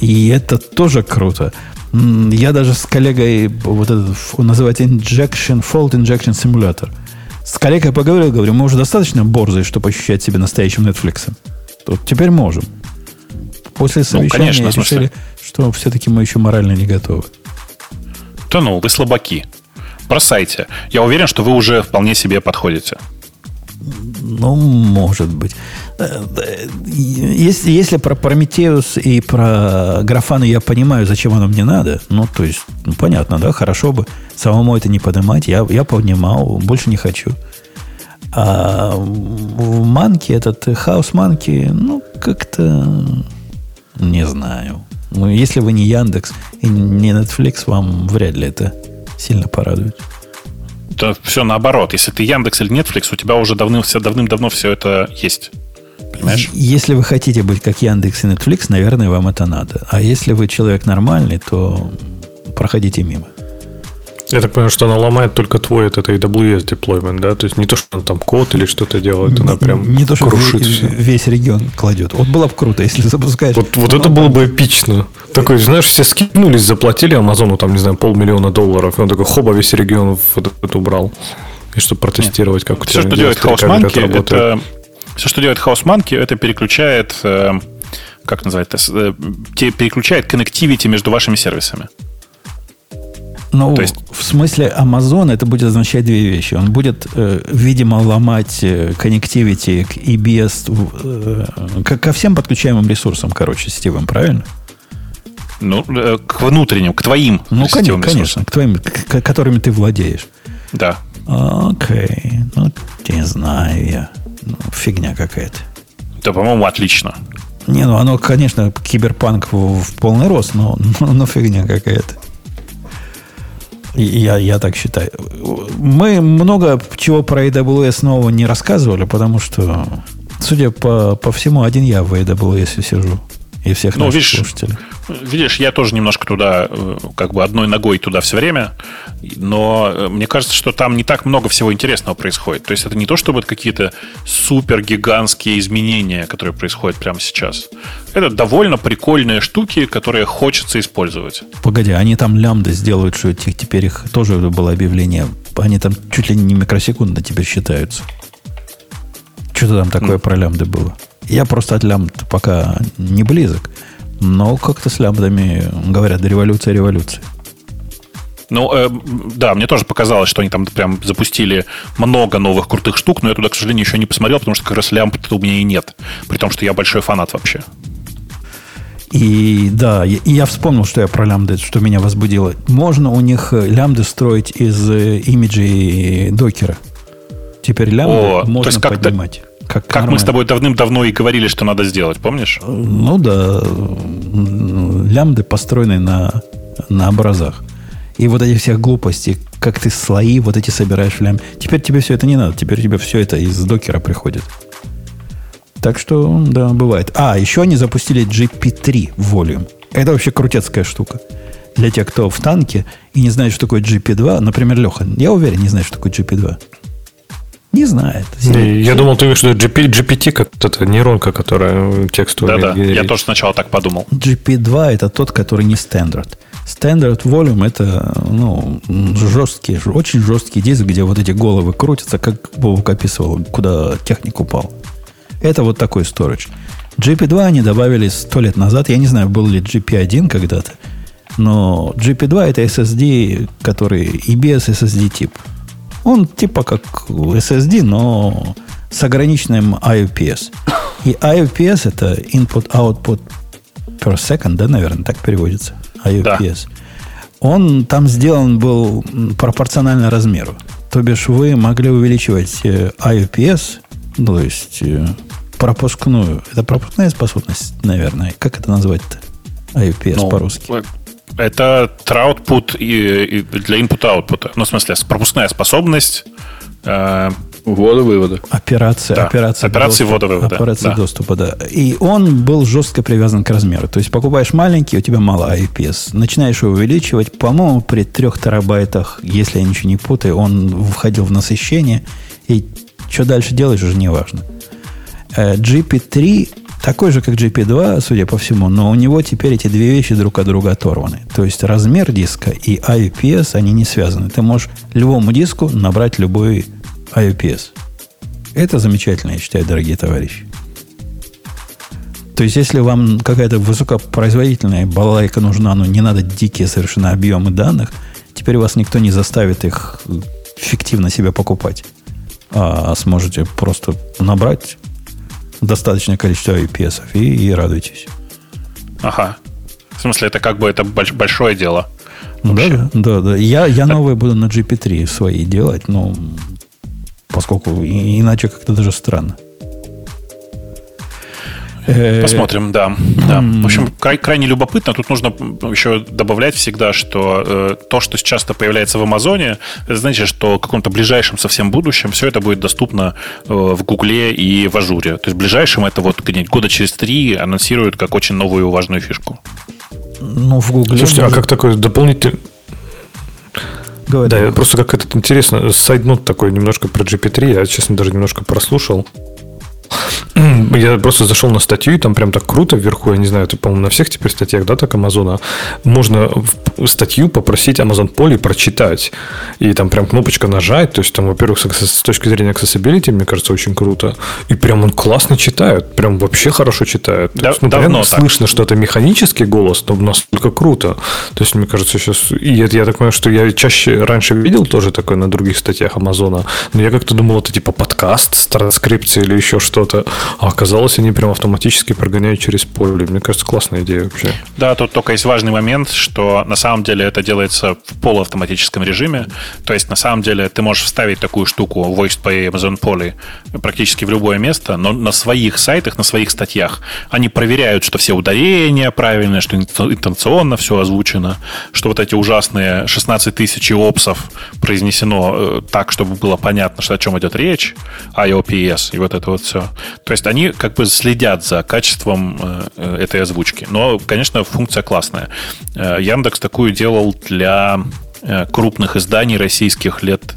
И это тоже круто. Я даже с коллегой, вот этот, называется Injection, Fault Injection Simulator. С коллегой поговорил, говорю, мы уже достаточно борзые, чтобы ощущать себя настоящим Netflix. Тут теперь можем. После совещания конечно, в смысле. решили, что все-таки мы еще морально не готовы. Да ну, вы слабаки. Бросайте. Я уверен, что вы уже вполне себе подходите. Ну, может быть. Э, э, Если, если про Прометеус и про Графаны я понимаю, зачем оно мне надо, ну, то есть, ну, понятно, да, хорошо бы самому это не поднимать, я, я поднимал, больше не хочу. А в Манке, этот Хаус Манки, ну, как-то не знаю. Ну, если вы не Яндекс и не Netflix, вам вряд ли это сильно порадует. Это все наоборот. Если ты Яндекс или Netflix, у тебя уже давным, давным-давно все это есть. Понимаешь? Если вы хотите быть как Яндекс и Netflix, наверное, вам это надо. А если вы человек нормальный, то проходите мимо. Я так понимаю, что она ломает только твой этот AWS deployment, да? То есть не то, что он там код или что-то делает, она прям не то, что крушит ве- все. весь регион кладет. Вот было бы круто, если запускаешь. Вот, вот это было бы эпично. Такой, знаешь, все скинулись, заплатили Амазону, там, не знаю, полмиллиона долларов. И он такой, хоба, весь регион вот это убрал. И чтобы протестировать, как у тебя Все, что делает работает. это все, что делает Monkey, это переключает, э, как называется, э, переключает connectivity между вашими сервисами. Ну, то есть- в смысле Amazon это будет означать две вещи. Он будет, э, видимо, ломать э, connectivity к EBS, э, ко, ко всем подключаемым ресурсам, короче, сетевым, правильно? Ну, э, к внутренним, к твоим Ну, конечно, ресурсам. к твоим, к- которыми ты владеешь. Да. Окей. Ну, не знаю я. Ну, фигня какая-то. Да, по-моему, отлично. Не, ну оно, конечно, киберпанк в, в полный рост, но, но, но фигня какая-то. Я, я так считаю. Мы много чего про AWS нового не рассказывали, потому что, судя по, по всему, один я в AWS сижу. И всех ну, наших видишь, слушателей. Видишь, я тоже немножко туда, э, как бы одной ногой туда все время, но э, мне кажется, что там не так много всего интересного происходит. То есть это не то, чтобы это какие-то супер гигантские изменения, которые происходят прямо сейчас. Это довольно прикольные штуки, которые хочется использовать. Погоди, они там лямды сделают, что теперь их тоже было объявление. Они там чуть ли не микросекунды теперь считаются. Что-то там такое mm. про лямды было. Я просто от лямбд пока не близок. Но как-то с лямбдами, говорят, революция, революция. Ну, э, да, мне тоже показалось, что они там прям запустили много новых крутых штук, но я туда, к сожалению, еще не посмотрел, потому что как раз лямбд у меня и нет. При том, что я большой фанат вообще. И да, и я вспомнил, что я про лямбды, что меня возбудило. Можно у них э, лямбды строить из э, имиджей докера. Теперь лямбды О, можно поднимать. Как, как мы с тобой давным-давно и говорили, что надо сделать, помнишь? Ну да, лямбды построены на, на образах. И вот эти всех глупостей, как ты слои вот эти собираешь в лям. Теперь тебе все это не надо, теперь тебе все это из докера приходит. Так что, да, бывает. А, еще они запустили GP3 Volume. Это вообще крутецкая штука. Для тех, кто в танке и не знает, что такое GP2, например, Леха, я уверен, не знает, что такое GP2. Не знает. Не, я думал, ты говоришь, что GP, GPT как это нейронка, которая текстовую Да-да, я тоже сначала так подумал. GP2 это тот, который не стандарт. Standard Volume это ну, жесткий, очень жесткий диск, где вот эти головы крутятся, как Бобок описывал, куда техник упал. Это вот такой storage. GP2 они добавили сто лет назад. Я не знаю, был ли GP1 когда-то. Но GP2 это SSD, который EBS SSD тип. Он типа как SSD, но с ограниченным IOPS. И IOPS это Input-Output per Second, да, наверное, так переводится. IOPS. Да. Он там сделан был пропорционально размеру. То бишь вы могли увеличивать э, IOPS, ну, то есть э, пропускную. Это пропускная способность, наверное. Как это назвать-то? IOPS ну, по-русски. Это траутпут для input-output. Ну, в смысле, пропускная способность. Э, Ввода-вывода. Операция, да. операция, операции ввода-вывода. Операция да. доступа, да. И он был жестко привязан к размеру. То есть покупаешь маленький, у тебя мало IPS. Начинаешь его увеличивать. По-моему, при трех терабайтах, если я ничего не путаю, он входил в насыщение. И что дальше делаешь, уже не важно. Э, GP3 такой же, как GP2, судя по всему, но у него теперь эти две вещи друг от друга оторваны. То есть размер диска и IPS, они не связаны. Ты можешь любому диску набрать любой IPS. Это замечательно, я считаю, дорогие товарищи. То есть, если вам какая-то высокопроизводительная балалайка нужна, но не надо дикие совершенно объемы данных, теперь вас никто не заставит их фиктивно себе покупать. А сможете просто набрать достаточное количество IPS и, и радуйтесь. Ага. В смысле, это как бы это большое дело. Да, да, да. Я, я так. новые буду на GP3 свои делать, но поскольку иначе как-то даже странно. Э, Посмотрим, да. да. В общем, край, крайне любопытно. Тут нужно еще добавлять всегда, что э, то, что часто появляется в Амазоне, это значит, что в каком-то ближайшем совсем будущем все это будет доступно э, в Гугле и в Ажуре. То есть в ближайшем это вот года через три анонсируют как очень новую важную фишку. Ну, в Гугле... Слушайте, а как такой дополнительный... Говори. Да, просто как этот интересно, сайднот такой немножко про GPT, я, честно, даже немножко прослушал. Я просто зашел на статью, и там прям так круто вверху, я не знаю, это, по-моему, на всех теперь статьях, да, так Амазона, можно статью попросить Amazon Poly прочитать. И там прям кнопочка нажать, то есть там, во-первых, с точки зрения accessibility, мне кажется, очень круто. И прям он классно читает, прям вообще хорошо читает. Да, есть, ну, давно слышно, что это механический голос, но настолько круто. То есть, мне кажется, сейчас... И я, я так понимаю, что я чаще раньше видел тоже такое на других статьях Амазона, но я как-то думал, это типа подкаст с транскрипцией или еще что-то. А оказалось, они прям автоматически прогоняют через поле. Мне кажется, классная идея вообще. Да, тут только есть важный момент, что на самом деле это делается в полуавтоматическом режиме. То есть, на самом деле, ты можешь вставить такую штуку Voiced by Amazon Poly практически в любое место, но на своих сайтах, на своих статьях они проверяют, что все ударения правильные, что интенционно все озвучено, что вот эти ужасные 16 тысяч опсов произнесено э, так, чтобы было понятно, что о чем идет речь, IOPS и вот это вот все. То есть они как бы следят за качеством э, этой озвучки. Но, конечно, функция классная. Э, Яндекс такую делал для крупных изданий российских лет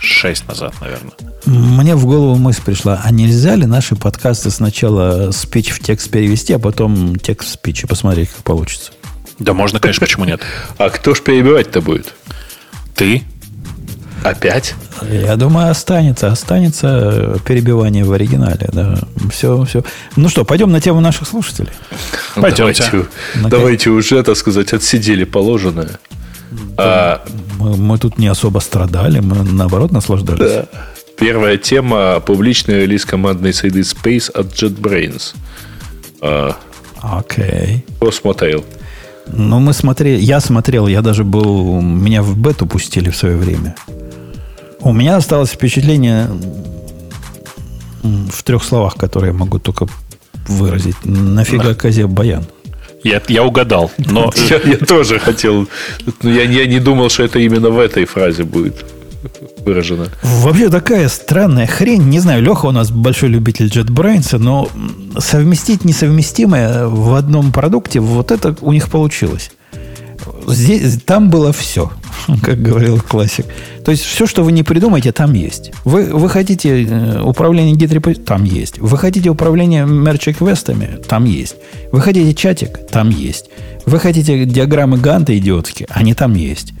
6 назад, наверное. Мне в голову мысль пришла, а нельзя ли наши подкасты сначала спич в текст перевести, а потом текст в спич и посмотреть, как получится? Да можно, конечно, почему нет? А кто ж перебивать-то будет? Ты. Опять? Я думаю, останется. Останется перебивание в оригинале. Да. Все, все. Ну что, пойдем на тему наших слушателей. Пойдемте. Давайте, давайте уже, так сказать, отсидели положенное. Да, а, мы, мы тут не особо страдали, мы наоборот наслаждались. Да. Первая тема – публичный релиз командной среды Space от JetBrains. А, Окей. Okay. Кто смотрел? Ну, мы смотрели, я смотрел, я даже был, меня в бету пустили в свое время. У меня осталось впечатление в трех словах, которые я могу только выразить. Нафига козе баян? Я, я угадал, но... Я, я тоже хотел... Я, я не думал, что это именно в этой фразе будет выражено. Вообще такая странная хрень. Не знаю, Леха у нас большой любитель JetBrains, но совместить несовместимое в одном продукте, вот это у них получилось. Здесь, там было все, как говорил классик. То есть все, что вы не придумаете, там есть. Вы, вы хотите э, управление git там есть. Вы хотите управление merge request ами, там есть. Вы хотите чатик, там есть. Вы хотите диаграммы Ганта идиотские, они там есть.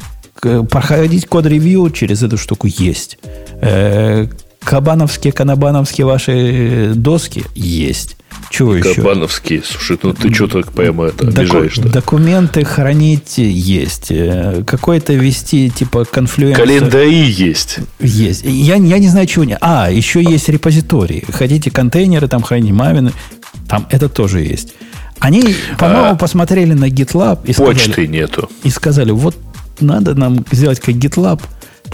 Проходить code review через эту штуку есть. Э, кабановские, канбановские ваши доски есть. Чего еще? Кабановские. Слушай, ну ты что так прямо это обижаешь-то? Документы хранить есть. Э, Какой-то вики, типа, Confluence. Календари есть. Есть. Я, я не знаю, чего не. А, еще есть репозитории. Хотите контейнеры там хранить, мамины. Там это тоже есть. Они, по-моему, а, посмотрели на GitLab и сказали... Почты нету. И сказали, вот надо нам сделать как GitLab,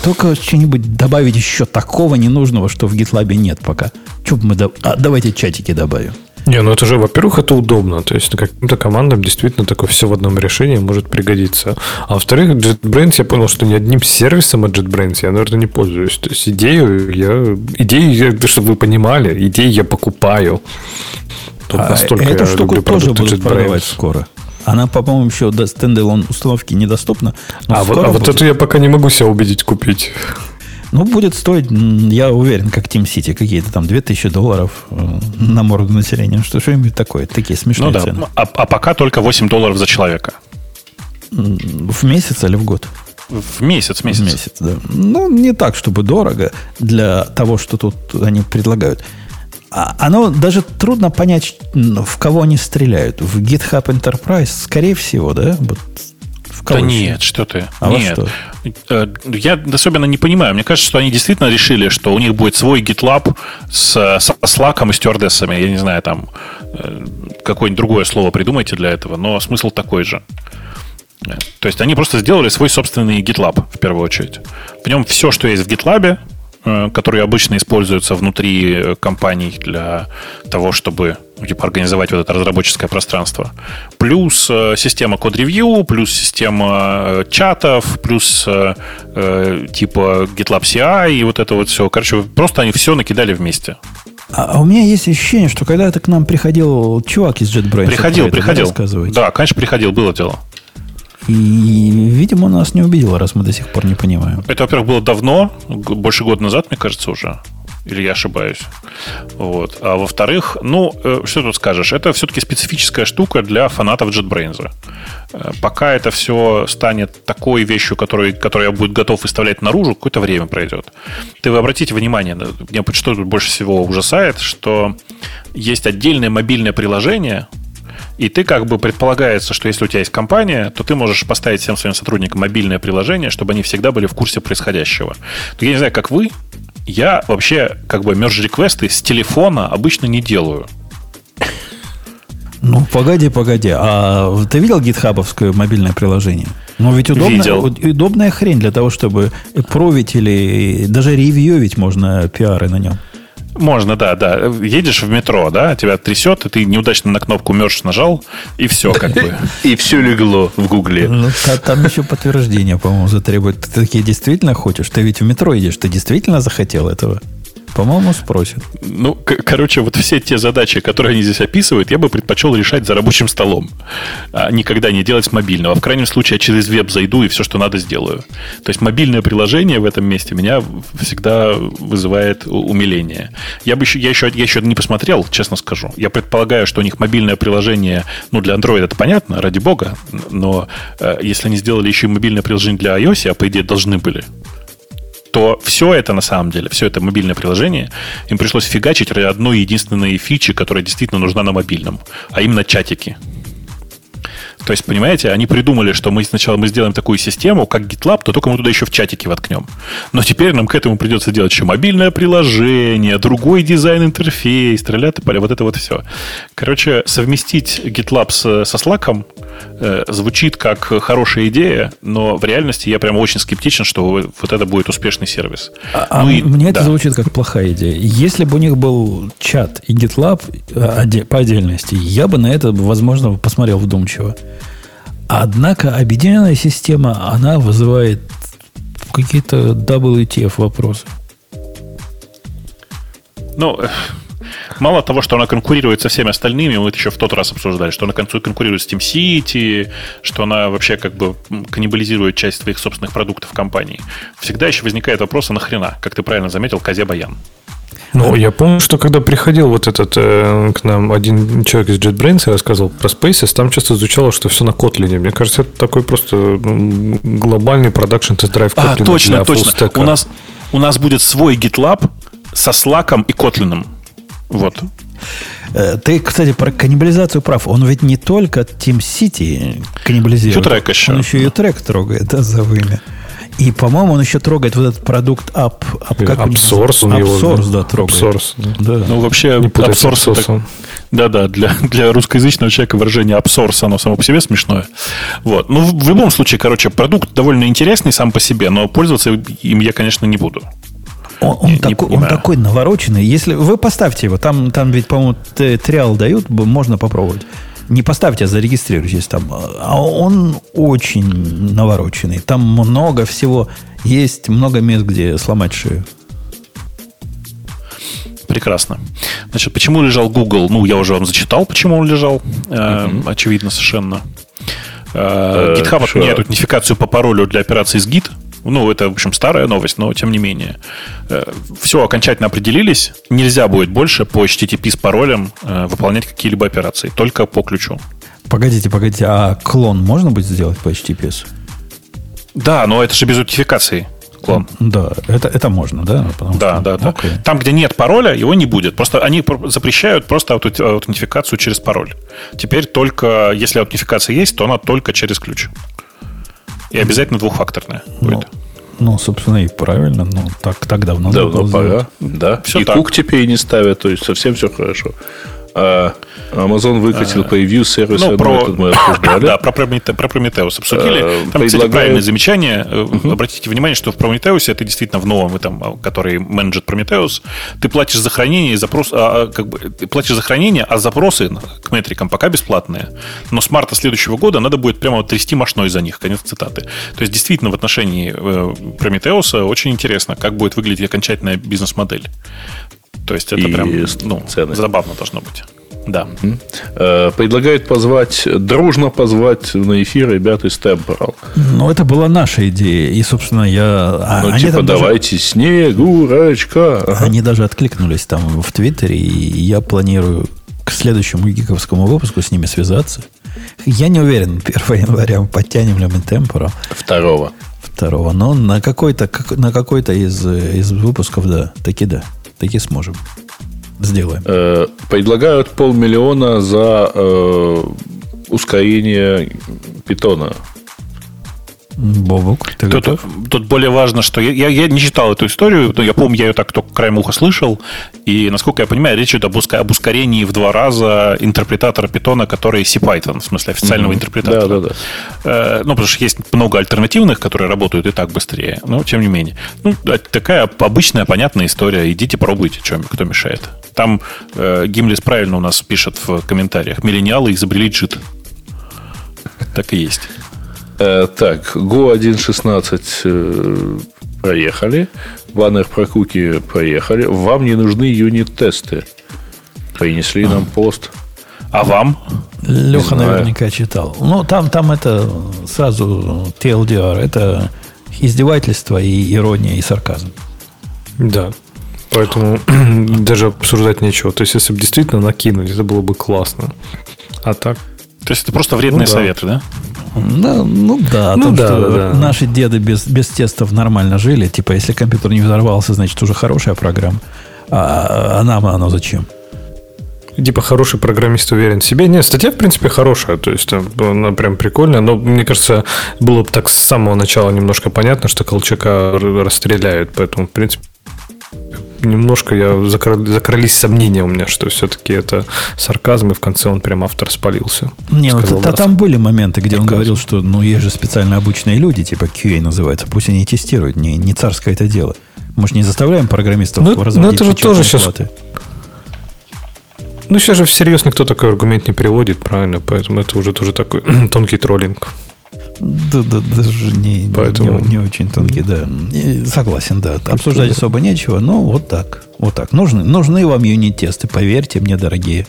только что-нибудь добавить еще такого ненужного, что в GitLab нет пока. Бы мы... До... А, давайте чатики добавим. Не, ну это же, во-первых, это удобно. То есть каким-то командам действительно такое все в одном решении может пригодиться. А во-вторых, JetBrains, я понял, что ни одним сервисом от JetBrains я, наверное, не пользуюсь. То есть идею я... Идею, чтобы вы понимали, идеи я покупаю. а эту штуку тоже будут продавать скоро. Она, по-моему, еще до стендалон установки недоступна. А, вот, а вот эту я пока не могу себя убедить купить. Ну, будет стоить, я уверен, как Team City, какие-то там 2000 долларов э, на морду населения. Что, что-нибудь такое, такие смешные ну, да. цены. А, а пока только 8 долларов за человека. В месяц или в год? В месяц, месяц. В месяц, да. Ну, не так, чтобы дорого для того, что тут они предлагают. А оно даже трудно понять, в кого они стреляют. В GitHub Enterprise, скорее всего, да? Вот да нет, что ты. А нет. Что? Э, я особенно не понимаю. Мне кажется, что они действительно решили, что у них будет свой GitLab с, с Slack и стюардессами. Я не знаю, там э, какое-нибудь другое слово придумайте для этого, но смысл такой же. То есть они просто сделали свой собственный GitLab в первую очередь. В нем все, что есть в GitLab, Э, которые обычно используются внутри э, компаний для того, чтобы типа, организовать вот это разработческое пространство. Плюс э, система код-ревью, плюс система э, чатов, плюс э, э, типа GitLab CI и вот это вот все. Короче, просто они все накидали вместе. А, а у меня есть ощущение, что когда-то к нам приходил чувак из JetBrains. Приходил, приходил. Да, конечно, приходил, было дело. И, видимо, он нас не убедил, раз мы до сих пор не понимаем. Это, во-первых, было давно, больше года назад, мне кажется, уже. Или я ошибаюсь. Вот. А во-вторых, ну, э, что тут скажешь? Это все-таки специфическая штука для фанатов JetBrains. Э, пока это все станет такой вещью, которую, которую я буду готов выставлять наружу, какое-то время пройдет. Ты вы обратите внимание, мне что тут больше всего ужасает, что есть отдельное мобильное приложение, и ты как бы предполагается, что если у тебя есть компания, то ты можешь поставить всем своим сотрудникам мобильное приложение, чтобы они всегда были в курсе происходящего. То я не знаю, как вы, Я вообще как бы merge реквесты с телефона обычно не делаю. Ну, погоди, погоди. А ты видел гитхабовское мобильное приложение? Ну, ведь удобная, Видел. удобная хрень для того, чтобы провить или даже ревьювить можно пиары на нем. Можно, да, да. Едешь в метро, да, тебя трясет, и ты неудачно на кнопку мерж нажал, и все как бы. И все легло в Гугле. Ну, та- там еще подтверждение, по-моему, затребует. Ты такие действительно хочешь? Ты ведь в метро едешь, ты действительно захотел этого? По-моему, спросят. Ну, короче, вот все те задачи, которые они здесь описывают, я бы предпочел решать за рабочим столом, а никогда не делать с мобильного. В крайнем случае, я через веб зайду и все, что надо, сделаю. То есть мобильное приложение в этом месте меня всегда вызывает умиление. Я бы еще, я еще, я еще не посмотрел, честно скажу. Я предполагаю, что у них мобильное приложение, ну, для Android это понятно, ради бога, но э, если они сделали еще и мобильное приложение для iOS, а по идее должны были, то все это на самом деле, все это мобильное приложение, им пришлось фигачить ради одной единственной фичи, которая действительно нужна на мобильном, а именно чатики. То есть, понимаете, они придумали, что мы сначала мы сделаем такую систему, как GitLab, то только мы туда еще в чатики воткнем. Но теперь нам к этому придется делать еще мобильное приложение, другой дизайн-интерфейс, и поля, вот это вот все. Короче, совместить GitLab с- со Slack э, звучит как хорошая идея, но в реальности я прям очень скептичен, что вот это будет успешный сервис. А, а Ну и- мне да. это звучит как плохая идея. Если бы у них был чат и GitLab э, оде- по отдельности, я бы на это, возможно, посмотрел вдумчиво. Однако объединенная система, она вызывает какие-то WTF вопросы. Ну, мало того, что она конкурирует со всеми остальными, мы это еще в тот раз обсуждали, что она конкурирует с TeamCity, что она вообще как бы каннибализирует часть своих собственных продуктов компании. Всегда еще возникает вопрос, а нахрена? Как ты правильно заметил, Козе Баян. Ну, я помню, что когда приходил вот этот э, к нам один человек из JetBrains и рассказывал про Spaces, там часто звучало, что все на Kotlin. Мне кажется, это такой просто глобальный продакшн тест-драйв Kotlin А, точно, для точно. У нас, у нас будет свой GitLab со Slack и Kotlin. Вот. Э, Ты, кстати, про каннибализацию прав. Он ведь не только Team City каннибализирует. Q-Track еще. Он еще и трек трогает, да, за вымя. И, по-моему, он еще трогает вот этот продукт App. App как Апсорс он его... Upsource, да, трогает. Апсорс, да. Да. Ну, вообще, Не апсорс это-. Да-да, для, для русскоязычного человека выражение абсорс, оно само по себе смешное. Вот. Ну, в, в любом случае, короче, продукт довольно интересный сам по себе, но пользоваться им я, конечно, не буду. Он, он Не- не такой, он понимаю. такой навороченный. Если вы поставьте его, там, там ведь, по-моему, триал дают, можно попробовать. Не поставьте, а зарегистрируйтесь там. А он очень навороченный. Там много всего. Есть много мест, где сломать шею. Прекрасно. Значит, почему лежал Google? Ну, я уже вам зачитал, почему он лежал. Э, Очевидно совершенно. Э, Э, GitHub отменяет нотификацию по паролю для операции с Git. Ну, это, в общем, старая новость, но тем не менее. Все, окончательно определились. Нельзя будет больше по HTTP с паролем э, выполнять какие-либо операции. Только по ключу. Погодите, погодите, а клон можно будет сделать по HTTPS? Да, но это же без нотификации клон. Да, это, это можно, да? Потому Да, что- да, да. Окей. Там, где нет пароля, его не будет. Просто они пр- запрещают просто аутентификацию через пароль. Теперь только, если аутентификация есть, то она только через ключ. И обязательно двухфакторная Ну, будет. ну, собственно, и правильно. Ну, так, так давно Давно пора. сделать. Да. Всё и так. кук теперь не ставят, то есть совсем все хорошо. А Amazon выкатил превью сервиса, ну, про- мы обсуждали. Да, про, Промете- про Prometheus обсудили. Э, Там, кстати, предлагаю- правильное замечание. Э, Обратите внимание, что в Prometheus ты действительно в новом этом, а, который менеджет Prometheus, ты платишь за хранение и запрос, а, а, как бы, ты платишь за хранение, а запросы к метрикам пока бесплатные. Но с марта следующего года надо будет прямо вот трясти мошной за них. Конец цитаты. То есть, действительно, в отношении э, Prometheus очень интересно, как будет выглядеть окончательная бизнес-модель. То есть, это И прям ну, цены. забавно должно быть. Да. Э, Предлагают позвать, дружно позвать на эфир ребят из Temporal. Ну, это была наша идея. И, собственно, я... а Ну, они типа, там даже- давайте снегурочка. Они даже откликнулись там в Твиттере, и я планирую к следующему гиковскому выпуску с ними связаться. Я не уверен, 1 января мы подтянем ли мы темпора Второго. второго, но на какой-то, как- на какой-то из, из выпусков, да, таки да, таки сможем. Сделаем. Э, Предлагают полмиллиона за э, ускорение питона. Бобук, ты Тут, готов? тут более важно, что я, я, я не читал эту историю, но я помню, я ее так только краем уха слышал, и, насколько я понимаю, речь идет об, уска- об ускорении в два раза интерпретатора питона, который CPython, в смысле официального интерпретатора. Да, да, да. Э, ну, потому что есть много альтернативных, которые работают и так быстрее, но тем не менее. Ну, такая обычная, понятная история. Идите, пробуйте, чем, кто мешает. Там э, Гимлис правильно у нас пишет в комментариях. Миллениалы изобрели джит. Так и есть. Э, так, Go 1.16 э, проехали. Баннер про куки проехали. Вам не нужны юнит-тесты. Принесли нам пост. А вам? Леха наверняка читал. Ну, там, там это сразу TLDR. Это издевательство и ирония, и сарказм. Да. Поэтому даже обсуждать нечего. То есть, если бы действительно накинули, это было бы классно. А так? То есть это просто вредные Ну да. советы, да? Да, ну да, Ну том, да, что да, да. наши деды без, без тестов нормально жили. Типа, если компьютер не взорвался, значит, уже хорошая программа. А, а нам оно зачем? Типа хороший программист уверен в себе. Нет, статья, в принципе, хорошая. То есть там она прям прикольная. Но мне кажется, было бы так с самого начала немножко понятно, что Колчака расстреляют. Поэтому, в принципе, немножко я закрались сомнения у меня, что все-таки это сарказм, и в конце он прям автор спалился. Не, ну, та- раз. там были моменты, где он говорил, что ну есть же специально обычные люди, типа QA называется, пусть они тестируют, не, не царское это дело. Мы же не заставляем программистов Ну, ну, разводить это же тоже платы. Ну, сейчас же всерьез никто такой аргумент не приводит, правильно? Поэтому это уже тоже такой тонкий троллинг. Да, да, даже не, Поэтому- не, не очень тонкий, да. И Согласен, да. Обсуждать особо нечего, но вот так. Вот так. Нужны, нужны вам юнит-тесты, поверьте мне, дорогие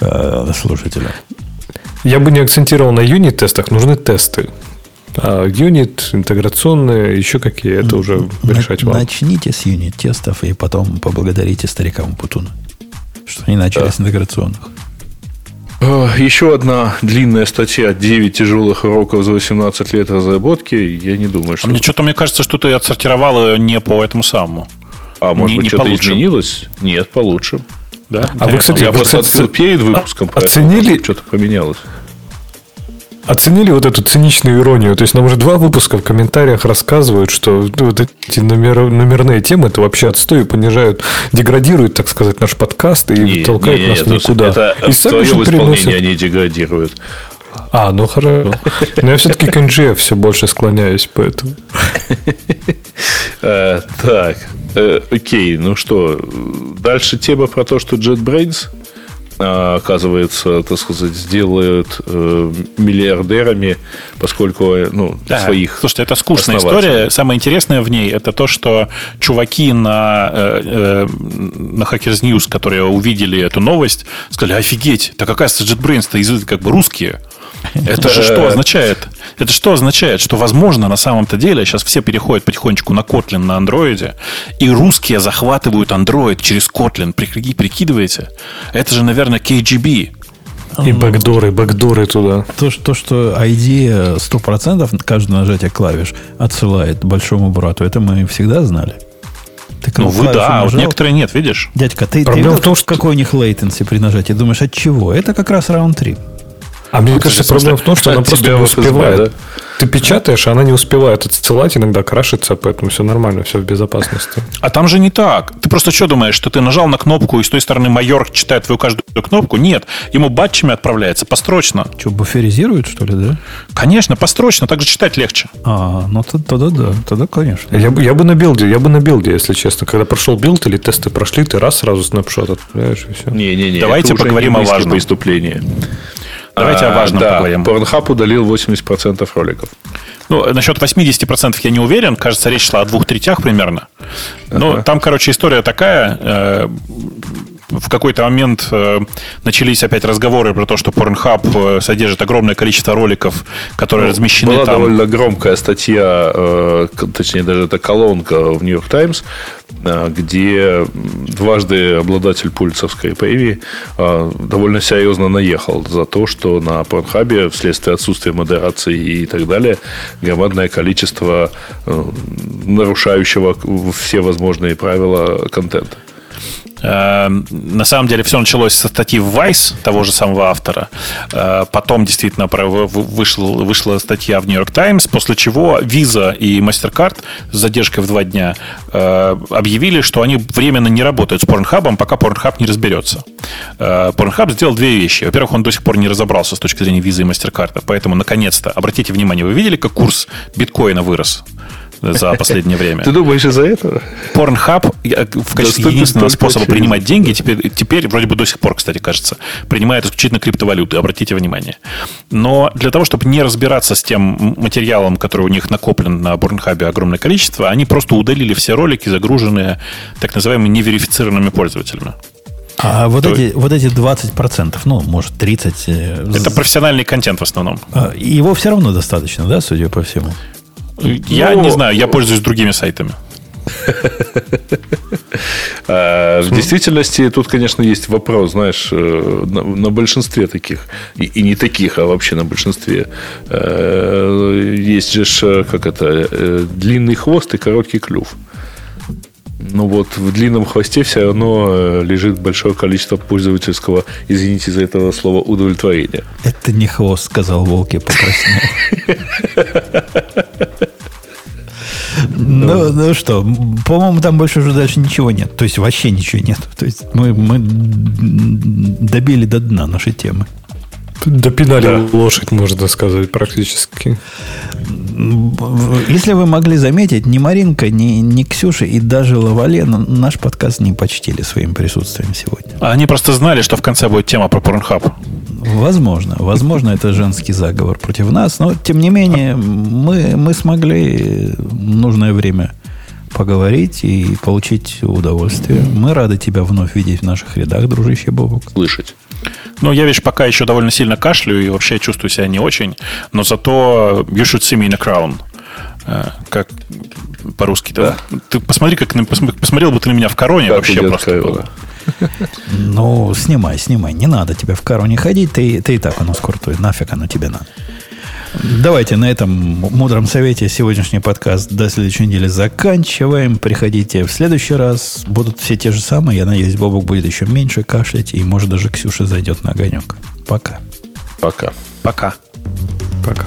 э, слушатели. Я бы не акцентировал на юнит-тестах, нужны тесты. А юнит, интеграционные, еще какие, это уже На- решать вам. Начните с юнит-тестов и потом поблагодарите старикам Путуна, что они начали с интеграционных. Э, Еще одна длинная статья 9 тяжелых уроков за 18 лет разработки. Я не думаю, А что... мне что-то мне кажется, что ты отсортировал ее не по этому самому. А может не- быть, не что-то получше. изменилось? Нет, получше. Да? А вы, кстати, Я вы, просто кстати, открыл перед выпуском. а- поэтому оценили- Что-то поменялось. Оценили вот эту циничную иронию. То есть нам уже два выпуска в комментариях рассказывают, что вот эти номер- номерные темы это вообще отстой понижают, деградируют, так сказать, наш подкаст и Не, толкают не, не, нас это- никуда. Это и сами же приносят- они деградируют. А, ну хорошо. Но я все-таки к NGF все больше склоняюсь, поэтому. Э, Так, э, окей, ну что, дальше тема про то, что JetBrains, оказывается, так сказать, сделают э, миллиардерами, поскольку э, ну, Да. своих Слушайте, это скучная история. Самое интересное в ней это то, что чуваки на, э, э, на Hackers News, которые увидели эту новость, сказали, офигеть, так оказывается, JetBrains-то из- как бы русские. Это же что означает? Это что означает? Что, возможно, на самом-то деле сейчас все переходят потихонечку на Kotlin на андроиде, и русские захватывают Android через Kotlin. Прикидываете? Это же, наверное, KGB. И бэкдоры, бэкдоры туда. То, что, то, что ID 100% на каждое нажатие клавиш отсылает большому брату, это мы всегда знали. Ты Ну, вы да, а вот некоторые нет, видишь? Дядька, ты, ты Проблема видел, в том, что- какой у них latency при нажатии? Думаешь, от чего? Это как раз раунд-трип. А мне же, кажется, проблема в том, что она просто не ФСБ, успевает. да? Ты печатаешь, а она не успевает отсылать, иногда крашится, поэтому все нормально, все в безопасности. А там же не так. Ты просто что думаешь, что ты нажал на кнопку, и с той стороны майор читает твою каждую кнопку? Нет. Ему батчами отправляется, построчно. Что, буферизируют, что ли, да? Конечно, построчно, так же читать легче. А, ну тогда да, тогда конечно. Я бы, я бы на build е, я бы на build е, если честно. Когда прошел build или тесты прошли, ты раз сразу snapshot отправляешь и все. Не-не-не. Давайте это уже поговорим не о важном. преступления. Давайте о важном да, поговорим. Pornhub удалил 80% роликов. Ну, насчет 80% я не уверен. Кажется, речь шла о двух третях примерно. Но там, короче, история такая. В какой-то момент э, начались опять разговоры про то, что Pornhub э, содержит огромное количество роликов, которые размещены Ну, Была там. довольно громкая статья, э, точнее, даже это колонка в Нью-Йорк Таймс, э, где дважды обладатель пульцевской премии э, довольно серьезно наехал за то, что на Порнхабе вследствие отсутствия модерации и так далее громадное количество э, нарушающего все возможные правила контента. Э, на самом деле все началось со статьи в Vice, того же самого автора. Э, потом действительно вышла, вышла статья в New York Times, после чего Visa и MasterCard с задержкой в два дня э, объявили, что они временно не работают с Pornhub, пока Pornhub не разберется. Pornhub сделал две вещи. Во-первых, он до сих пор не разобрался с точки зрения Visa и MasterCard, поэтому, наконец-то, обратите внимание, вы видели, как курс биткоина вырос? За последнее время. Ты думаешь из-за этого? Pornhub в качестве единственного способа принимать деньги теперь, теперь, вроде бы до сих пор, кстати, кажется, принимает исключительно криптовалюты, обратите внимание. Но для того, чтобы не разбираться с тем материалом, который у них накоплен на Pornhub огромное количество, они просто удалили все ролики, загруженные так называемыми неверифицированными пользователями. А вот, То... эти, вот эти 20%, ну, может, 30%... Э, Это профессиональный контент в основном. А, его все равно достаточно, да, судя по всему? Я не знаю, я пользуюсь другими сайтами. А, в действительности тут, конечно, есть вопрос, знаешь, э, на большинстве таких, и не таких, а вообще на большинстве, э, есть же, как это, э, длинный хвост и короткий клюв. Ну вот в длинном хвосте все равно лежит большое количество пользовательского, извините за это слово, удовлетворения. Это не хвост, сказал Волки покраснел. Ну, ну что, по-моему, там больше уже дальше ничего нет. То есть вообще ничего нет. То есть мы, мы добили до дна нашей темы. Допинали да. лошадь, можно сказать, практически. Если вы могли заметить, ни Маринка, ни, ни Ксюша и даже Лавале наш подкаст не почтили своим присутствием сегодня. Они просто знали, что в конце будет тема про Pornhub. Возможно. Возможно, это женский заговор против нас. Но, тем не менее, мы, мы смогли нужное время поговорить и получить удовольствие. Мы рады тебя вновь видеть в наших рядах, дружище Бобок. Слышать. Ну, я, видишь, пока еще довольно сильно кашляю и вообще чувствую себя не очень, но зато you should see me in a crown. Э, как по-русски. Да. Ты посмотри, как посмотрел бы ты на меня в короне как вообще просто. Ну, снимай, снимай. Не надо тебе в короне ходить. Ты, ты и так оно скрутует. Нафиг оно тебе надо. Давайте на этом мудром совете сегодняшний подкаст до следующей недели заканчиваем. Приходите в следующий раз. Будут все те же самые. Я надеюсь, Бобок будет еще меньше кашлять. И, может, даже Ксюша зайдет на огонек. Пока. Пока. Пока. Пока.